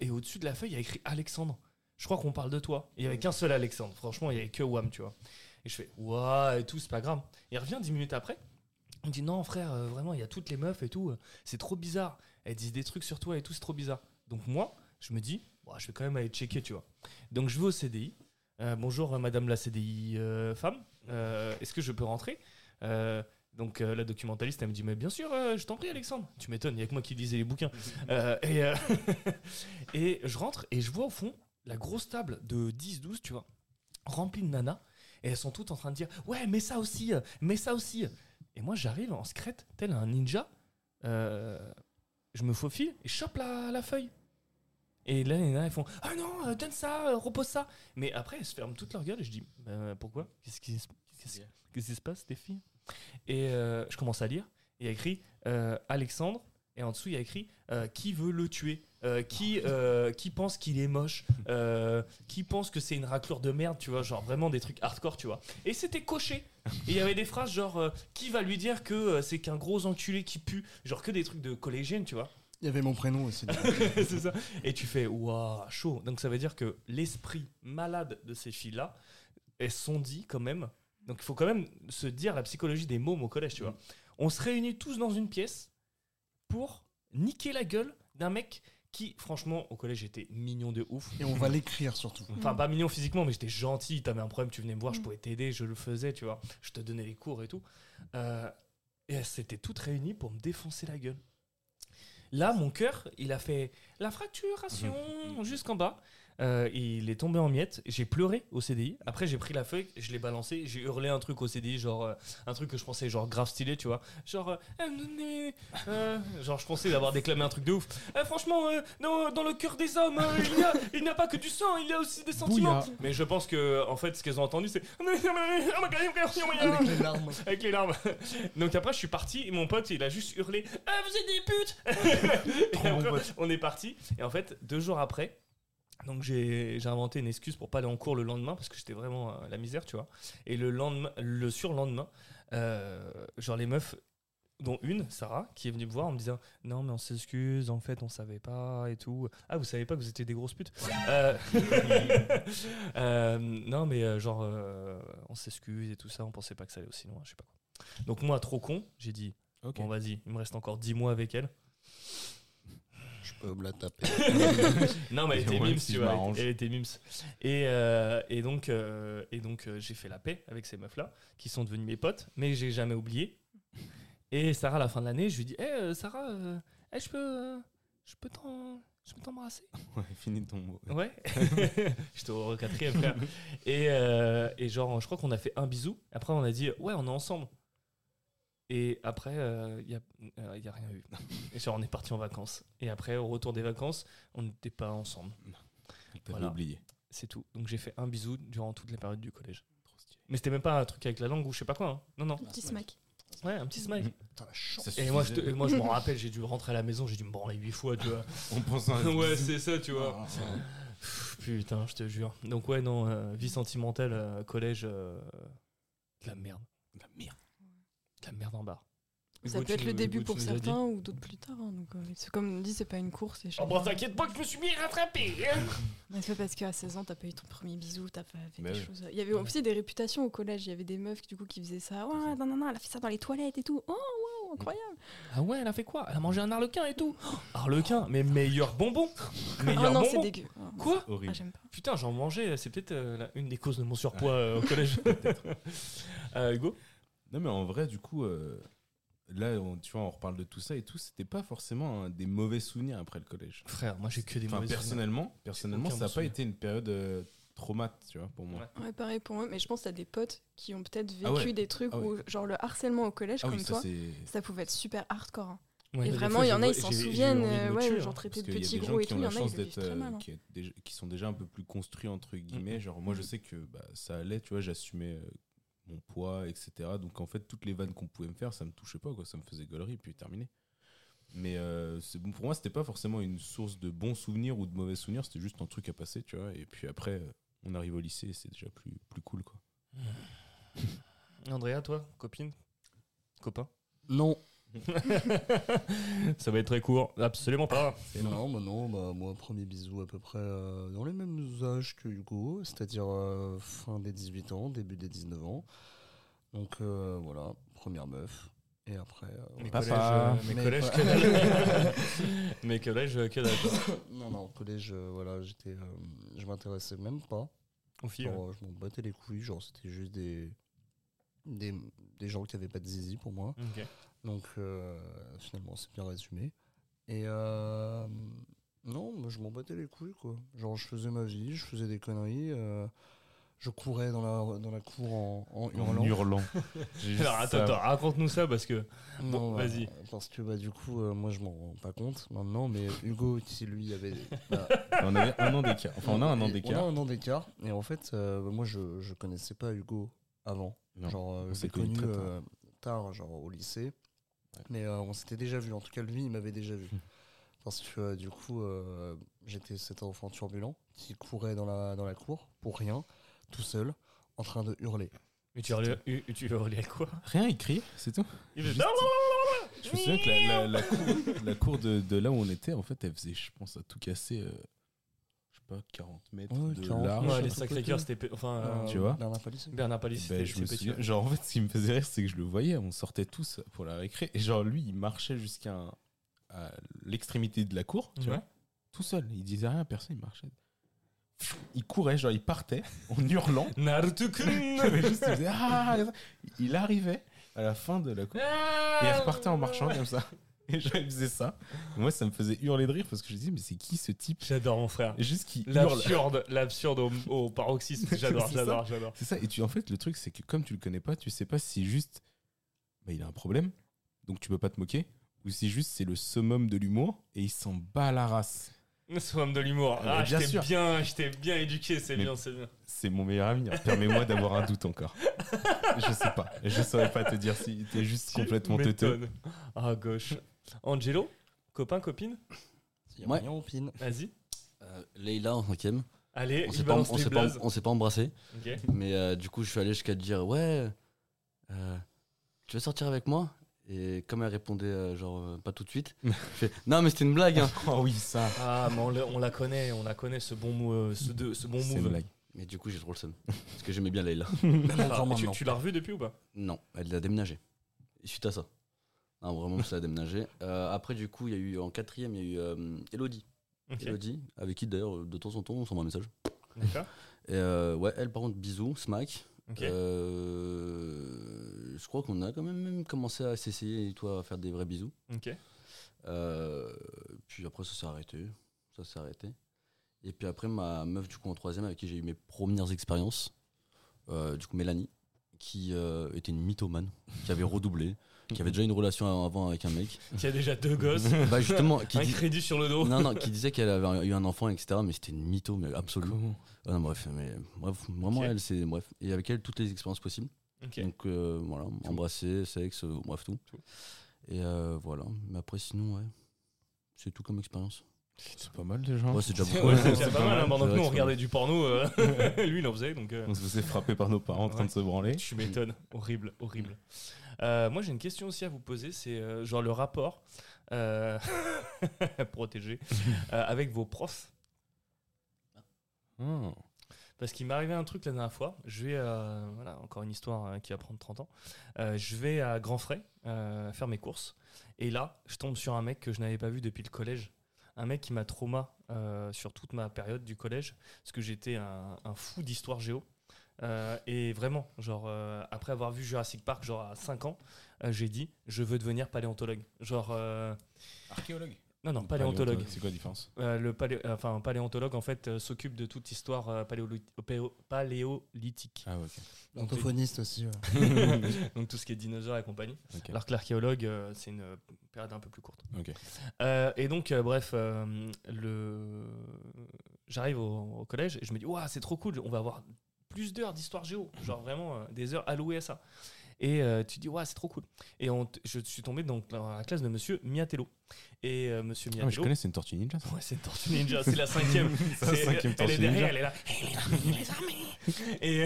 et au-dessus de la feuille, il y a écrit Alexandre. Je crois qu'on parle de toi. Il y avait qu'un seul Alexandre. Franchement, il y avait que Wam, tu vois. Et je fais Ouah, et tout, c'est pas grave. Il revient dix minutes après. Il me dit non frère, euh, vraiment il y a toutes les meufs et tout, euh, c'est trop bizarre. Elles disent des trucs sur toi et tout, c'est trop bizarre. Donc moi, je me dis, je vais quand même aller checker, tu vois. Donc je vais au CDI. Euh, bonjour Madame la CDI femme, est-ce que je peux rentrer? Donc euh, la documentaliste elle me dit mais bien sûr, euh, je t'en prie Alexandre. Tu m'étonnes, il y a que moi qui lisais les bouquins. [LAUGHS] Euh, et, [LAUGHS] et je rentre et je vois au fond la grosse table de 10-12, tu vois, remplie de nanas. Et elles sont toutes en train de dire ouais mais ça aussi, mais ça aussi. Et moi, j'arrive en secrète, tel un ninja. euh, je me faufile et chope la, la feuille. Et là, les nanas, elles font Ah non, euh, donne ça, euh, repose ça. Mais après, elles se ferment toute leur gueule et je dis Bah, Pourquoi? Qu'est-ce qui, se- qu'est-ce- qu'est-ce qui se passe, les filles? Et euh, je commence à lire. Et il y a écrit euh, Alexandre. Et en dessous, il y a écrit euh, Qui veut le tuer? Euh, qui, euh, qui pense qu'il est moche? Qui pense que c'est une raclure de merde Tu vois, genre vraiment des trucs hardcore, tu vois? Et c'était coché. Et il y avait des phrases genre Qui va lui dire que c'est qu'un gros enculé qui pue? Genre que des trucs de collégienne, tu vois? Il y avait mon prénom aussi. [LAUGHS] c'est ça. Et tu fais waouh, chaud. Donc ça veut dire que l'esprit malade de ces filles-là, elles sont dit quand même. Donc il faut quand même se dire la psychologie des mômes au collège, tu vois? On se réunit tous dans une pièce pour niquer la gueule d'un mec qui, franchement, au collège était mignon de ouf. Et on va l'écrire surtout. Enfin, pas mignon physiquement, mais j'étais gentil. T'avais un problème, tu venais me voir, je Mm. pouvais t'aider, je le faisais, tu vois. Je te donnais les cours et tout. Euh, et elles s'étaient toutes réunies pour me défoncer la gueule. Là, mon cœur, il a fait la fracturation jusqu'en bas. Euh, il est tombé en miettes. J'ai pleuré au CDI. Après, j'ai pris la feuille, je l'ai balancé. J'ai hurlé un truc au CDI, genre euh, un truc que je pensais genre grave stylé, tu vois. Genre, euh, euh, euh, genre je pensais d'avoir déclamé un truc de ouf. Euh, franchement, euh, dans, dans le cœur des hommes, euh, il n'y a, il n'y a pas que du sang, il y a aussi des sentiments. Bouilla. Mais je pense que en fait, ce qu'elles ont entendu, c'est Avec les larmes. avec les larmes. Donc après, je suis parti et mon pote, il a juste hurlé Ah, vous êtes des putes Et après, on est parti. Et en fait, deux jours après, donc j'ai inventé une excuse pour pas aller en cours le lendemain parce que j'étais vraiment à la misère, tu vois. Et le lendemain, le surlendemain, euh, genre les meufs dont une, Sarah, qui est venue me voir en me disant Non, mais on s'excuse, en fait, on savait pas et tout. Ah, vous savez pas que vous étiez des grosses putes? Euh, [LAUGHS] euh, Non, mais euh, genre, euh, on s'excuse et tout ça, on pensait pas que ça allait aussi loin, je sais pas quoi. Donc, moi, trop con, j'ai dit Ok. Bon, vas-y, il me reste encore 10 mois avec elle. Je peux me la taper. [LAUGHS] Non, mais elle était si tu vois. Elle était mims. Et, euh, et donc, euh, et donc euh, j'ai fait la paix avec ces meufs-là, qui sont devenues mes potes, mais j'ai jamais oublié. Et Sarah, à la fin de l'année, je lui dis Hé, euh, Sarah, euh, eh, je peux, euh, je peux t'en- je peux t'embrasser? [LAUGHS] Ouais, finis ton mot. Ouais. J'étais au [LAUGHS] quatrième, frère. Et, euh, et genre, je crois qu'on a fait un bisou. Après, on a dit Ouais, on est ensemble. Et après, il n'y a, euh, y a rien eu. Et genre, on est parti en vacances. Et après, au retour des vacances, on n'était pas ensemble. T'avais Voilà. oublié. C'est tout. Donc j'ai fait un bisou durant toutes les périodes du collège. Trop stylé. Mais c'était même pas un truc avec la langue ou je sais pas quoi. hein. Non, non. Un petit smack. Ouais, un petit smile. Putain, la chance. Et moi, je, te- moi, je me [LAUGHS] rappelle, j'ai dû rentrer à la maison, j'ai dû me branler huit fois, tu vois. [LAUGHS] On pense à un ouais, c'est ça, tu vois. Pff, Putain, je te jure. Donc ouais, non, euh, vie sentimentale, euh, collège, euh, de la merde. La merde. De la merde en barre. Ça Hugo, peut être le début Hugo, pour certains ou d'autres plus tard. hein, donc, euh, c'est comme on dit, c'est pas une course. Et Oh bah t'inquiète pas que je me suis bien rattrapé Mais c'est pas parce qu'à 16 ans, t'as pas eu ton premier bisou, t'as pas fait Bah des oui. choses. Il y avait aussi des réputations au collège. Il y avait des meufs du coup qui faisaient ça. Ouais, non, non, non, elle a fait ça dans les toilettes et tout. Oh, wow, incroyable. Ah ouais, elle a fait quoi? Elle a mangé un arlequin et tout [GASPS] Oh, Arlequin, mais meilleur bonbon [LAUGHS] Meilleur Ah non, c'est dégueu. Ah, Quoi? Ah, pas. Putain, j'en mangeais, c'est peut-être euh, une des causes de mon surpoids euh, au collège. [LAUGHS] euh, Hugo? Non, mais en vrai, du coup, euh, là, on, tu vois, on reparle de tout ça et tout. C'était pas forcément des mauvais souvenirs après le collège. Frère, moi j'ai que des Enfin, mauvais souvenirs. personnellement, ça n'a pas été une période euh, traumate, tu vois, pour moi. Ouais. Ouais, pareil pour moi, mais je pense que t'as des potes qui ont peut-être vécu Ah ouais. des trucs Ah ouais. où, genre le harcèlement au collège, Ah comme oui, ça toi, ça pouvait être super hardcore. hein. Ouais, et vraiment, il y en a, ils s'en souviennent, euh, ouais, tuer, genre hein. traité Parce de petits gros et qui tout, il y en a, ils le d'être, vivent très euh, mal. hein. qui, est déjà- qui sont déjà un peu plus construits entre guillemets. Genre moi je Mm. sais que bah, ça allait, tu vois, j'assumais euh, mon poids, etc. Donc en fait toutes les vannes qu'on pouvait me faire, ça me touchait pas, quoi. Ça me faisait gaulerie, puis terminé. Mais euh, bon pour moi, c'était pas forcément une source de bons souvenirs ou de mauvais souvenirs. C'était juste un truc à passer, tu vois. Et puis après, euh, on arrive au lycée, et c'est déjà plus plus cool, quoi. [LAUGHS] Andrea, toi, copine Copain? Non. [LAUGHS] Ça va être très court. Absolument pas. Non, bah non, bah moi, premier bisou à peu près euh, dans les mêmes âges que Hugo, c'est-à-dire euh, fin des 18 ans, début des 19 ans. Donc euh, voilà, première meuf. Et après. euh, Mes. Papa. collèges, euh, mes Mais collèges, que dalle. [LAUGHS] mes collèges, que dalle. [COUGHS] Non, non, au collège, euh, voilà, j'étais. euh, je m'intéressais même pas. Aux filles. ouais. Genre, je m'en battais les couilles, genre c'était juste des, des, des gens qui avaient pas de zizi pour moi. Ok. Donc euh, finalement c'est bien résumé. Et euh, non, moi, je m'en battais les couilles quoi. Genre je faisais ma vie, je faisais des conneries. euh, je courais dans la, dans la cour en, en hurlant. En hurlant. [LAUGHS] Alors, attends, attends, raconte-nous ça parce que. Non, Bon, bah, vas-y. Parce que bah, du coup, euh, moi je m'en rends pas compte maintenant, mais Hugo qui lui avait. bah, On avait un an d'écart. Enfin, on a un an d'écart. On a un an d'écart. Et en fait, euh, bah, moi je, je connaissais pas Hugo avant. Non, genre, euh, je l'ai connu euh, tard, genre au lycée. Mais euh, on s'était déjà vu. En tout cas, lui, il m'avait déjà vu. Parce que euh, du coup, euh, j'étais cet enfant turbulent qui courait dans la, dans la cour pour rien, tout seul, en train de hurler. Mais tu hurlais, tu hurlais à quoi? Rien écrit, c'est tout. Il faisait- Juste- Je me souviens que la, la- la cour, la cour de, de là où on était, en fait, elle faisait, je pense, à tout casser, euh, pas, 40 mètres Ouais, de 40 large. Ouais, les Sacré-Cœur, c'était. Enfin. Euh, tu vois Bernard Palissy. Bernard Palissy, Ben, c'était je me souviens, genre en fait, ce qui me faisait rire, c'est que je le voyais, on sortait tous pour la récré, et genre lui, il marchait jusqu'à l'extrémité de la cour, tu Ouais. vois, tout seul, il disait rien à personne, il marchait. Il courait, genre il partait en [LAUGHS] hurlant, Naruto-kun Mais [LAUGHS] juste, il, faisait, Ah il arrivait à la fin de la cour, et il repartait en marchant comme ça. [LAUGHS] Et il faisait ça. Moi, ça me faisait hurler de rire parce que je disais, mais c'est qui ce type? J'adore mon frère. Juste qui. L'absurde, l'absurde au, au paroxysme. [LAUGHS] J'adore, j'adore, j'adore. C'est ça. Et tu, en fait, le truc, c'est que comme tu le connais pas, tu sais pas si juste bah, il a un problème, donc tu peux pas te moquer, ou si juste c'est le summum de l'humour et il s'en bat la race. Ce homme de l'humour. Ah, Ah, bien j'étais bien, bien éduqué, c'est bien, c'est bien. C'est mon meilleur ami. hein. Permets-moi d'avoir un doute encore. Je sais pas. Je saurais pas te dire si t'es juste complètement teuteux. Ah, gauche. Angelo Copain, copine a Ouais. pin. Vas-y. Euh, Leïla en cinquième. Allez, On s'est pas, on s'est pas, blazes. on s'est pas embrassé. Mais euh, du coup, je suis allé jusqu'à dire Ouais, euh, tu veux sortir avec moi? Et comme elle répondait, euh, genre, euh, pas tout de suite, [LAUGHS] je fais Non, mais c'était une blague. Hein. Oh oui, ça. Ah, mais on, la- on la connaît, on la connaît, ce bon, mou- euh, ce, de- ce bon C'est une move. blague. Mais du coup, j'ai trop le seum. Parce que j'aimais bien Leïla. [LAUGHS] Ah, tu l'as revu depuis ou pas? Non, elle a déménagé. Et suite à ça. Non, vraiment, ça a déménagé. Euh, après, du coup, il y a eu en quatrième, il y a eu euh, Elodie. Elodie, avec qui d'ailleurs, de temps en temps, on s'envoie un message. D'accord. [LAUGHS] Et euh, ouais, elle, par contre, bisous, smack. Je crois qu'on a quand même, même commencé à s'essayer, et toi, à faire des vrais bisous. Ok. Puis après, ça s'est arrêté. Ça s'est arrêté. Et puis après, ma meuf, du coup, en troisième, avec qui j'ai eu mes premières expériences, du coup, Mélanie, qui était une mythomane, qui avait redoublé, [LAUGHS] qui avait déjà une relation avant avec un mec. [LAUGHS] Qui a déjà deux gosses, [LAUGHS] Bah, justement, qui, un dit- crédit sur le dos. non, non, qui [LAUGHS] disait qu'elle avait eu un enfant, etc. Mais c'était une mytho, mais absolue. Comment Ah non, bref, mais bref, vraiment, elle, c'est. Bref. Et avec elle, toutes les expériences possibles. Donc euh, voilà, embrasser, sexe, euh, bref, tout. Tout. Et euh, voilà. Mais après, sinon, ouais. C'est tout comme expérience. C'est pas mal déjà. Ouais, c'est déjà beaucoup. ouais, c'est pas pas mal, hein, pendant que nous on regardait du porno, euh, [LAUGHS] lui il en faisait donc. euh, On se faisait frapper par nos parents en train Ouais. de se branler. Tu m'étonnes, horrible, horrible. Euh, moi j'ai une question aussi à vous poser, c'est euh, genre le rapport euh, [LAUGHS] protégé euh, avec vos profs. Ah. Parce qu'il m'est arrivé un truc la dernière fois. Je vais, euh, voilà, encore une histoire euh, qui va prendre 30 ans. Euh, je vais à Grand Frais euh, faire mes courses. Et là, je tombe sur un mec que je n'avais pas vu depuis le collège. Un mec qui m'a trauma euh, sur toute ma période du collège. Parce que j'étais un, fou d'histoire géo. Euh, et vraiment, genre, euh, après avoir vu Jurassic Park, genre à 5 ans, euh, j'ai dit, je veux devenir paléontologue. Genre, Archéologue. Non, non, paléontologue. C'est quoi la différence? Euh, le palé... enfin, un paléontologue, en fait, euh, s'occupe de toute histoire euh, paléoli- paléo- paléolithique. Ah, ok. Aussi. ouais. [LAUGHS] donc tout ce qui est dinosaures et compagnie. Ok. Alors que l'archéologue, euh, c'est une euh, période un peu plus courte. Ok. Euh, et donc, euh, bref, euh, le... j'arrive au, au collège et je me dis, Ouah, c'est trop cool, on va avoir plus d'heures d'histoire géo, genre vraiment euh, des heures allouées à ça. Et euh, tu dis, ouais, c'est trop cool. Et on je suis tombé donc, dans la classe de monsieur Miatello. Et euh, monsieur Ah, mais je Miatello. connais, c'est une tortue ninja. ça. Ouais, c'est une Tortue Ninja, c'est la cinquième. [LAUGHS] C'est la elle est derrière, Ninja. elle est là. Les armées. Et,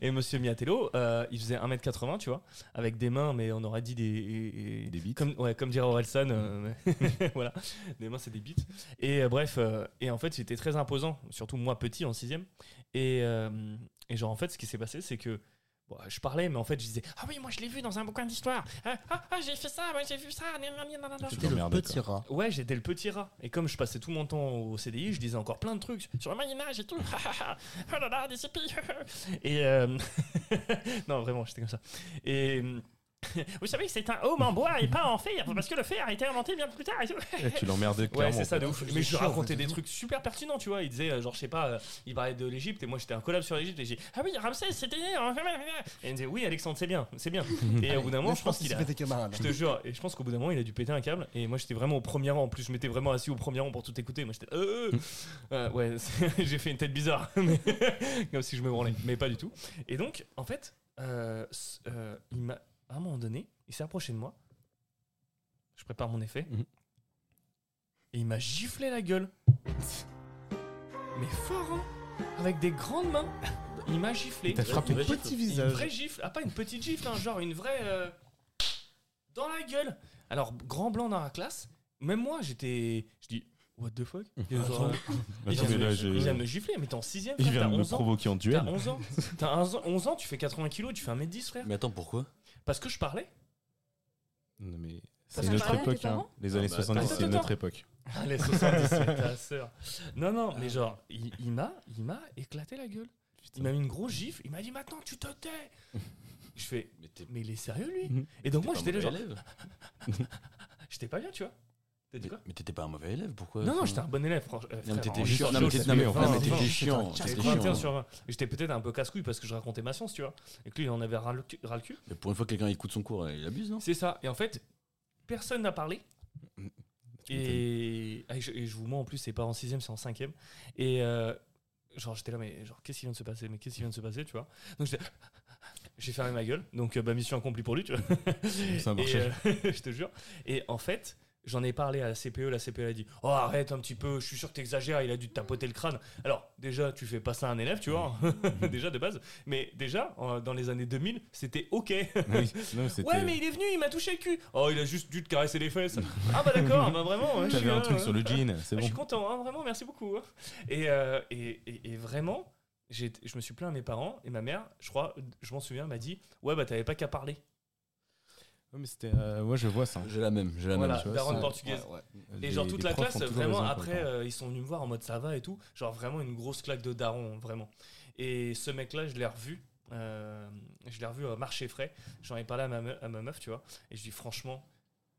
[LAUGHS] et monsieur Miatello, euh, il faisait 1m80, tu vois, avec des mains, mais on aurait dit des. et- et- Des bites. Comme, ouais, comme dirait Orelsan, euh, [LAUGHS] voilà, des mains, c'est des bites. Et bref, et en fait, c'était très imposant, surtout moi petit en 6 Et, euh, et genre, en fait, ce qui s'est passé, c'est que. Bon, je parlais, mais en fait, je disais Ah oui, moi je l'ai vu dans un bouquin d'histoire. Ah, ah, ah, j'ai fait ça, moi j'ai vu ça. C'était le petit rat. Ouais, j'étais le petit rat. Et comme je passais tout mon temps au CDI, je disais encore plein de trucs sur le Moyen-Âge et tout. [LAUGHS] oh là là, des [LAUGHS] et. euh, [LAUGHS] non, vraiment, j'étais comme ça. Et. [LAUGHS] Vous savez que c'est un homme en bois et pas en fer, parce que le fer a été inventé bien plus tard et tout. Eh, tu l'emmerdais Ouais, clairement. c'est ça de ouf. Mais je racontais des trucs super pertinents, tu vois. Il disait, euh, genre, je sais pas, euh, il parlait de l'Égypte et moi j'étais un collab sur l'Égypte et j'ai dit, ah oui, Ramsès, c'était. Et il me disait, oui, Alexandre, c'est bien, c'est bien. Et au bout d'un moment, je pense qu'il a. Je te jure, et je pense qu'au bout d'un moment, il a dû péter un câble. Et moi, j'étais vraiment au premier rang. En plus, je m'étais vraiment assis au premier rang pour tout écouter. Moi, j'étais. Euh, euh. [LAUGHS] Euh, ouais, [LAUGHS] j'ai fait une tête bizarre. Comme si je me branlais. Mais pas du tout. Et donc, en fait, euh, euh, il m'a. À un moment donné, il s'est approché de moi. Je prépare mon effet. Mhm. Et il m'a giflé la gueule. Mais fort, hein Avec des grandes mains. Il m'a giflé. Il t'a frappé. Une vraie Petit gifle. Une visage. vraie gifle. Ah, pas une petite gifle, hein, genre une vraie. euh, dans la gueule. Alors, grand blanc dans la classe. Même moi, j'étais. Je dis, what the fuck? Et genre, euh, il Attends, vient, mais de, là, me- j'ai- il vient de me gifler, mais t'es en 6ème, Il frère, vient t'as de me 11 ans. provoquer en T'as duel. 11 ans. T'as 11 ans, 11 ans, tu fais 80 kilos, tu fais 1m10, frère. Mais attends, pourquoi? Parce que je parlais. Non, mais c'est tes époque. hein. Les années bah, 70, attends, c'est une attends. autre époque. [LAUGHS] Ah, les 70, c'est ta sœur. Non, non, mais genre, il, il m'a il m'a éclaté la gueule. Il m'a mis une grosse gifle. Il m'a dit maintenant, tu te tais. Je fais, Mais il est sérieux, lui? [LAUGHS] Et donc, moi, j'étais là, genre, [LAUGHS] j'étais pas bien, tu vois. T'as dit Mais quoi mais t'étais pas un mauvais élève, pourquoi Non, non, j'étais un bon élève, franchement. euh, Non, mais t'étais chiant. chaud, Non, mais chaud, t'étais- non, mais c'était non, mais 20, t'étais 20. chiant. J'étais T'étais 21 chiant. sur 20. Et J'étais peut-être un peu casse-couille parce que je racontais ma science, tu vois. Et que lui, il en avait ras le cul-. Mais pour une fois que quelqu'un écoute son cours, il abuse, non? C'est ça. Et en fait, personne n'a parlé. Et, ah, et je, et je vous mens en plus, c'est pas en 6ème, c'est en 5ème. Et euh, genre, j'étais là, mais genre, qu'est-ce qui vient de se passer? Mais qu'est-ce qui vient de se passer, tu vois? Donc, [LAUGHS] j'ai fermé ma gueule. Donc, euh, bah, mission accomplie pour lui, tu vois. Ça [LAUGHS] a Et, marché. euh, [LAUGHS] je te jure. Et en fait, j'en ai parlé à la CPE. La CPE a dit Oh, arrête un petit peu, je suis sûr que t'exagères, il a dû te tapoter le crâne. Alors, déjà, tu fais pas ça à un élève, tu vois, [LAUGHS] déjà de base. Mais déjà, dans les années 2000, c'était OK. Oui, non, Ouais, mais il est venu, il m'a touché le cul. Oh, il a juste dû te caresser les fesses. [LAUGHS] ah, bah d'accord, bah vraiment. T'avais un truc sur le jean, [LAUGHS] c'est Ah, Je bon. suis content, hein, vraiment, merci beaucoup. hein. Et, euh, et, et- et vraiment, j'ai- je me suis plaint à mes parents et ma mère, je crois, je m'en souviens, m'a dit Ouais, bah t'avais pas qu'à parler. Ouais, mais c'était. euh, Ouais, je vois ça. J'ai la même, j'ai la Voilà, même. tu vois, daronne c'est- portugaise. Ouais, ouais. Et Les- genre toute la classe, vraiment après, euh, ils sont venus me voir en mode ça va et tout. Genre vraiment une grosse claque de daron, vraiment. Et ce mec-là, je l'ai revu. euh, je l'ai revu à marché frais. J'en ai parlé à ma, me- à ma meuf, tu vois. Et je dis franchement,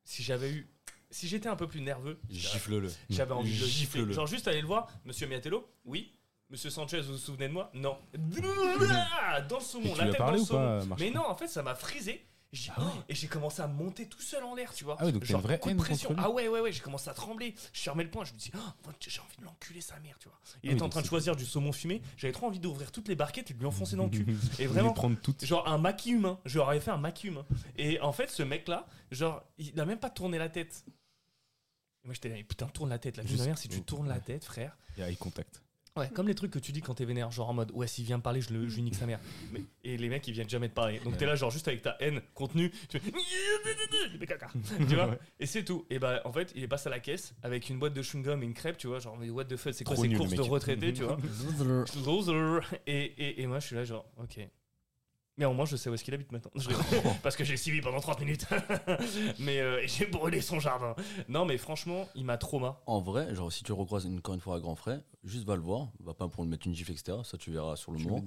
si j'avais eu. Si j'étais un peu plus nerveux, Gifle-le. j'avais envie de le gifler. Gifle-le. Genre juste aller le voir, monsieur Miatello, oui. Monsieur Sanchez, vous vous souvenez de moi? Non. [LAUGHS] Dans le saumon, la lui tête dans le saumon. Mais non, en fait, ça m'a frisé. J'ai- Et j'ai commencé à monter tout seul en l'air, tu vois. Ah oui, donc t'as Genre, une vraie coup de haine pression. contre lui. Ah ouais, ouais, ouais, j'ai commencé à trembler. Je fermais le poing, je me dis, oh, j'ai envie de l'enculer sa mère, tu vois. Il Ah oui, était en donc train de c'est- choisir du saumon fumé. J'avais trop envie d'ouvrir toutes les barquettes et de lui enfoncer dans le cul. [LAUGHS] Et vraiment, prendre toutes. genre un maquis humain. Je leur avais fait un maquis humain. Et en fait, ce mec-là, genre, il a même pas tourné la tête. Et moi, j'étais là, mais putain, tourne la tête. La vie de ma Juste- mère, si tu tournes la tête, frère. Il y a eye contact. Ouais, comme les trucs que tu dis quand t'es vénère, genre en mode ouais, s'il vient me parler, je, le, je lui nique sa mère. [LAUGHS] Mais, et les mecs, ils viennent jamais te parler. Donc t'es là, genre juste avec ta haine contenue, tu fais. [LAUGHS] Tu vois. Et c'est tout. Et bah, en fait, il est passé à la caisse avec une boîte de chewing-gum et une crêpe, tu vois. Genre, mais what the fuck, c'est quoi ces courses de retraités, tu vois [LAUGHS] Loser. Et, et, et moi, je suis là, genre, ok. Mais au moins, je sais où est-ce qu'il habite maintenant. Je rigole. [LAUGHS] Parce que j'ai suivi pendant 30 minutes. [LAUGHS] mais euh, j'ai brûlé son jardin. Non, mais franchement, il m'a trauma. En vrai, genre, si tu le recroises encore une fois à grand frais, juste va le voir, va pas pour lui mettre une gifle, etc. Ça, tu verras sur le Je moment.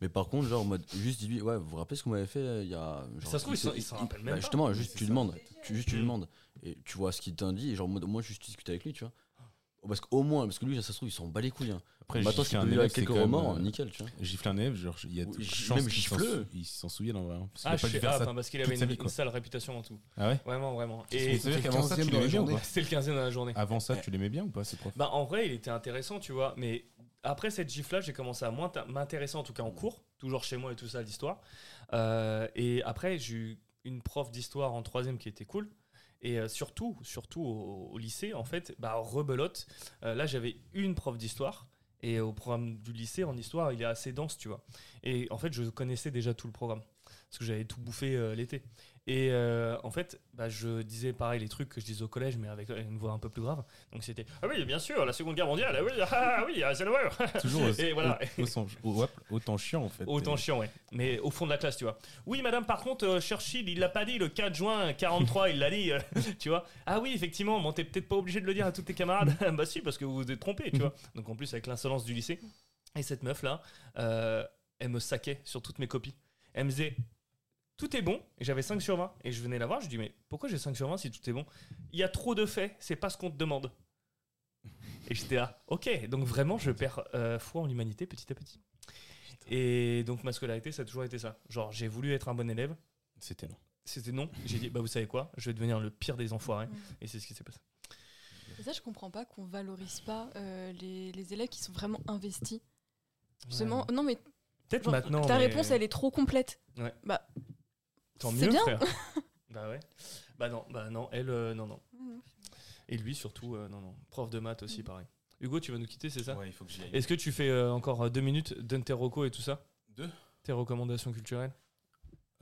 Mais par contre, genre, en mode, juste dis-lui, ouais, vous vous rappelez ce que vous m'avez fait euh, il y a. genre, Ça se trouve, il s'en- sait- il s'en rappelle même bah, pas. Justement, juste tu ça. demandes. Tu, juste tu demandes. Et tu vois ce qu'il t'en dit, et genre, en mode, moi, je discute avec lui, tu vois. Parce qu'au moins, parce que lui, ça se trouve, il s'en bat les couilles. Hein. Après, lui élève, avec c'est quelques remords, euh, nickel, tu vois. Gifler un élève, genre, il y a de Oui, chances même qu'il s'en souvienne en vrai. hein, parce Ah, a je sais, ah, ça enfin, parce qu'il avait une, vie, une quoi. sale réputation en tout. Ah ouais Vraiment, vraiment. Et Et ça veut dire le qu'avant ça, 15e tu dans la l'aimais bien ou journée. pas c'était le 15e dans la journée. Avant ça, tu l'aimais bien ou pas, ce prof? Bah, en vrai, il était intéressant, tu vois. Mais après cette gifle-là, j'ai commencé à moins m'intéresser, en tout cas en cours, toujours chez moi et tout ça, l'histoire. Euh, et après, j'ai eu une prof d'histoire en troisième qui était cool. Et euh, surtout, surtout au, au lycée, en fait, bah, rebelote. Euh, là, j'avais une prof d'histoire. Et au programme du lycée, en histoire, il est assez dense, tu vois. Et en fait, je connaissais déjà tout le programme. Parce que j'avais tout bouffé euh, l'été. Et euh, en fait, bah, je disais pareil les trucs que je disais au collège, mais avec une voix un peu plus grave. Donc c'était Ah oui, bien sûr, la Seconde Guerre mondiale, ah oui, [LAUGHS] ah oui, ah, c'est le. [LAUGHS] Toujours Et voilà. au- au- au- au- autant chiant en fait. Autant chiant, ouais. Mais au fond de la classe, tu vois. Oui, madame, par contre, euh, Churchill, il l'a pas dit le 4 juin 43, [LAUGHS] il l'a dit, euh, tu vois. Ah oui, effectivement, bon, t'es peut-être pas obligé de le dire à tous tes camarades. bah si, parce que vous vous êtes trompés, tu vois. Donc en plus, avec l'insolence du lycée. Et cette meuf-là, euh, elle me saquait sur toutes mes copies. Elle me disait, tout est bon, et j'avais 5 sur 20. Et je venais la voir, je dis, mais pourquoi j'ai 5 sur 20 si tout est bon? Il y a trop de faits, c'est pas ce qu'on te demande. Et j'étais là, ok, donc vraiment, je perds euh, foi en l'humanité petit à petit. Et donc ma scolarité, ça a toujours été ça. Genre, j'ai voulu être un bon élève, C'était non. c'était non. J'ai dit, bah vous savez quoi, je vais devenir le pire des enfoirés. Et c'est ce qui s'est passé. Et ça, je comprends pas qu'on valorise pas euh, les, les élèves qui sont vraiment investis. Justement, non mais Peut-être maintenant. ta mais réponse elle est trop complète. Ouais. Bah, Tant mieux, bien. frère. [LAUGHS] bah ouais. Bah non, bah non, elle, euh, non, non. Et lui surtout, euh, non, non. Prof de maths aussi, pareil. Hugo, tu vas nous quitter, c'est ça? Ouais, il faut que j'y aille. Est-ce que tu fais euh, encore deux minutes, donne tes recos et tout ça? Deux? Tes recommandations culturelles?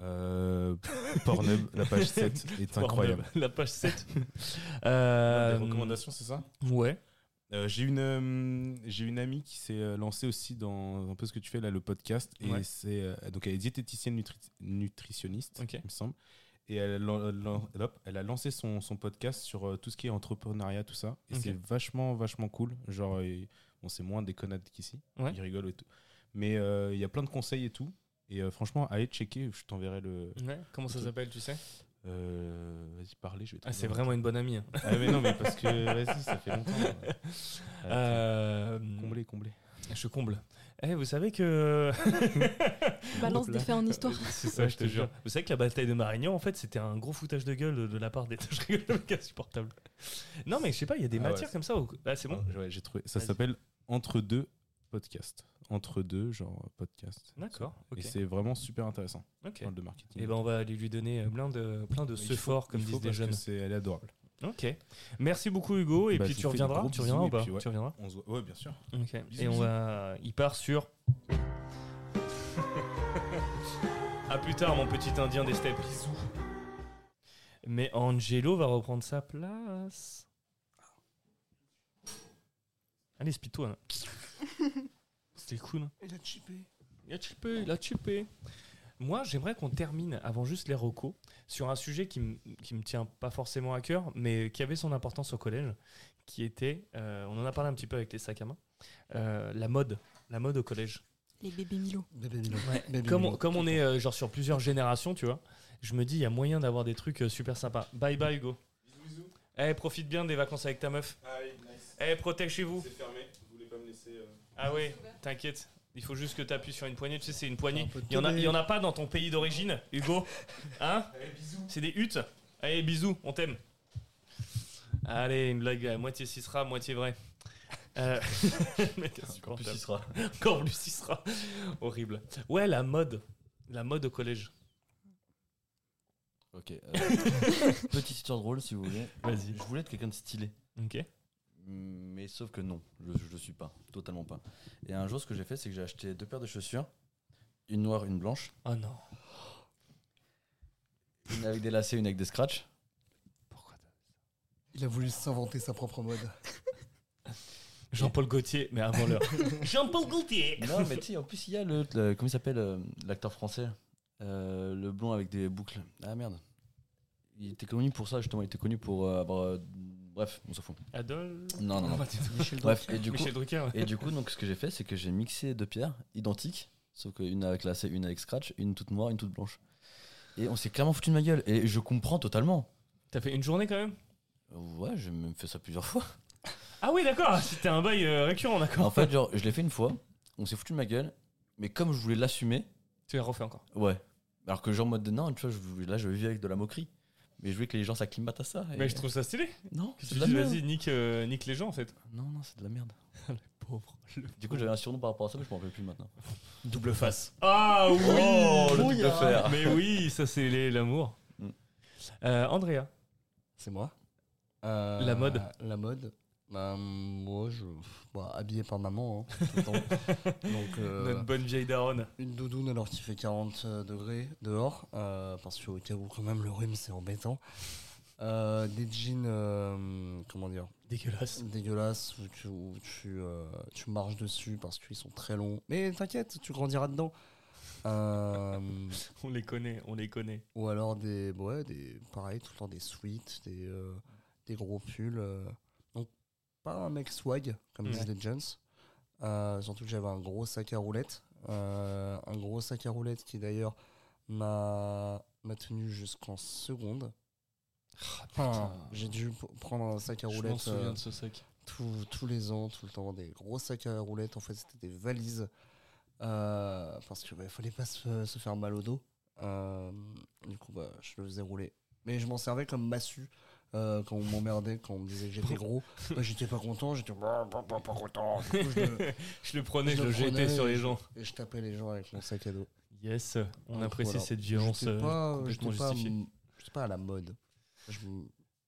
Euh, Pornhub, [LAUGHS] la page 7 est incroyable. La page 7. euh, Des recommandations, c'est ça? Ouais. Euh, j'ai une euh, j'ai une amie qui s'est euh, lancée aussi dans un peu ce que tu fais là le podcast. Et Ouais. c'est euh, donc elle est diététicienne nutri- nutritionniste il me semble. Et elle, hop, elle a lancé son, son podcast sur tout ce qui est entrepreneuriat tout ça. Et c'est vachement vachement cool. Genre bon c'est moins déconnade qu'ici. Ouais. il rigole et tout. Mais il y a plein de conseils et tout. Et franchement allez checker je t'enverrai le Ouais. Comment ça s'appelle, tu sais? Euh, vas-y parlez je vais Ah, trouver c'est vraiment une bonne amie. hein. ah mais non mais parce que [LAUGHS] vas-y ça fait longtemps Euh, comblé comblé Je comble. Eh, vous savez que. [LAUGHS] Balance des faits en histoire. [LAUGHS] C'est ça, je te jure. Vous savez que la bataille de Marignan, en fait, c'était un gros foutage de gueule de, la part des. Je rigole, insupportable. Non, mais je sais pas, il y a des Ah ouais. matières comme ça. Où... Ah, c'est bon Ah, ouais, j'ai trouvé. Ça s'appelle Entre deux podcasts. Entre deux, genre podcast. D'accord. Et c'est vraiment super intéressant. Ok. On parle de marketing. Et ben, on va aller lui donner euh, plein de, plein de il ce fort, comme disent que jeunes. c'est- Elle est adorable. Ok. Merci beaucoup, Hugo. Et Bah, puis tu des reviendras Tu reviendras ou bisous, pas ouais. Tu reviendras On se voit- Ouais, bien sûr. Ok. Bisous, et on bisous. va. Il part sur. [LAUGHS] à plus tard, mon petit indien des steppes. Mais Angelo va reprendre sa place. Allez, speed-toi. [LAUGHS] C'était cool. hein. Il a chippé. Il a chippé, il a chippé. Moi, j'aimerais qu'on termine, avant juste les recos, sur un sujet qui me qui me tient pas forcément à cœur, mais qui avait son importance au collège, qui était, euh, on en a parlé un petit peu avec les sacs à main, euh, la mode, la mode au collège. Les bébés Milo. Bébé Milo. Bébé Comme on, Milo. comme on est euh, genre sur plusieurs générations, tu vois, je me dis, il y a moyen d'avoir des trucs euh, super sympas. Bye bye, Hugo. Eh, profite bien des vacances avec ta meuf. Eh, protégez-vous. C'est fermé. Vous voulez pas me laisser. euh, Ah oui, t'inquiète. Il faut juste que tu appuies sur une poignée. Tu sais, c'est une poignée. Un Il y, en a, tombé. il y en a pas dans ton pays d'origine, Hugo Hein [LAUGHS] C'est des huttes Allez, bisous, on t'aime. Allez, une blague à moitié Cicera, moitié vrai. Euh, [LAUGHS] mec [LAUGHS] Encore plus, sera. Encore plus Cicera. Horrible. Ouais, la mode. La mode au collège. Ok. euh, petite histoire drôle, si vous voulez. Vas-y. Je voulais être quelqu'un de stylé. Ok. Mais sauf que non, je ne suis pas, totalement pas. Et un jour, ce que j'ai fait, c'est que j'ai acheté deux paires de chaussures, une noire, une blanche, Oh non. une avec des lacets, une avec des scratchs. Pourquoi Il a voulu s'inventer sa propre mode. [LAUGHS] Jean-Paul Gaultier, mais avant l'heure. [LAUGHS] Jean-Paul Gaultier Non, mais tu sais, en plus, il y a le. le- comment il s'appelle euh, l'acteur français Euh, Le blond avec des boucles. Ah merde. Il était connu pour ça, justement. Il était connu pour euh, avoir. euh, bref, on s'en fout. Adolphe Non, non, non. Michel Bref, et du coup, Michel Drucker. et du coup donc, ce que j'ai fait, c'est que j'ai mixé deux pierres identiques, sauf qu'une avec lacet, une avec scratch, une toute noire, une toute blanche. Et on s'est clairement foutu de ma gueule. Et je comprends totalement. T'as fait une journée quand même? Ouais, j'ai même fait ça plusieurs fois. Ah oui, d'accord, c'était un bail euh, récurrent, d'accord. En fait, genre, je l'ai fait une fois, on s'est foutu de ma gueule, mais comme je voulais l'assumer, Tu l'as refait encore. ouais. Alors que genre, en mode de non, tu vois, je voulais- là, je vis avec de la moquerie. Mais je voulais que les gens s'acclimatent à ça. et- Mais je trouve ça stylé. Non, Que c'est tu de la merde. vas-y, nique, euh, nique les gens en fait. Non, non, c'est de la merde. [LAUGHS] Pauvre. Du coup, j'avais un surnom par rapport à ça, mais je m'en rappelle plus maintenant. [LAUGHS] Double face. Ah oui Oh, le double Brouillard. fer. Mais [LAUGHS] oui, ça c'est les- l'amour. Mm. Euh, Andrea, C'est moi. Euh, La mode. La mode. Bah, moi, je. Bah, habillé par maman, hein, tout le temps. [LAUGHS] Donc, euh, notre bonne vieille daronne. une doudoune alors qu'il fait 40 degrés dehors. euh, parce qu'au cas où, quand même, le rhume, c'est embêtant. Euh, des jeans, euh, comment dire, Dégueulasse. dégueulasses où tu, où tu, euh, tu marches dessus parce qu'ils sont très longs. Mais t'inquiète, tu grandiras dedans. Euh, [LAUGHS] On les connaît, on les connaît. ou alors des, ouais, des, pareil, tout le temps des sweats, des, euh, des gros pulls. Pas un mec swag, comme Ouais. les Jones. Euh, surtout que j'avais un gros sac à roulettes. euh, un gros sac à roulettes qui d'ailleurs m'a tenu jusqu'en seconde. Enfin, J'ai dû prendre un sac à Je roulettes souviens euh, de ce sac. tous- tous les ans, tout le temps, des gros sacs à roulettes. En fait, c'était des valises. euh, parce qu'il ne fallait pas se, se faire mal au dos. Du coup, bah, je le faisais rouler. Mais je m'en servais comme massue. Euh, quand on m'emmerdait, quand on me disait que j'étais gros, bah, j'étais pas content, j'étais bah, bah, bah, pas content. Coup, je le- [LAUGHS] Je le prenais, je, le le jetais sur les gens. et je tapais les gens avec mon sac à dos. Yes, on Donc, apprécie voilà. cette violence J'étais euh, pas, complètement j'étais pas, justifiée. j'étais pas à la mode.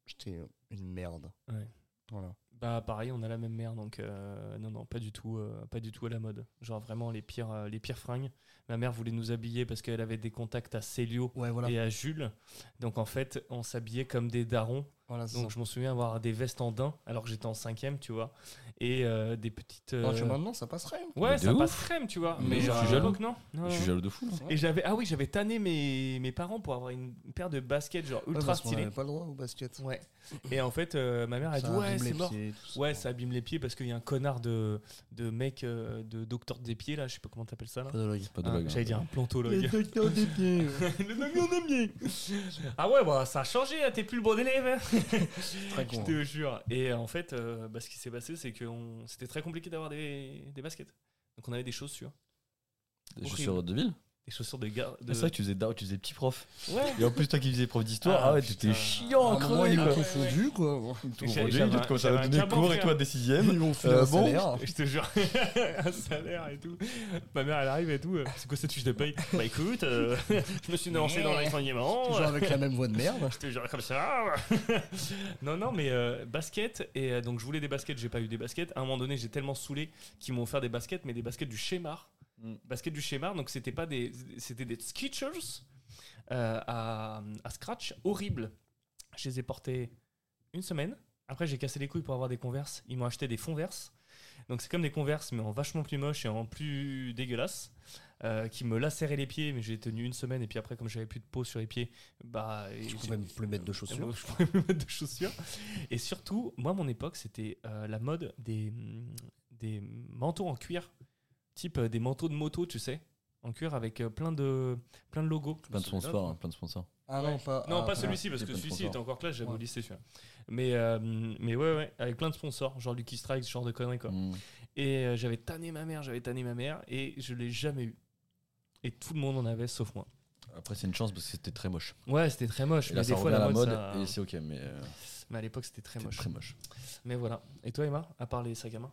J'étais une merde. Ouais. Voilà. Bah pareil, on a la même mère, donc euh, non non, pas du tout, euh, pas du tout à la mode. Genre vraiment les pires, euh, les pires fringues. Ma mère voulait nous habiller parce qu'elle avait des contacts à Célio Ouais, voilà. et à Jules. Donc en fait, on s'habillait comme des darons. Voilà Donc ça. je m'en souviens avoir des vestes en daim alors que j'étais en cinquième, tu vois, et euh, des petites. Non, euh, que maintenant, ça passerait. hein. Ouais, De ça ouf. passe crème, tu vois. Mais Mais je suis jaloux. non, Non, Je suis jaloux de fou. là. Et j'avais, ah oui, j'avais tanné mes, mes parents pour avoir une paire de baskets genre Ouais, ultra qu'on stylées. pas le droit au basket. Ouais. Et en fait, euh, ma mère a dit Ça ouais, abîme c'est les mort. pieds. Ouais, ça abîme les pieds parce qu'il y a un connard de, de mec, euh, de docteur des pieds là, je sais pas comment t'appelles ça là. Podologue. Pas de Ah, hein. J'allais dire un plantologue. docteur des pieds. [LAUGHS] le docteur des pieds. Ah ouais, bah ça a changé, hein, t'es plus le bon élève. [LAUGHS] hein. Très Je con. te jure. Et en fait, euh, bah, ce qui s'est passé, c'est que on- c'était très compliqué d'avoir des, des baskets. Donc on avait des chaussures. Des chaussures de ville? Des chaussures de gare. De... C'est vrai que tu faisais, tu faisais petit prof. Ouais. Et en plus, toi qui faisais prof d'histoire, Ah, ah ouais, t'étais chiant, À crevé ils quoi. m'ont confondu, quoi. Un- commençais à j'avais un donner cours et toi des sixièmes. Ils m'ont filé Euh, un bon. salaire. [LAUGHS] Je te jure, [LAUGHS] un salaire et tout. Ma mère, elle arrive et tout. euh, C'est quoi cette fiche de paye? Bah écoute, euh, [LAUGHS] je me suis lancé dans l'enseignement. Toujours avec la même voix de merde. Je te jure comme ça. non, non, mais euh, basket. Et donc, je voulais des baskets, j'ai pas eu des baskets. À un moment donné, j'ai tellement saoulé qu'ils m'ont offert des baskets, mais des baskets du Shemar. Mm. Baskets du Shemar, donc c'était pas des. C'était des Skechers euh, à, à scratch, horrible. Je les ai portés une semaine. Après, j'ai cassé les couilles pour avoir des converses. Ils m'ont acheté des Converse. Donc, c'est comme des converses, mais en vachement plus moche et en plus dégueulasse. euh, qui me lacéraient les pieds, mais j'ai tenu une semaine. Et puis après, comme j'avais plus de peau sur les pieds, bah. Je pouvais même plus mettre de chaussures. bon, Je pourrais me mettre de chaussures. Et surtout, moi, mon époque, c'était euh, la mode des, mm, des manteaux en cuir. Type euh, des manteaux de moto, tu sais. En cuir avec euh, plein, de, plein de logos. Plein de sponsors, hein, plein de sponsors. Ah non, pas. Non, ah, pas ah, celui-ci, parce que celui-ci était encore classe, j'avais au Ouais. lycée celui-là. Mais, euh, mais ouais, ouais, avec plein de sponsors, genre Lucky Strike, ce genre de conneries, quoi. Mm. Et euh, j'avais tanné ma mère, j'avais tanné ma mère, et je l'ai jamais eu. Et tout le monde en avait, sauf moi. Après, c'est une chance parce que c'était très moche. Ouais, c'était très moche. Et mais là, des ça fois, revient à la la mode, mode ça- et c'est ok, mais euh, Mais à l'époque, c'était très moche. très moche. Mais voilà. Et toi, Emma, à part les sacs à main?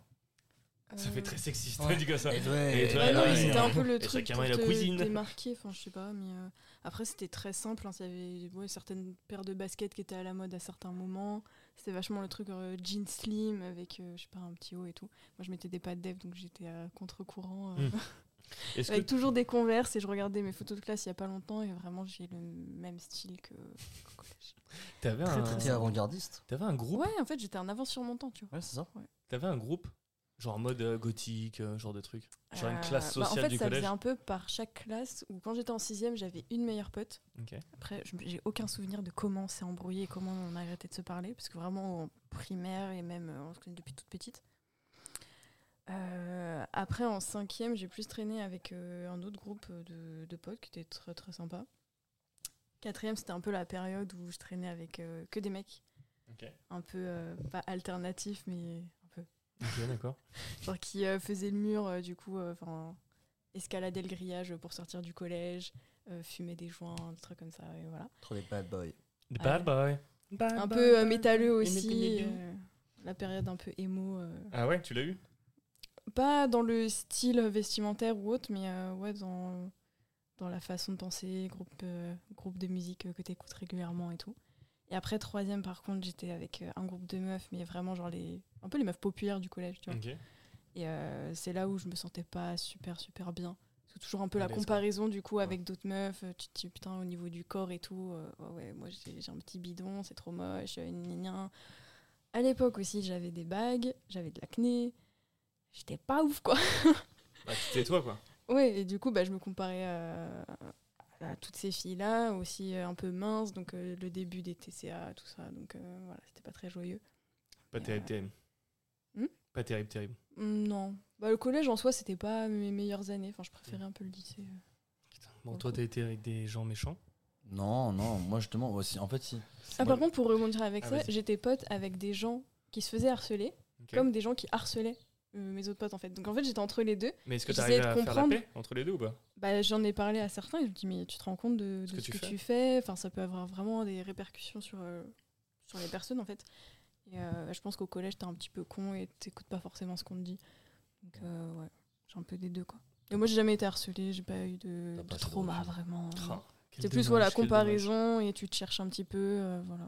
Ça fait très sexiste, Ouais. dit comme ça. Et toi, Et toi, Ouais, Ouais, non, ouais, mais c'était ouais. un peu le Et truc pour la te cuisine. démarquer, enfin je sais pas, mais euh, après c'était très simple, hein, il y avait ouais, certaines paires de baskets qui étaient à la mode à certains moments, c'était vachement le truc euh, jean slim avec, euh, je sais pas, un petit haut et tout. Moi je mettais des pattes dev donc j'étais à contre-courant, euh, Hmm. [LAUGHS] Que avec toujours des converses et je regardais mes photos de classe il y a pas longtemps et vraiment j'ai le même style que qu'au collège. t'avais Très, un, avant-gardiste t'avais un groupe? Ouais, en fait j'étais en avance sur mon temps, tu vois. Ouais, c'est ça. T'avais un groupe? Genre en mode euh, gothique, euh, genre de truc Genre une Euh, classe bah, sociale En fait, du ça collège faisait un peu par chaque classe où quand j'étais en sixième, j'avais une meilleure pote. Ok. Après, je- j'ai aucun souvenir de comment on s'est embrouillé et comment on a arrêté de se parler, parce que vraiment en primaire et même euh, on se connaît depuis toute petite. Euh, après, en cinquième, j'ai plus traîné avec euh, un autre groupe de, de potes qui était très très sympa. Quatrième, c'était un peu la période où je traînais avec euh, que des mecs. Ok. un peu, euh, pas alternatif, mais. Ok, d'accord. Genre qui euh, faisait le mur, euh, du coup, euh, enfin, escaladait le grillage pour sortir du collège, euh, fumait des joints, des trucs comme ça, et voilà. Trop des bad boys. The Ah, Bad Boy. un peu euh, métalleux aussi, la période un peu émo. euh, Ah ouais, tu l'as eu? Pas dans le style vestimentaire ou autre, mais euh, ouais, dans, dans la façon de penser, groupe, euh, groupe de musique que tu écoutes régulièrement et tout. Et après, troisième, par contre, j'étais avec un groupe de meufs, mais vraiment genre les, un peu les meufs populaires du collège, tu vois. Et euh, c'est là où je me sentais pas super, super bien. C'est toujours un peu la comparaison, du coup, avec d'autres meufs. euh, Tu te dis, putain, au niveau du corps et tout, euh, ouais, ouais, moi j'ai un petit bidon, c'est trop moche, euh, gna, gna, gna. À l'époque aussi, j'avais des bagues, j'avais de l'acné. J'étais pas ouf, quoi. [LAUGHS] Bah, c'était toi, quoi. Ouais, et du coup, bah, je me comparais à toutes ces filles-là, aussi un peu minces, donc euh, le début des TCA, tout ça, donc euh, voilà, c'était pas très joyeux. Pas Mais, terrible, euh, terrible. Hmm Pas terrible, terrible. Mm, Non, bah, le collège en soi, c'était pas mes meilleures années, enfin, je préférais un peu le lycée. euh. Bon, toi, t'as été avec des gens méchants Non, non, moi justement, aussi, en fait, si. Ah, par contre, pour rebondir avec Ah, ça, vas-y. j'étais pote avec des gens qui se faisaient harceler, Ok. comme des gens qui harcelaient euh, mes autres potes, en fait. Donc en fait, j'étais entre les deux. Mais est-ce que j'essayais t'arrives de à faire la comprendre. paix entre les deux ou pas? Bah, J'en ai parlé à certains et je me dis, mais tu te rends compte de, de Ce ce que que, tu fais? Enfin, ça peut avoir vraiment des répercussions sur, euh, sur les personnes, en fait. Et euh, je pense qu'au collège, t'es un petit peu con et t'écoutes pas forcément ce qu'on te dit. Donc, euh, ouais, j'ai un peu des deux, quoi. Et moi, j'ai jamais été harcelée, j'ai pas eu de, de pas trauma, vraiment. C'est plus voilà, comparaison et tu te cherches un petit peu, euh, voilà.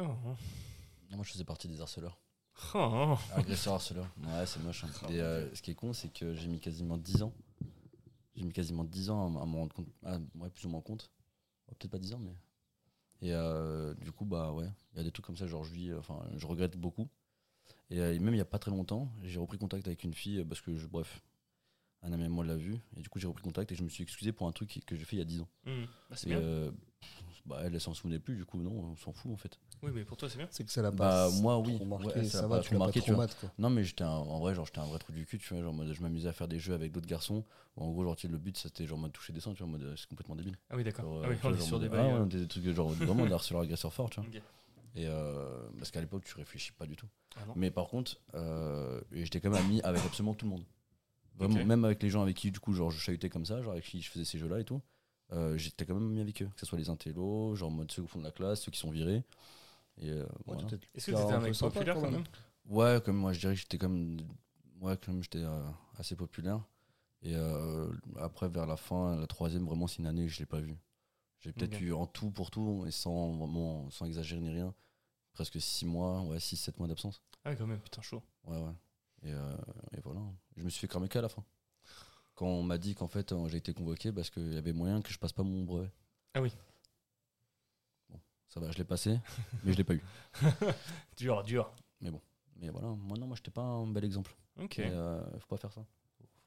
Oh, Non, moi je faisais partie des harceleurs. oh, oh. Agresseur harceleur. Ouais, c'est moche. hein. Et euh, ce qui est con, c'est que j'ai mis quasiment 10 ans. J'ai mis quasiment 10 ans à, me rendre compte. à- ouais, plus ou moins compte. Oh, Peut-être pas 10 ans, mais. Et euh, du coup, bah ouais, il y a des trucs comme ça, genre je vis, enfin, je regrette beaucoup. Et euh, même il y a pas très longtemps, j'ai repris contact avec une fille euh, parce que, je, bref, un ami à moi l'a vu. Et du coup, j'ai repris contact et je me suis excusé pour un truc que j'ai fait il y a 10 ans. Hmm. Bah, Et bien. euh, bah, elle, elle s'en souvenait plus, du coup, non, on s'en fout en fait. Oui, mais pour toi, c'est bien. C'est que ça l'a Bah, pas moi, oui. trop marqué, Ouais, ça va, tu trop l'as pas trop mat, quoi. Non, mais j'étais un- en vrai, genre, j'étais un vrai trou du cul, tu vois. Genre, en mode, je m'amusais à faire des jeux avec d'autres garçons. En gros, genre, le but, c'était genre, en mode toucher des seins, tu vois, en mode, euh, c'est complètement débile. Ah oui, d'accord. Ah oui, on est sur des bails. ah, euh, des trucs, genre, vraiment des harceleurs agresseurs forts, tu vois. Et euh, parce qu'à l'époque, tu réfléchis pas du tout. Ah. Mais par contre, euh, j'étais quand même ami avec absolument tout le monde. Vraiment, même avec les gens avec qui, du coup, genre, je chahutais comme ça, genre, avec qui je faisais ces jeux-là et tout. euh, j'étais quand même ami avec eux, que ce soit les intellos, genre, en mode ceux au fond de la classe, ceux qui sont virés. Et euh, Ouais, voilà. t'étais- Est-ce que t'étais un mec populaire quand même Ouais, comme moi, je dirais que j'étais comme. Ouais, comme j'étais euh, assez populaire. Et euh, après, vers la fin, la troisième, vraiment, c'est une année que je l'ai pas vu. J'ai peut-être eu en tout pour tout, et sans vraiment, sans exagérer ni rien, presque 6 mois, ouais, 6-7 mois d'absence. Ah quand même, putain, chaud. Ouais, ouais. Et, euh, et voilà. Je me suis fait cramer qu'à la fin. Quand on m'a dit qu'en fait, j'ai été convoqué parce qu'il y avait moyen que je passe pas mon brevet. Ah oui. Bon, ça va, je l'ai passé, mais je l'ai pas eu. [LAUGHS] Dur, dur. Mais voilà, moi, non, moi, j'étais pas un bel exemple. Ok. Mais, euh, faut pas faire ça.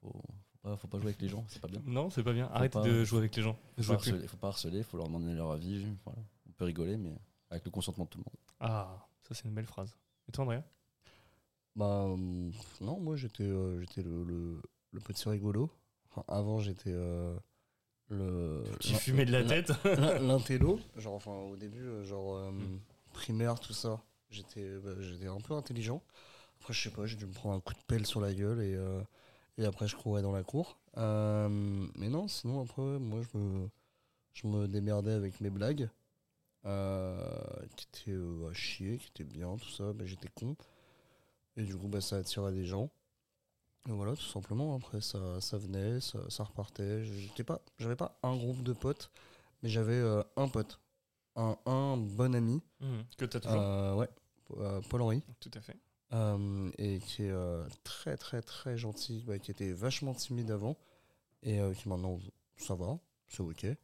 Faut, faut, faut pas, faut pas jouer avec les gens, c'est pas bien. Non, c'est pas bien. Arrêtez pas- de jouer avec les gens. Ne Faut jouez pas, harceler, faut pas harceler, faut leur demander leur avis. Voilà. On peut rigoler, mais avec le consentement de tout le monde. Ah, ça, c'est une belle phrase. Et toi, Andrea? Bah, non, moi j'étais euh, j'étais le, le, le petit rigolo. Enfin, avant, j'étais euh, le. Tu fumais de la tête [LAUGHS] l'in- L'intello. Genre, enfin, au début, euh, genre euh, primaire, tout ça. J'étais bah, j'étais un peu intelligent. Après, je sais pas, j'ai dû me prendre un coup de pelle sur la gueule et, euh, et après, je courais dans la cour. Euh, mais non, sinon, après, moi, je me, je me démerdais avec mes blagues. qui étaient à chier, qui étaient bien, tout ça. Mais j'étais con. Et du coup, bah, ça attirait des gens. Et voilà, tout simplement. Après, ça, ça venait, ça, ça repartait. J'étais pas, j'avais pas un groupe de potes, mais j'avais euh, un pote, un, un bon ami. Mhm. Que t'as toujours Euh, ouais, euh, Paul-Henri. Tout à fait. Euh, et qui est très, très, très gentil, bah, qui était vachement timide avant. Et qui maintenant, ça va, c'est ok. Et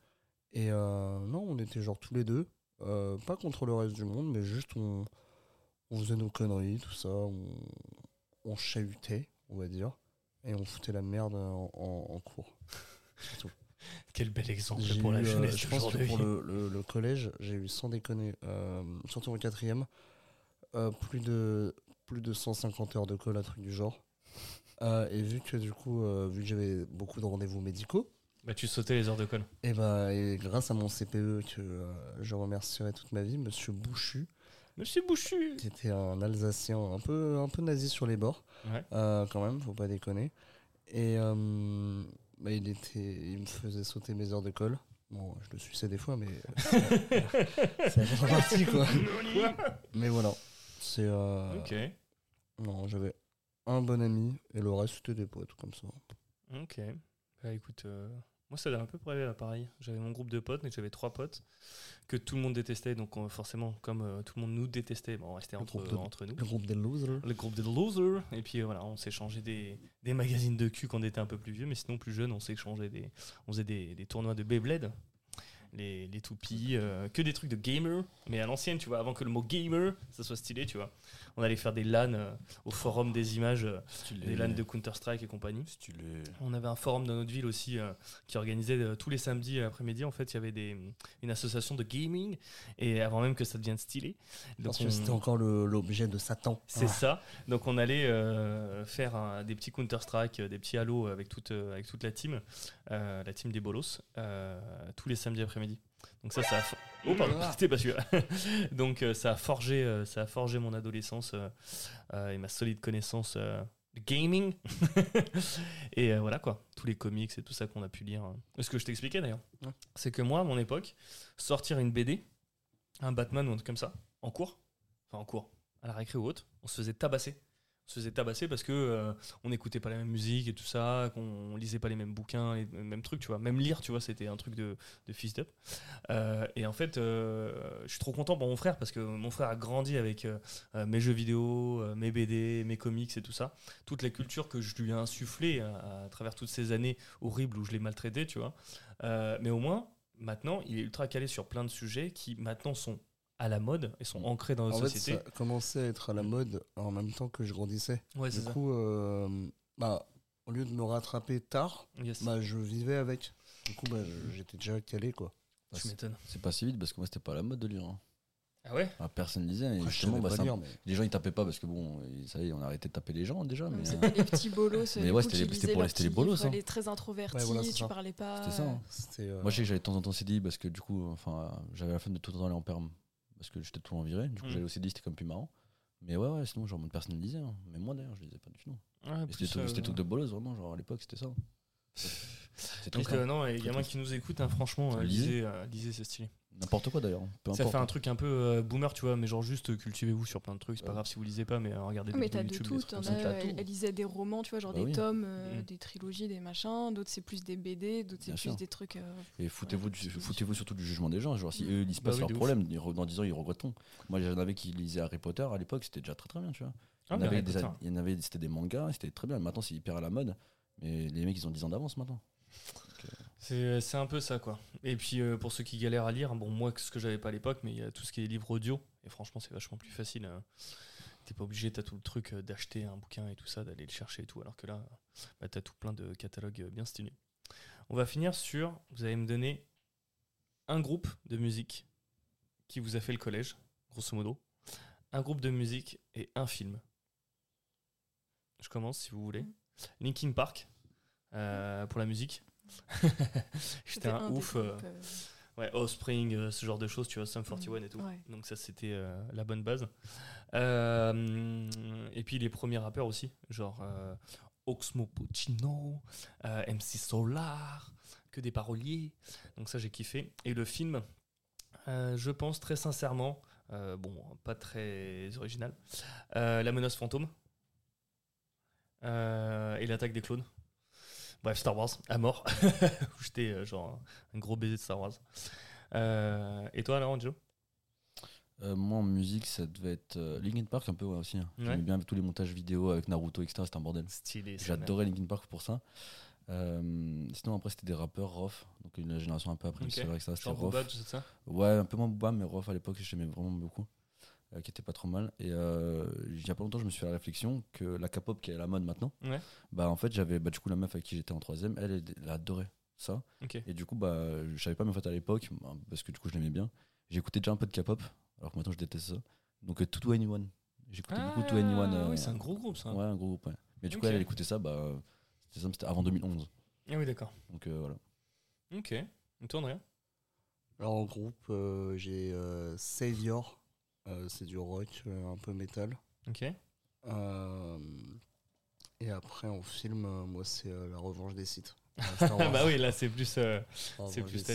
euh, non, on était genre tous les deux, pas contre le reste du monde, mais juste on, on faisait nos conneries, tout ça, on, on chahutait, on va dire, et on foutait la merde en, en- en cours. [LAUGHS] Surtout. Quel bel exemple pour la eu, euh, jeunesse je pense que pour le, le- le collège, j'ai eu sans déconner, euh, surtout en quatrième, euh, plus, de, plus de 150 heures de colle, un truc du genre. Euh, et vu que du coup, vu que j'avais beaucoup de rendez-vous médicaux, Bah, tu sautais les heures de colle. Et, bah, et grâce à mon CPE, que je remercierai toute ma vie, monsieur Bouchu, Monsieur Bouchu qui était un Alsacien un peu, un peu nazi sur les bords, Ouais. euh, quand même, faut pas déconner. Et euh, bah, il, était, il me faisait sauter mes heures de colle. Bon, je le suçais des fois, mais [LAUGHS] c'est pas parti quoi? Mais voilà, c'est. euh, Ok. Non, j'avais un bon ami et le reste c'était des potes comme ça. Ok. Bah écoute, euh, moi ça un peu près pareil. J'avais mon groupe de potes, mais j'avais trois potes que tout le monde détestait. Donc euh, forcément, comme euh, tout le monde nous détestait, bon, on restait entre, de- entre nous. Le groupe des losers. Le groupe des losers. Et puis euh, voilà, on s'échangeait des, des magazines de cul quand on était un peu plus vieux, mais sinon plus jeune, on s'échangeait des, on faisait des, des tournois de Beyblade. Les, les toupies, euh, que des trucs de gamer, mais à l'ancienne, tu vois, avant que le mot gamer, ça soit stylé, tu vois. On allait faire des LAN euh, au forum des images, euh, des LAN de Counter-Strike et compagnie. On avait un forum dans notre ville aussi qui organisait tous les samedis après-midi. En fait, il y avait des, une association de gaming et avant même que ça devienne stylé. Donc Parce que on- c'était encore l'objet de Satan. c'est Ah. ça. Donc on allait faire un- des petits Counter-Strike, des petits Halo avec toute, avec toute la team, la team des bolos, tous les samedis après-midi. Donc ça, ça a... Oh pardon, [LAUGHS] c'était pas celui-là. [LAUGHS] Donc euh, ça, a forgé, euh, ça a forgé mon adolescence euh, et ma solide connaissance de gaming. [LAUGHS] et voilà quoi, tous les comics et tout ça qu'on a pu lire. hein. Ce que je t'expliquais d'ailleurs, Ouais. c'est que moi, à mon époque, sortir une BD, un Batman ou un truc comme ça, en cours, enfin en cours, à la récré ou autre, on se faisait tabasser. Se faisait tabasser parce que euh, on n'écoutait pas la même musique et tout ça, qu'on lisait pas les mêmes bouquins, les mêmes trucs, tu vois. Même lire, tu vois, c'était un truc de, de fils d'up. Euh, et en fait, euh, je suis trop content pour mon frère parce que mon frère a grandi avec mes jeux vidéo, mes BD, mes comics et tout ça. Toute la culture que je lui ai insufflée à, à travers toutes ces années horribles où je l'ai maltraité, tu vois. Mais au moins, maintenant, il est ultra calé sur plein de sujets qui maintenant sont à la mode et sont ancrés dans notre En fait, société. ça commençait à être à la mode en même temps que je grandissais. Ouais, du coup, euh, bah, au lieu de me rattraper tard, Yes. bah, je vivais avec. Du coup, bah, j'étais déjà calé quoi. tu m'étonnes. C'est pas si vite parce que moi c'était pas la mode de lire. hein. Ah ouais? Ah, personne Après, je justement, bah, lire, mais les gens ils tapaient pas parce que bon, ils- ça y est, on a arrêté de taper les gens déjà. Mais, euh, C'était les petits bolos. Mais ouais, c'était pour les- c'était les bolos, hein. Les très introvertis, Ouais, voilà, tu ça. parlais pas. c'était ça. hein. euh, Moi, je sais que j'allais de temps en temps CDI parce que du coup, enfin, j'avais la flemme de tout le temps aller en perm parce que j'étais tout en viré. Du coup, Mm. j'allais au CDI, c'était comme plus marrant. Mais ouais, ouais, sinon, genre, mon personne ne lisait. hein. Même moi d'ailleurs, je lisais pas du tout. Ah, C'était tout, euh, c'était tout de bolos, vraiment. Genre, à l'époque, c'était ça. [LAUGHS] Triste. euh, hein. non, les Très gamins qui nous écoutent, hein, franchement, euh, Lisez. lisez, c'est stylé. N'importe quoi d'ailleurs. Peu Ça fait un truc un peu euh, boomer, tu vois, mais genre juste euh, cultivez-vous sur plein de trucs. C'est pas grave si vous lisez pas, mais euh, regardez Ah, des mais vidéos t'as de YouTube. tout. des trucs elle, tout. elle lisait des romans, tu vois, genre Bah des oui. tomes, euh, Mm. des trilogies, des machins. D'autres, c'est plus des BD. D'autres, c'est Bien plus sûr. des trucs. euh, Et foutez-vous, Ouais, du- c'est foutez-vous surtout du jugement des gens. Genre, si Mm. eux ils lisent Bah pas, oui, c'est leur de ouf. problème. Dans 10 ans, ils regretteront. Moi, il y en avait qui lisaient Harry Potter à l'époque, c'était déjà très très bien, tu vois. Ah, il y avait, des, Potter. il y en avait c'était des mangas, c'était très bien. Maintenant, c'est hyper à la mode. Mais les mecs, ils ont 10 ans d'avance maintenant. C'est c'est un peu ça, quoi. Et puis euh, pour ceux qui galèrent à lire, bon, moi, ce que j'avais pas à l'époque, mais il y a tout ce qui est livre audio. Et franchement, c'est vachement plus facile. euh. T'es pas obligé, t'as tout le truc euh, d'acheter un bouquin et tout ça, d'aller le chercher et tout. Alors que là, bah, t'as tout plein de catalogues euh, bien stylés. On va finir sur. Vous allez me donner un groupe de musique qui vous a fait le collège, grosso modo. Un groupe de musique et un film. Je commence si vous voulez. Linkin Park euh, pour la musique. [LAUGHS] J'étais un, ouf. euh, groupes, euh, Ouais, Offspring, euh, ce genre de choses, tu vois, Sum 41 et tout. ouais. Donc ça, c'était euh, la bonne base. Euh, et puis les premiers rappeurs aussi, genre euh, Oxmo Puccino, MC Solar, que des paroliers. Donc ça, j'ai kiffé. Et le film, je pense très sincèrement, bon, pas très original, La menace fantôme et l'attaque des clones. Bref, Star Wars, à mort. [LAUGHS] Où J'étais euh, genre un gros baiser de Star Wars. Euh, et toi alors, Angelo Euh, moi, en musique, ça devait être euh, Linkin Park un peu ouais, aussi. hein. Ouais. J'aimais bien tous les montages vidéo avec Naruto, etc. C'était un bordel. Stylé. J'adorais Linkin Park pour ça. Sinon, après, c'était des rappeurs Rof. Donc, une génération un peu après, Ok. c'est vrai que ça, c'était Rof. Booba, tout ça? Ouais, un peu moins Booba, mais Rof à l'époque, j'aimais vraiment beaucoup. Euh, qui était pas trop mal. Et euh, il y a pas longtemps, je me suis fait la réflexion que la K-pop qui est à la mode maintenant, Ouais. bah en fait, j'avais bah, du coup la meuf avec qui j'étais en troisième, elle, elle, elle adorait ça. Et du coup, bah, je savais pas, mais en fait, à l'époque, bah, parce que du coup, je l'aimais bien, j'écoutais déjà un peu de K-pop, alors que maintenant, je déteste ça. Donc, euh, Two Anyone. J'écoutais beaucoup Two Anyone. Ah, euh, oui, c'est un gros groupe ça. Ouais, un gros groupe, ouais. Mais du coup, elle, elle écoutait ça, bah, c'était ça, c'était avant 2011. Ah oui, d'accord. Donc, euh, voilà. Ok. On tourne rien Alors en groupe, euh, j'ai euh, Savior, euh, c'est du rock, euh, un peu métal. Ok. Euh, et après en film, euh, moi c'est euh, La Revanche des. Euh, [LAUGHS] Wars. bah oui, là c'est plus. euh, c'est plus ta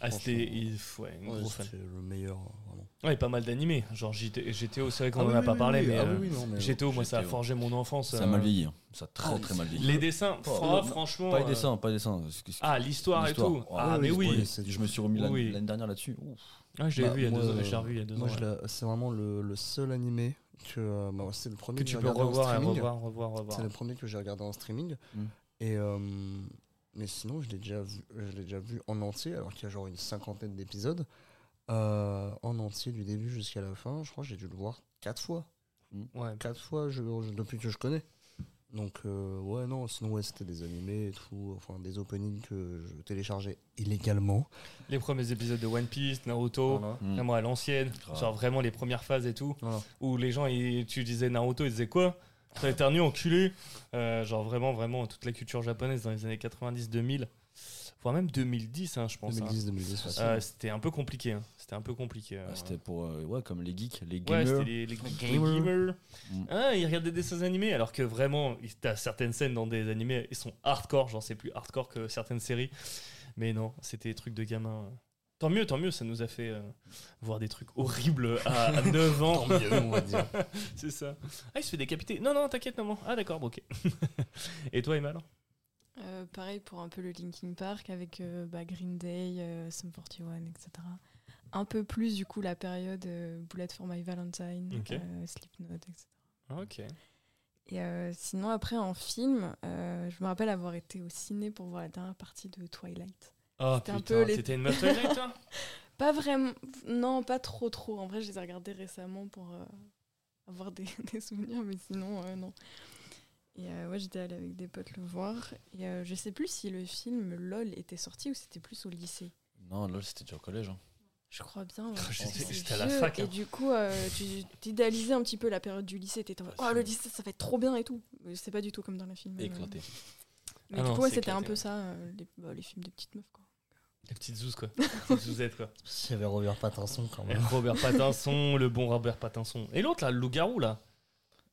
Ah, c'était. il- Ouais, un ouais, gros fan. c'est le meilleur, vraiment. Ouais, pas mal d'animés. Genre JT GTO, c'est vrai qu'on Ah en oui, a oui, pas oui, parlé, oui. mais. Ah euh, oui, oui, non, mais GTO, moi ça a GTO. forgé mon enfance. Ça a euh, mal vieilli. hein. Ça a Ah, très très mal vieilli. Les dessins, Oh, fran- non, franchement. Pas les euh, dessins, pas les dessins. Ce qui- Ah, l'histoire et tout. Ah Ah, mais oui, c'est Je me suis remis l'année Oui. l'année dernière là-dessus. Ouf. Ah, je l'ai Bah, vu il y a moi, deux ans. euh, Je l'ai revu il y a deux Moi, ans. je ouais. c'est vraiment le, le seul animé que euh, bah, c'est le premier Que que, tu peux regardé en revoir et streaming. revoir, revoir, revoir. C'est le premier que j'ai regardé en streaming. Mm. Et euh, mais sinon, je l'ai déjà vu, je l'ai déjà vu en entier, alors qu'il y a genre une cinquantaine d'épisodes, euh, en entier du début jusqu'à la fin. Je crois que j'ai dû le voir quatre fois, Ouais. quatre fois je- je- depuis que je connais. Donc euh, ouais non, sinon ouais c'était des animés et tout, enfin des openings que je téléchargeais illégalement. Les premiers épisodes de One Piece, Naruto. Voilà. Mm. Vraiment à l'ancienne, genre vraiment les premières phases et tout, Voilà. où les gens, ils, tu disais Naruto, ils disaient quoi? T'as éternué, enculé Euh, Genre vraiment, vraiment toute la culture japonaise dans les années 90-2000, voire même 2010, hein, je pense. hein. 2010 2010 facile. Euh, c'était un peu compliqué, hein. c'était un peu compliqué. euh. Ah, C'était pour euh, ouais comme les geeks, les Ouais, gamers. c'était les, les- les gamers. gamers. Mm. Ah, ils regardent des dessins animés, alors que vraiment, t'as certaines scènes dans des animés, ils sont hardcore, genre c'est plus hardcore que certaines séries. Mais non, c'était des trucs de gamins. Tant mieux, tant mieux, ça nous a fait euh, voir des trucs horribles à, à [LAUGHS] 9 ans. Tant mieux, on va dire. [LAUGHS] c'est ça. Ah, il se fait décapiter. Non, non, t'inquiète, maman. Ah, d'accord, bon, ok. [LAUGHS] Et toi, Emma alors? Euh, pareil pour un peu le Linkin Park avec euh, bah, Green Day, euh, Sum 41, etc. Un peu plus du coup la période euh, Bullet for My Valentine, Ok. euh, Slipknot, etc. Ok. Et euh, sinon après en film, euh, je me rappelle avoir été au ciné pour voir la dernière partie de Twilight. Oh C'était un peu les- t'étais une [LAUGHS] meuf Twilight, toi? Pas vraiment, non pas trop trop. En vrai je les ai regardés récemment pour euh, avoir des, [LAUGHS] des souvenirs, mais sinon euh, non. Et euh, ouais j'étais allée avec des potes le voir. Et euh, je sais plus si le film LOL était sorti ou c'était plus au lycée. Non, là c'était déjà au collège. hein. Je crois bien. ouais. [LAUGHS] J'étais à la fac, Et hein. du coup, euh, tu t'idéalisais un petit peu la période du lycée. T'étais en mode, oh, le lycée, ça va être trop bien et tout. C'est pas du tout comme dans le film. euh. Éclaté. Mais Ah du non, coup, ouais, c'était un peu ça, euh, les, bah, les films des petites meufs. Quoi. Les petites zouzes, quoi. [LAUGHS] Les petites zouzettes, quoi. S'il y avait Robert Pattinson quand même. Robert [LAUGHS] Pattinson, le bon Robert Pattinson. Et l'autre, là, le loup-garou, là.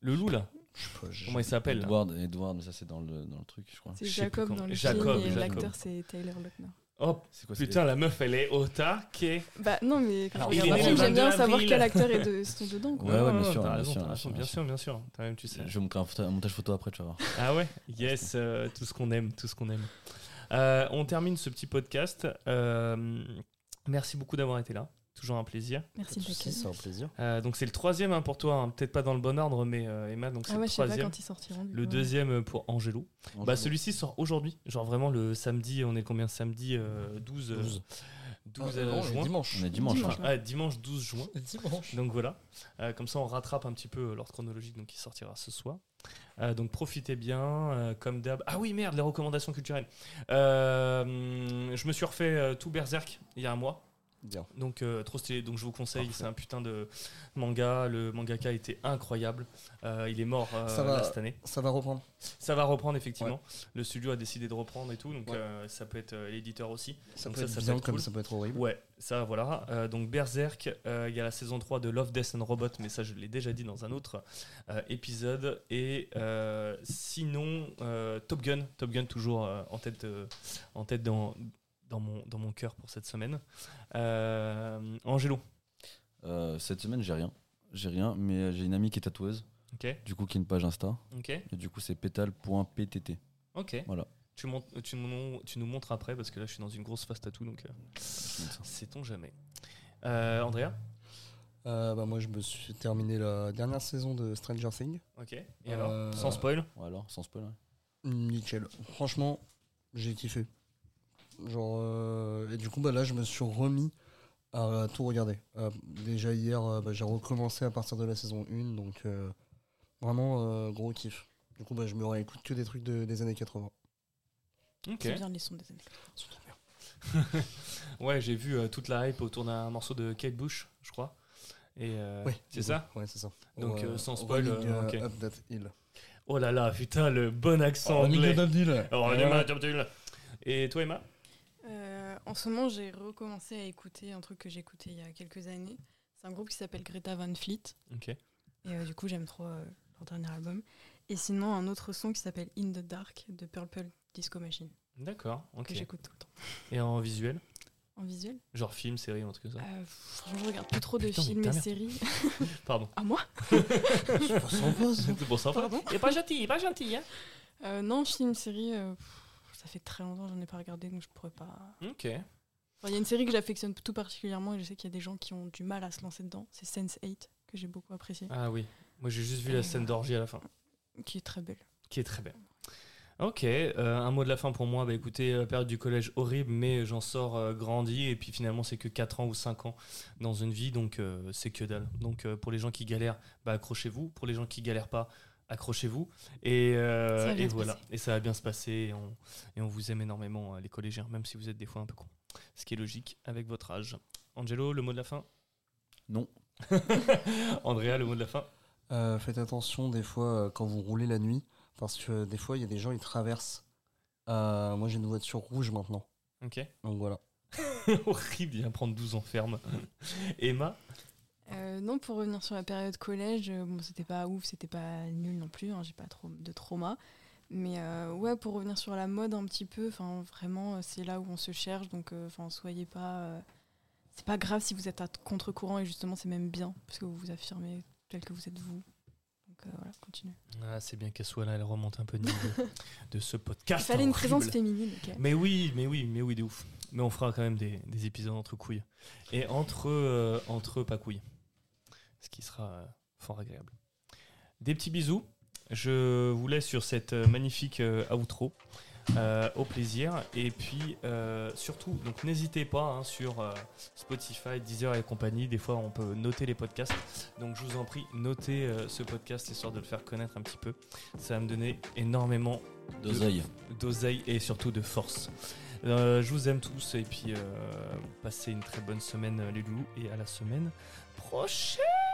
Le loup, là. Je sais pas, je- Comment il s'appelle là Edward, Edward, mais ça c'est dans le, dans le truc, je crois. C'est Je sais plus Jacob comment- dans le Jacob, film et Jacob. l'acteur, c'est Tyler Lautner. Oh C'est quoi c'est- putain, la meuf, elle est au taquet. Bah non, mais quand Alors, je il regarde est un né film, le j'aime bien 22 savoir avril. quel acteur est de, [LAUGHS] sont dedans. Quoi. Ouais, ouais, bien sûr, t'as bien raison, sûr, t'as bien raison, sûr, bien bien sûr, bien sûr. Toi-même, tu sais. Je vais montrer un, photo- un montage photo après, tu vas voir. Ah ouais? Yes, euh, tout ce qu'on aime, tout ce qu'on aime. Euh, on termine ce petit podcast. Euh, merci beaucoup d'avoir été là. Toujours un plaisir. Merci l'accueil. c'est un plaisir. Euh, donc c'est le troisième hein, pour toi, hein. peut-être pas dans le bon ordre, mais euh, Emma, donc c'est Ah ouais, le je sais pas troisième. quand ils sortiront. Le coup. deuxième pour Angelo. Bah, celui-ci sort aujourd'hui, genre vraiment le samedi, on est combien samedi euh, 12, euh, 12. 12 Ah, euh, non, on est juin. dimanche. On est dimanche. Dimanche. hein. Ah, dimanche 12 juin. Dimanche. Donc voilà, Euh, comme ça on rattrape un petit peu l'ordre chronologique donc qui sortira ce soir. Euh, donc profitez bien, euh, comme d'hab. Ah oui merde, les recommandations culturelles. Euh, je me suis refait tout Berserk il y a un mois. Bien. Donc euh, trop stylé. Donc je vous conseille, c'est un putain de manga. Le mangaka était incroyable. Euh, il est mort euh, Ça va. là, cette année. Ça va reprendre. Ça va reprendre effectivement. Le studio a décidé de reprendre et tout, donc Ouais. ça peut être l'éditeur aussi. Ça Donc peut ça, être ça peut être comme cool. ça peut être horrible. Ouais, ça voilà. Donc Berserk, il y a la saison 3 de Love, Death and Robot, mais ça je l'ai déjà dit dans un autre épisode. Et sinon, Top Gun, Top Gun toujours en tête, en tête dans, dans mon, dans mon cœur pour cette semaine. Euh, Angelo, Euh, cette semaine, j'ai rien. J'ai rien, mais j'ai une amie qui est tatoueuse, ok, du coup, qui a une page Insta. ok, Et du coup, c'est pétale.ptt. ok. Voilà. Tu, montes- tu, nous, tu nous montres après parce que là je suis dans une grosse phase tatou donc euh, sait-on jamais. Euh, Andrea, Euh, bah, moi, je me suis terminé la dernière saison de Stranger Things. ok. Et alors, Euh, sans spoil, Ou alors, sans spoil. Nickel. Franchement, j'ai kiffé. Genre, euh, et du coup, bah, là, je me suis remis à tout regarder. Euh, déjà hier, euh, bah, j'ai recommencé à partir de la saison 1, donc euh, vraiment euh, gros kiff. Du coup, bah, je me réécoute que des trucs de- des années 80. ok. C'est bien les sons des années. Ils sont trop bien. [LAUGHS] Ouais, j'ai vu euh, toute la hype autour d'un morceau de Kate Bush, je crois. Et euh, Oui, c'est ça? Ouais, c'est ça. Donc, sans spoil, Running, euh, euh, ok. Up That Hill. Oh là là, putain, le bon accent anglais. Oh, Hill. on est mal, Abdul. Et toi, Emma? Euh, en ce moment, j'ai recommencé à écouter un truc que j'écoutais il y a quelques années. C'est un groupe qui s'appelle Greta Van Fleet. Ok. Et euh, du coup, j'aime trop euh, leur dernier album. Et sinon, un autre son qui s'appelle In the Dark de Purple Disco Machine, D'accord. Ok. que j'écoute tout le temps. Et en visuel? En visuel? Genre film, série, un truc comme ça? Euh, Franchement, je regarde plus trop de Putain, films et séries. [LAUGHS] Pardon. à moi? [LAUGHS] C'est pas sympa, ça. C'est pour ça. Pardon? Il est pas gentil, pas gentil. Hein Non, film, série, pff, ça fait très longtemps que j'en ai pas regardé, donc je pourrais pas. ok. Enfin, Il y a une série que j'affectionne tout particulièrement et je sais qu'il y a des gens qui ont du mal à se lancer dedans. C'est Sense8, que j'ai beaucoup apprécié, Ah oui. Moi j'ai juste vu la Euh, scène d'orgie à la fin, qui est très belle. qui est très belle. Ok, euh, un mot de la fin pour moi. Bah écoutez, euh, période du collège horrible, mais j'en sors euh, grandi. Et puis finalement, c'est que 4 ans ou 5 ans dans une vie, donc euh, c'est que dalle. Donc euh, pour les gens qui galèrent, bah, accrochez-vous. Pour les gens qui galèrent pas, accrochez-vous. Et, euh, Ça va bien et se voilà. passer. Et ça va bien se passer. Et on, et on vous aime énormément, euh, les collégiens, même si vous êtes des fois un peu cons. Ce qui est logique avec votre âge. Angelo, le mot de la fin? Non. [LAUGHS] Andrea, le mot de la fin? Euh, faites attention des fois quand vous roulez la nuit, parce que des fois il y a des gens ils traversent. Euh, moi j'ai une voiture rouge maintenant, Ok. donc voilà. [LAUGHS] Horrible, il vient prendre 12 ans ferme. [LAUGHS] Emma? Euh, non, pour revenir sur la période collège, euh, bon, c'était pas ouf, c'était pas nul non plus, hein, j'ai pas trop de trauma. Mais euh, ouais, pour revenir sur la mode un petit peu, enfin vraiment, c'est là où on se cherche, donc enfin soyez pas. c'est pas grave si vous êtes à contre-courant et justement c'est même bien parce que vous vous affirmez tel que vous êtes vous. Donc euh, voilà, continuez. Ah, c'est bien qu'elle soit là, elle remonte un peu de [LAUGHS] ce Il podcast. fallait une horrible. présence féminine. Mais oui, mais oui, mais oui, de ouf. Mais on fera quand même des, des épisodes entre couilles. Et entre, euh, entre pas couilles. Ce qui sera euh, fort agréable. Des petits bisous. Je vous laisse sur cette euh, magnifique euh, outro. Euh, au plaisir. Et puis euh, surtout, donc n'hésitez pas hein, sur euh, Spotify, Deezer et compagnie. Des fois, on peut noter les podcasts. Donc je vous en prie, notez ce podcast histoire de le faire connaître un petit peu. Ça va me donner énormément D'oseille. d'oseille et surtout de force. Je vous aime tous et puis passez une très bonne semaine les loups et à la semaine prochaine.